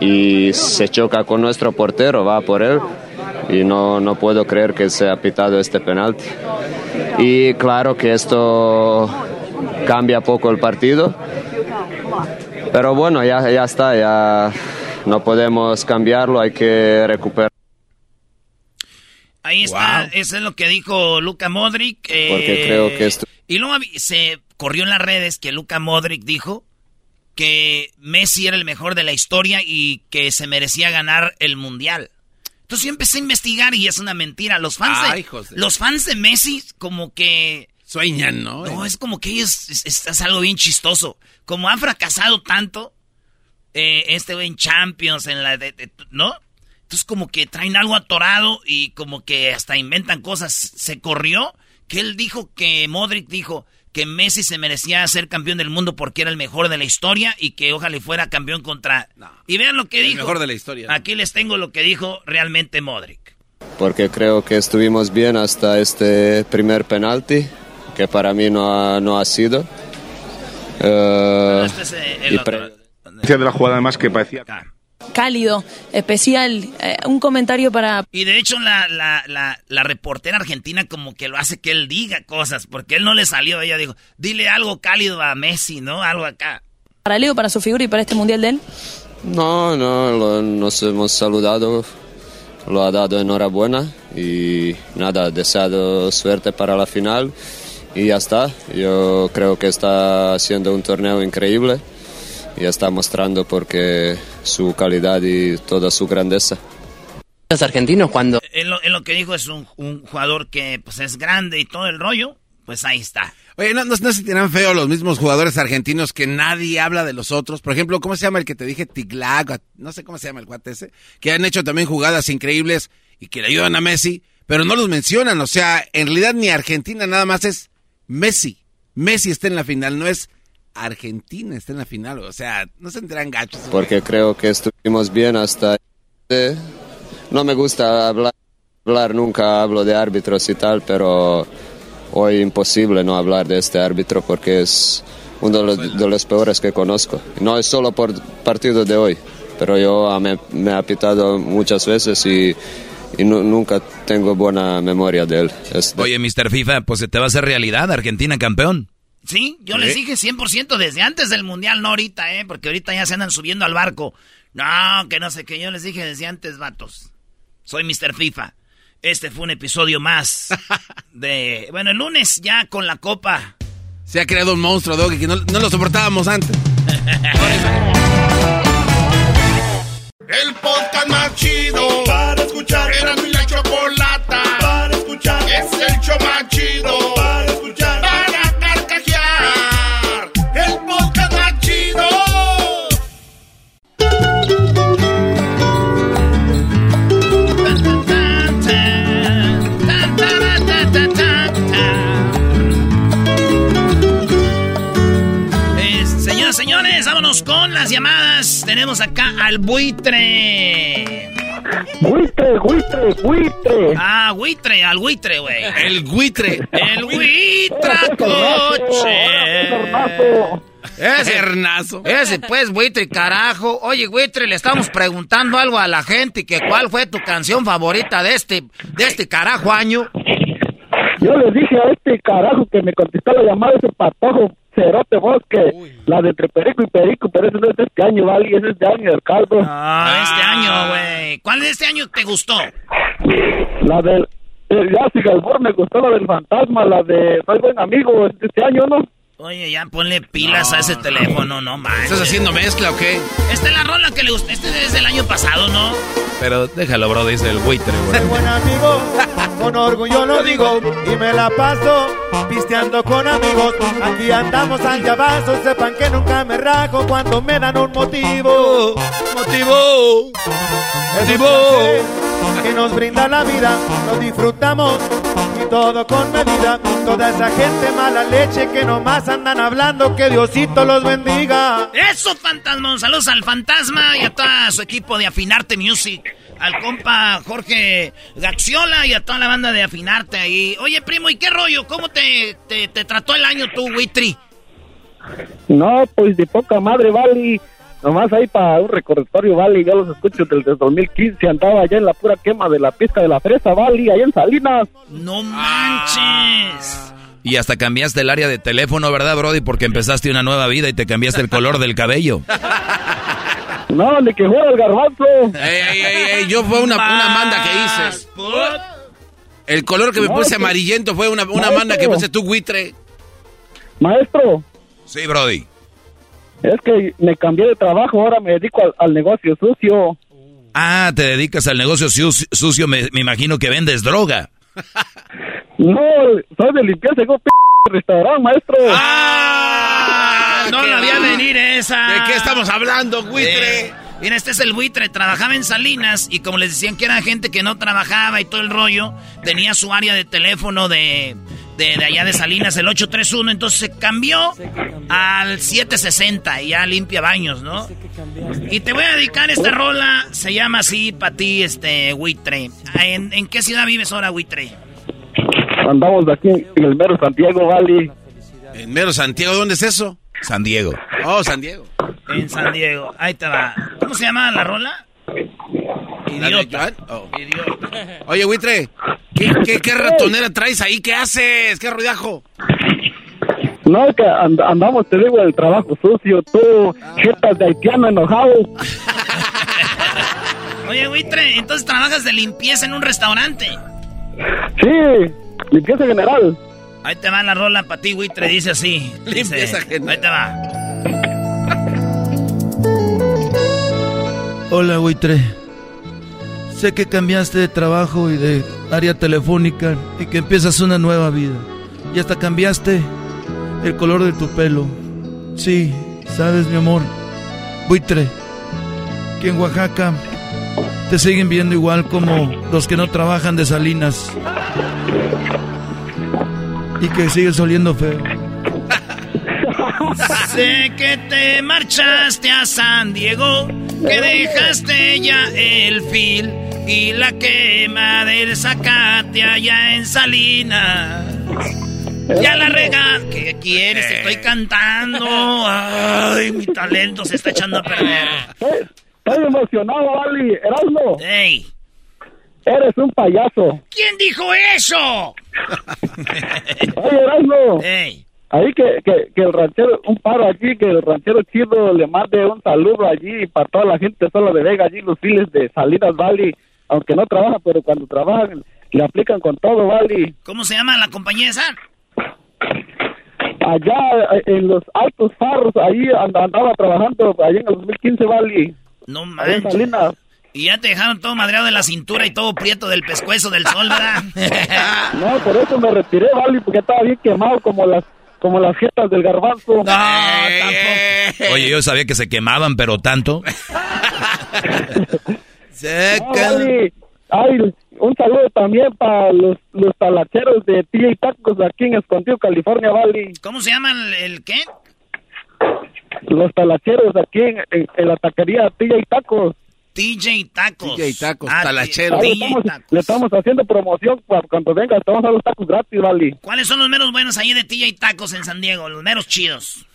y se choca con nuestro portero, va por él y no, no puedo creer que se ha pitado este penalti. Y claro que esto cambia poco el partido, pero bueno, ya, ya está, ya no podemos cambiarlo, hay que recuperar. Ahí está, wow. eso es lo que dijo Luca Modric. Eh, Porque creo que esto... Y luego se corrió en las redes que Luca Modric dijo que Messi era el mejor de la historia y que se merecía ganar el mundial. Entonces yo empecé a investigar y es una mentira. Los fans, de, los fans de Messi como que... Sueñan, ¿no? No, es como que ellos, es, es- es algo bien chistoso. Como han fracasado tanto, eh, este güey en Champions, en la de, de- ¿no? Entonces como que traen algo atorado y como que hasta inventan cosas. Se corrió que él dijo que Modric dijo que Messi se merecía ser campeón del mundo porque era el mejor de la historia y que ojalá fuera campeón contra... Y vean lo que El dijo. mejor de la historia. Aquí les tengo lo que dijo realmente Modric. porque creo que estuvimos bien hasta este primer penalti, que para mí no ha, no ha sido. Eh, Este es eh, el y otro. pre- de la jugada además que parecía cálido, especial. Eh, un comentario para... Y de hecho la, la, la, la reportera argentina como que lo hace que él diga cosas, porque él no le salió. Ella dijo, dile algo cálido a Messi, ¿no? Algo acá. Para Leo, para su figura y para este mundial de él. No, no, lo- nos hemos saludado, lo ha dado enhorabuena y nada, deseado suerte para la final y ya está. Yo creo que está haciendo un torneo increíble y está mostrando porque su calidad y toda su grandeza. Los argentinos cuando... En lo, en lo que dijo es un, un jugador que pues es grande y todo el rollo, pues ahí está. Oye, ¿no, no, no se tiran feo los mismos jugadores argentinos que nadie habla de los otros? Por ejemplo, ¿cómo se llama el que te dije? Tiglac, no sé cómo se llama el cuate ese, que han hecho también jugadas increíbles y que le ayudan a Messi, pero no los mencionan. O sea, en realidad ni Argentina nada más es Messi. Messi está en la final, no es Argentina está en la final. O sea, no se enteran gachos. Porque creo que estuvimos bien hasta... No me gusta hablar, hablar, nunca hablo de árbitros y tal, pero hoy imposible no hablar de este árbitro porque es uno de los, de los peores que conozco. No es solo por partido de hoy, pero yo me, me ha pitado muchas veces y, y nu- nunca tengo buena memoria de él. Oye, Mr. FIFA, pues se te va a hacer realidad, Argentina campeón. Sí, yo les dije 100% desde antes del Mundial, no ahorita, ¿eh? Porque ahorita ya se andan subiendo al barco. No, que no sé qué. Yo les dije desde antes, vatos. Soy Mr. FIFA. Este fue un episodio más de... Bueno, el lunes ya con la copa. Se ha creado un monstruo, Doggy, que no, no lo soportábamos antes. El podcast más chido para escuchar. Era mi la chocolata para escuchar. Es el show más chido con las llamadas. Tenemos acá al buitre. Buitre, buitre, buitre. Ah, buitre, al buitre, güey. El buitre. El buitracoche. Ese hernazo. Ese pues, buitre, carajo. Oye, buitre, le estamos preguntando algo a la gente que cuál fue tu canción favorita de este, de este carajo año. Yo le dije a este carajo que me contestó la llamada, ese patojo cerote bosque, la de entre Perico y Perico, pero ese no es de este año, ¿vale? Ese es de año del caldo. Ah, de este año, güey. ¿Cuál de este año te gustó? La del... ya, si Galbor me gustó la del fantasma, la de Soy buen amigo, este año, ¿no? Oye, ya ponle pilas a ese teléfono, no manches. ¿Estás haciendo mezcla o qué? Esta es la rola que le gusta. Este es del año pasado, ¿no? Pero déjalo, bro, dice el buitre, güey. buen amigo, con orgullo lo digo, y me la paso pisteando con amigos. Aquí andamos al llavazo, sepan que nunca me rajo cuando me dan un motivo. Motivo, motivo, que nos brinda la vida, lo disfrutamos todo con medida. Toda esa gente mala leche que nomás andan hablando, que Diosito los bendiga. Eso, fantasma. Saludos al fantasma y a todo su equipo de Afinarte Music. Al compa Jorge Gaxiola y a toda la banda de Afinarte ahí. Oye, primo, ¿y qué rollo? ¿Cómo te, te, te trató el año tú, Witri? No, pues de poca madre, vale. Nomás ahí para un recordatorio, vale. Yo los escucho desde 2015. Andaba allá en la pura quema de la pista de la fresa, vale. Allá en Salinas. ¡No manches! Y hasta cambiaste el área de teléfono, ¿verdad, Brody? Porque empezaste una nueva vida y te cambiaste el color del cabello. No, ni que fuera el garbanzo. Ey, ey, ey, ey, yo fue una, una manda que hice. El color que me No, puse amarillento fue una, una Maestro. manda que puse tú, buitre. Maestro, Sí, Brody. Es que me cambié de trabajo. Ahora me dedico al, al negocio sucio. Ah, te dedicas al negocio su- sucio, me, me imagino que vendes droga. No, soy de limpieza en un p restaurante, maestro. ¡Ah! No la vi a venir esa. ¿De qué estamos hablando, buitre? Eh, mira, este es el buitre, trabajaba en Salinas y como les decían que era gente que no trabajaba y todo el rollo, tenía su área de teléfono de, de, de allá de Salinas, el 831, entonces se cambió al 760 y ya limpia baños, ¿no? Y te voy a dedicar esta rola, se llama así para ti, este, buitre. ¿En, en qué ciudad vives ahora, buitre? Andamos aquí en el mero Santiago, vale. En mero Santiago, ¿dónde es eso? San Diego. Oh, San Diego. En San Diego, ahí te va. ¿Cómo se llama la rola? ¿La de Idiota. Oh. Oye, buitre, ¿qué, qué, qué ratonera traes ahí? ¿Qué haces? ¿Qué ruidajo? No, es que and- andamos, te digo, el trabajo sucio. Tú, jetas de haitiano enojado. Oye, buitre, entonces trabajas de limpieza en un restaurante. Sí, limpieza general. Ahí te va la rola para ti, buitre, dice así. Dice, Limpieza general. Ahí te va. Hola, buitre. Sé que cambiaste de trabajo y de área telefónica y que empiezas una nueva vida. Y hasta cambiaste el color de tu pelo. Sí, sabes, mi amor. Buitre, que en Oaxaca te siguen viendo igual como los que no trabajan de Salinas. y que sigues oliendo feo. Sé que te marchaste a San Diego, que dejaste ya el fil y la quema del zacate allá en Salinas. Ya la rega. ¿Qué quieres? Estoy cantando. Ay, mi talento se está echando a perder. Estoy emocionado, Ali. Erasmo. ¡Ey! Eres un payaso. ¿Quién dijo eso? Oye, Erasmo. ¡Ey! Ahí que, que, que el ranchero, un paro allí, que el ranchero chido le mande un saludo allí para toda la gente solo de Vega, allí los files de Salinas Valley, aunque no trabaja, pero cuando trabajan le aplican con todo, Valley. ¿Cómo se llama la compañía esa? Allá eh, en los altos farros, ahí and- andaba trabajando, allá en el 2015, Valley. No manches. Y ya te dejaron todo madreado de la cintura y todo prieto del pescuezo del sol, ¿verdad? No, por eso me retiré, Valley, porque estaba bien quemado como las como las jetas del garbanzo. Oye, yo sabía que se quemaban, pero tanto. Valley. Ay, un saludo también para los, los talacheros de Tía y Tacos aquí en Escondido, California, Valley. ¿Cómo se llama el, el qué? Los talacheros aquí en, en- en la taquería Tía y Tacos. TJ Tacos. TJ Tacos, Ah, talacheros. Ahí TJ estamos- Tacos. le estamos haciendo promoción para cuando venga, te vamos a los tacos gratis, Valley. ¿Cuáles son los menos buenos ahí de TJ Tacos en San Diego? Los meros chidos.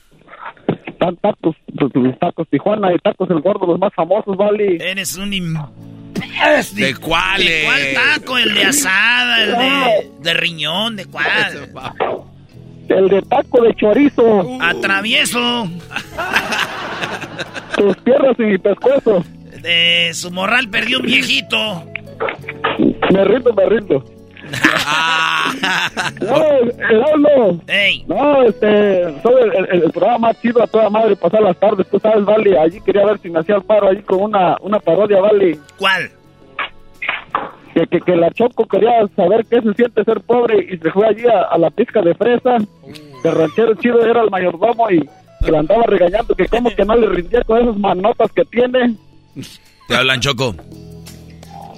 Están tacos, los, los tacos Tijuana y tacos El Gordo, los más famosos, Valley. Eres un... im- ¿De cuáles? ¿De cuál taco? ¿El de asada? ¿El de, de riñón? ¿De cuál? El de taco de chorizo, Atravieso. tus piernas y mi pescuezo. De su morral perdió un viejito. Me rindo, me rindo. No. Ey. No, este, soy el, el- el programa más chido a toda madre pasar las tardes, tú sabes, Vale. Allí quería ver si me hacía el paro allí con una, una parodia, Vale. ¿Cuál? Que, que, que la Choco quería saber qué se siente ser pobre y se fue allí a, a la pizca de fresa. Que el ranchero chido era el mayordomo y que le andaba regañando que como que no le rindía con esas manotas que tiene. Te hablan, Choco.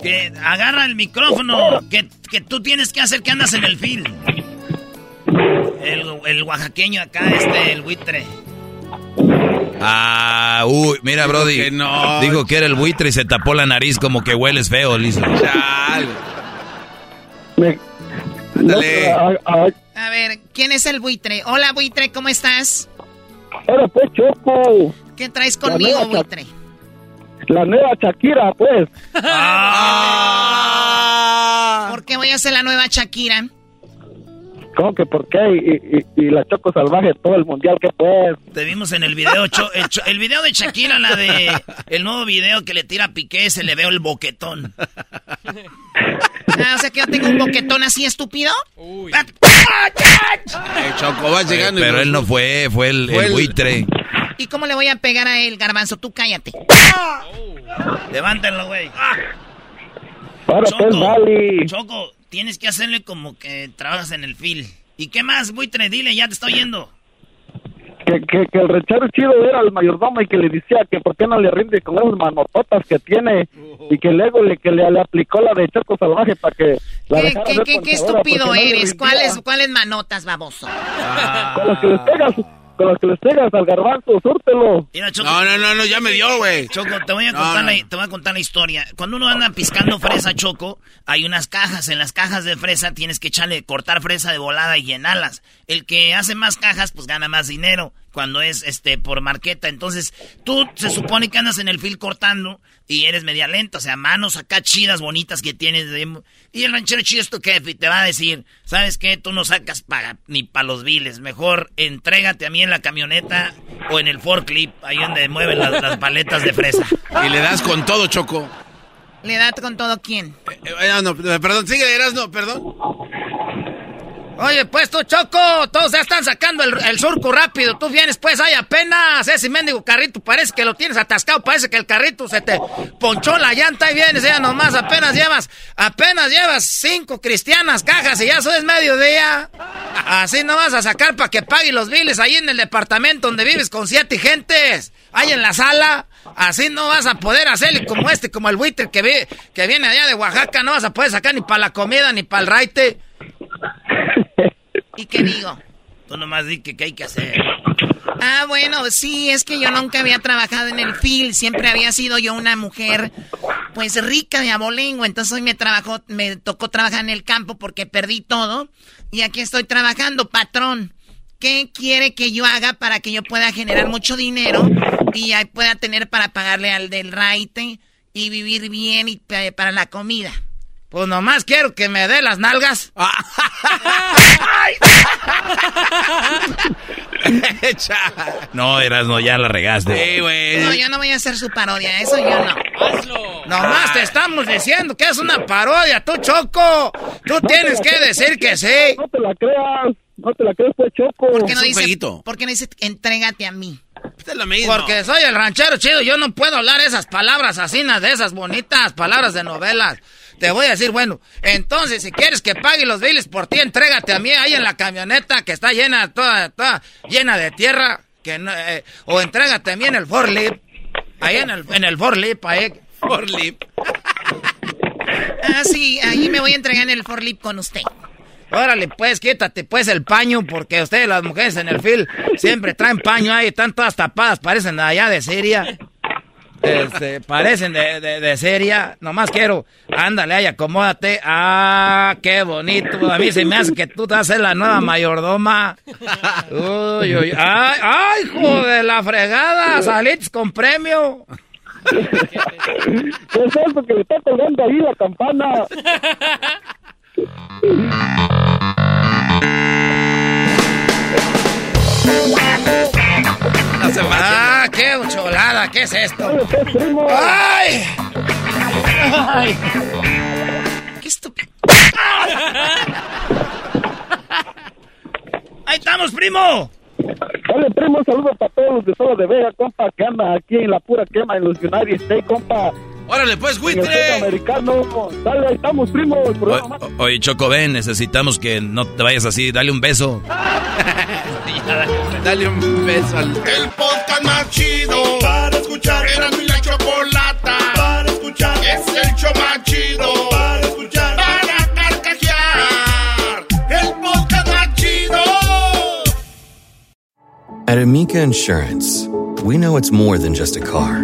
Que agarra el micrófono. Que, que tú tienes que hacer que andas en el fil. El, el oaxaqueño acá, este, el buitre. Ah, uy, mira, Brody. que no. Dijo que era el buitre y se tapó la nariz como que hueles feo, listo. Me, Ándale. No, a- ver, ¿quién es el buitre? Hola, buitre, ¿cómo estás? Ahora pues, Choco. ¿Qué traes conmigo, buitre? La nueva Shakira, pues. ¿Por qué voy a hacer la nueva Shakira? ¿Cómo que por qué? Y, y- y la Choco Salvaje, todo el mundial, que pues. Te vimos en el video, Cho- el, Cho- el video de Shakira, la de el nuevo video que le tira a Piqué, se le veo el boquetón. Ah, o sea que yo tengo un boquetón así estúpido. Eh, Choco, vas llegando y Pero nos- él no fue, fue el, Fue el el- buitre. ¿Y cómo le voy a pegar a él, garbanzo? Tú cállate. Levántenlo, güey. Ahora pues, Vali. Choco, tienes que hacerle como que trabajas en el fil. ¿Y qué más, buitre? Dile, ya te estoy oyendo. Que, que, que el rechero chido era el mayordomo y que le decía que por qué no le rinde con esas manototas que tiene y que luego le, que le, le aplicó la de Choco Salvaje para que la ¿Qué, dejara qué, qué, qué estúpido no eres? ¿Cuáles, ¿Cuáles manotas, baboso? Con las que les pegas, con las que les pegas al garbanzo, súrtelo. Mira, Choco. No, no, no, no, ya me dio, güey. Choco, te voy a No, contar no. La, te voy a contar la historia. Cuando uno anda piscando fresa, Choco, hay unas cajas. En las cajas de fresa tienes que echarle, cortar fresa de volada y llenarlas. El que hace más cajas, pues gana más dinero cuando es este por marqueta. Entonces, tú se supone que andas en el fil cortando y eres media lenta, o sea, manos acá chidas, bonitas que tienes. de- y el ranchero chido es tu jefe y te va a decir, ¿sabes qué? Tú no sacas para, ni para los biles. Mejor entrégate a mí en la camioneta o en el forklift, ahí donde mueven las, las paletas de fresa. Y le das con todo, Choco. ¿Le da con todo quién? Eh, eh, no, perdón, sigue, eras, no, perdón. Oye, pues tú, Choco, todos ya están sacando el, surco rápido. Tú vienes, pues, hay apenas ese mendigo carrito. Parece que lo tienes atascado. Parece que el carrito se te ponchó la llanta y vienes ya nomás. Apenas llevas, apenas llevas cinco cristianas cajas y ya eso es mediodía. Así no vas a sacar para que pague los biles ahí en el departamento donde vives con siete gentes. Ahí en la sala. Así no vas a poder hacerle como este, como el buitre que, vi- que viene allá de Oaxaca. No vas a poder sacar ni para la comida ni para el raite. ¿Y qué digo? Tú nomás di que qué hay que hacer. Ah, bueno, sí, es que yo nunca había trabajado en el FIL, siempre había sido yo una mujer, pues rica de abolengo, entonces hoy me trabajó, me tocó trabajar en el campo porque perdí todo y aquí estoy trabajando, patrón. ¿Qué quiere que yo haga para que yo pueda generar mucho dinero y pueda tener para pagarle al del raite y vivir bien y para la comida? Pues nomás quiero que me dé las nalgas. no, eras no, ya la regaste. No, yo no voy a hacer su parodia, eso yo no. Hazlo. Nomás te estamos diciendo que es una parodia, tú Choco. Tú tienes que decir que sí. No te la creas, no te la creas, pues Choco. ¿Por qué no dice, ¿por qué no dice entrégate a mí? Porque soy el ranchero chido, yo no puedo hablar esas palabras así, de esas bonitas palabras de novelas. Te voy a decir, bueno, entonces si quieres que pague los biles por ti, entrégate a mí ahí en la camioneta que está llena, toda, toda llena de tierra, que eh, o entrégate a mí en el forlip, ahí en el, en el forlip, ahí. Forlip. ah, sí, ahí me voy a entregar en el forlip con usted. Órale, pues, quítate pues el paño, porque ustedes las mujeres en el fil siempre traen paño ahí, están todas tapadas, parecen allá de Siria. Este, parecen de, de, de seria. Nomás quiero, ándale ahí, acomódate. Ah, qué bonito. A mí se me hace que tú te vas a ser la nueva mayordoma. Uy, uy. Ay, ay, hijo de la fregada. Salits con premio. ¿Qué es eso que le está colgando ahí la campana? Ah, qué cholada, ¿qué es esto? ¡Ay! ¡Ay! ¡Qué estúpido! ¡Ahí estamos, primo! Dale, primo, saludos para todos los de Solo de Vega, compa, que anda aquí en la pura quema en los United States, compa. ¡Órale, pues, buitre! americano. Dale, ahí estamos, primo. oye, Choco, ven, necesitamos que no te vayas así. Dale un beso. dale un beso al... El podcast más chido para escuchar. Era mi la chocolata para escuchar. Es el show más chido para escuchar. Para carcajear. El podcast más chido. At Amica Insurance, we know it's more than just a car.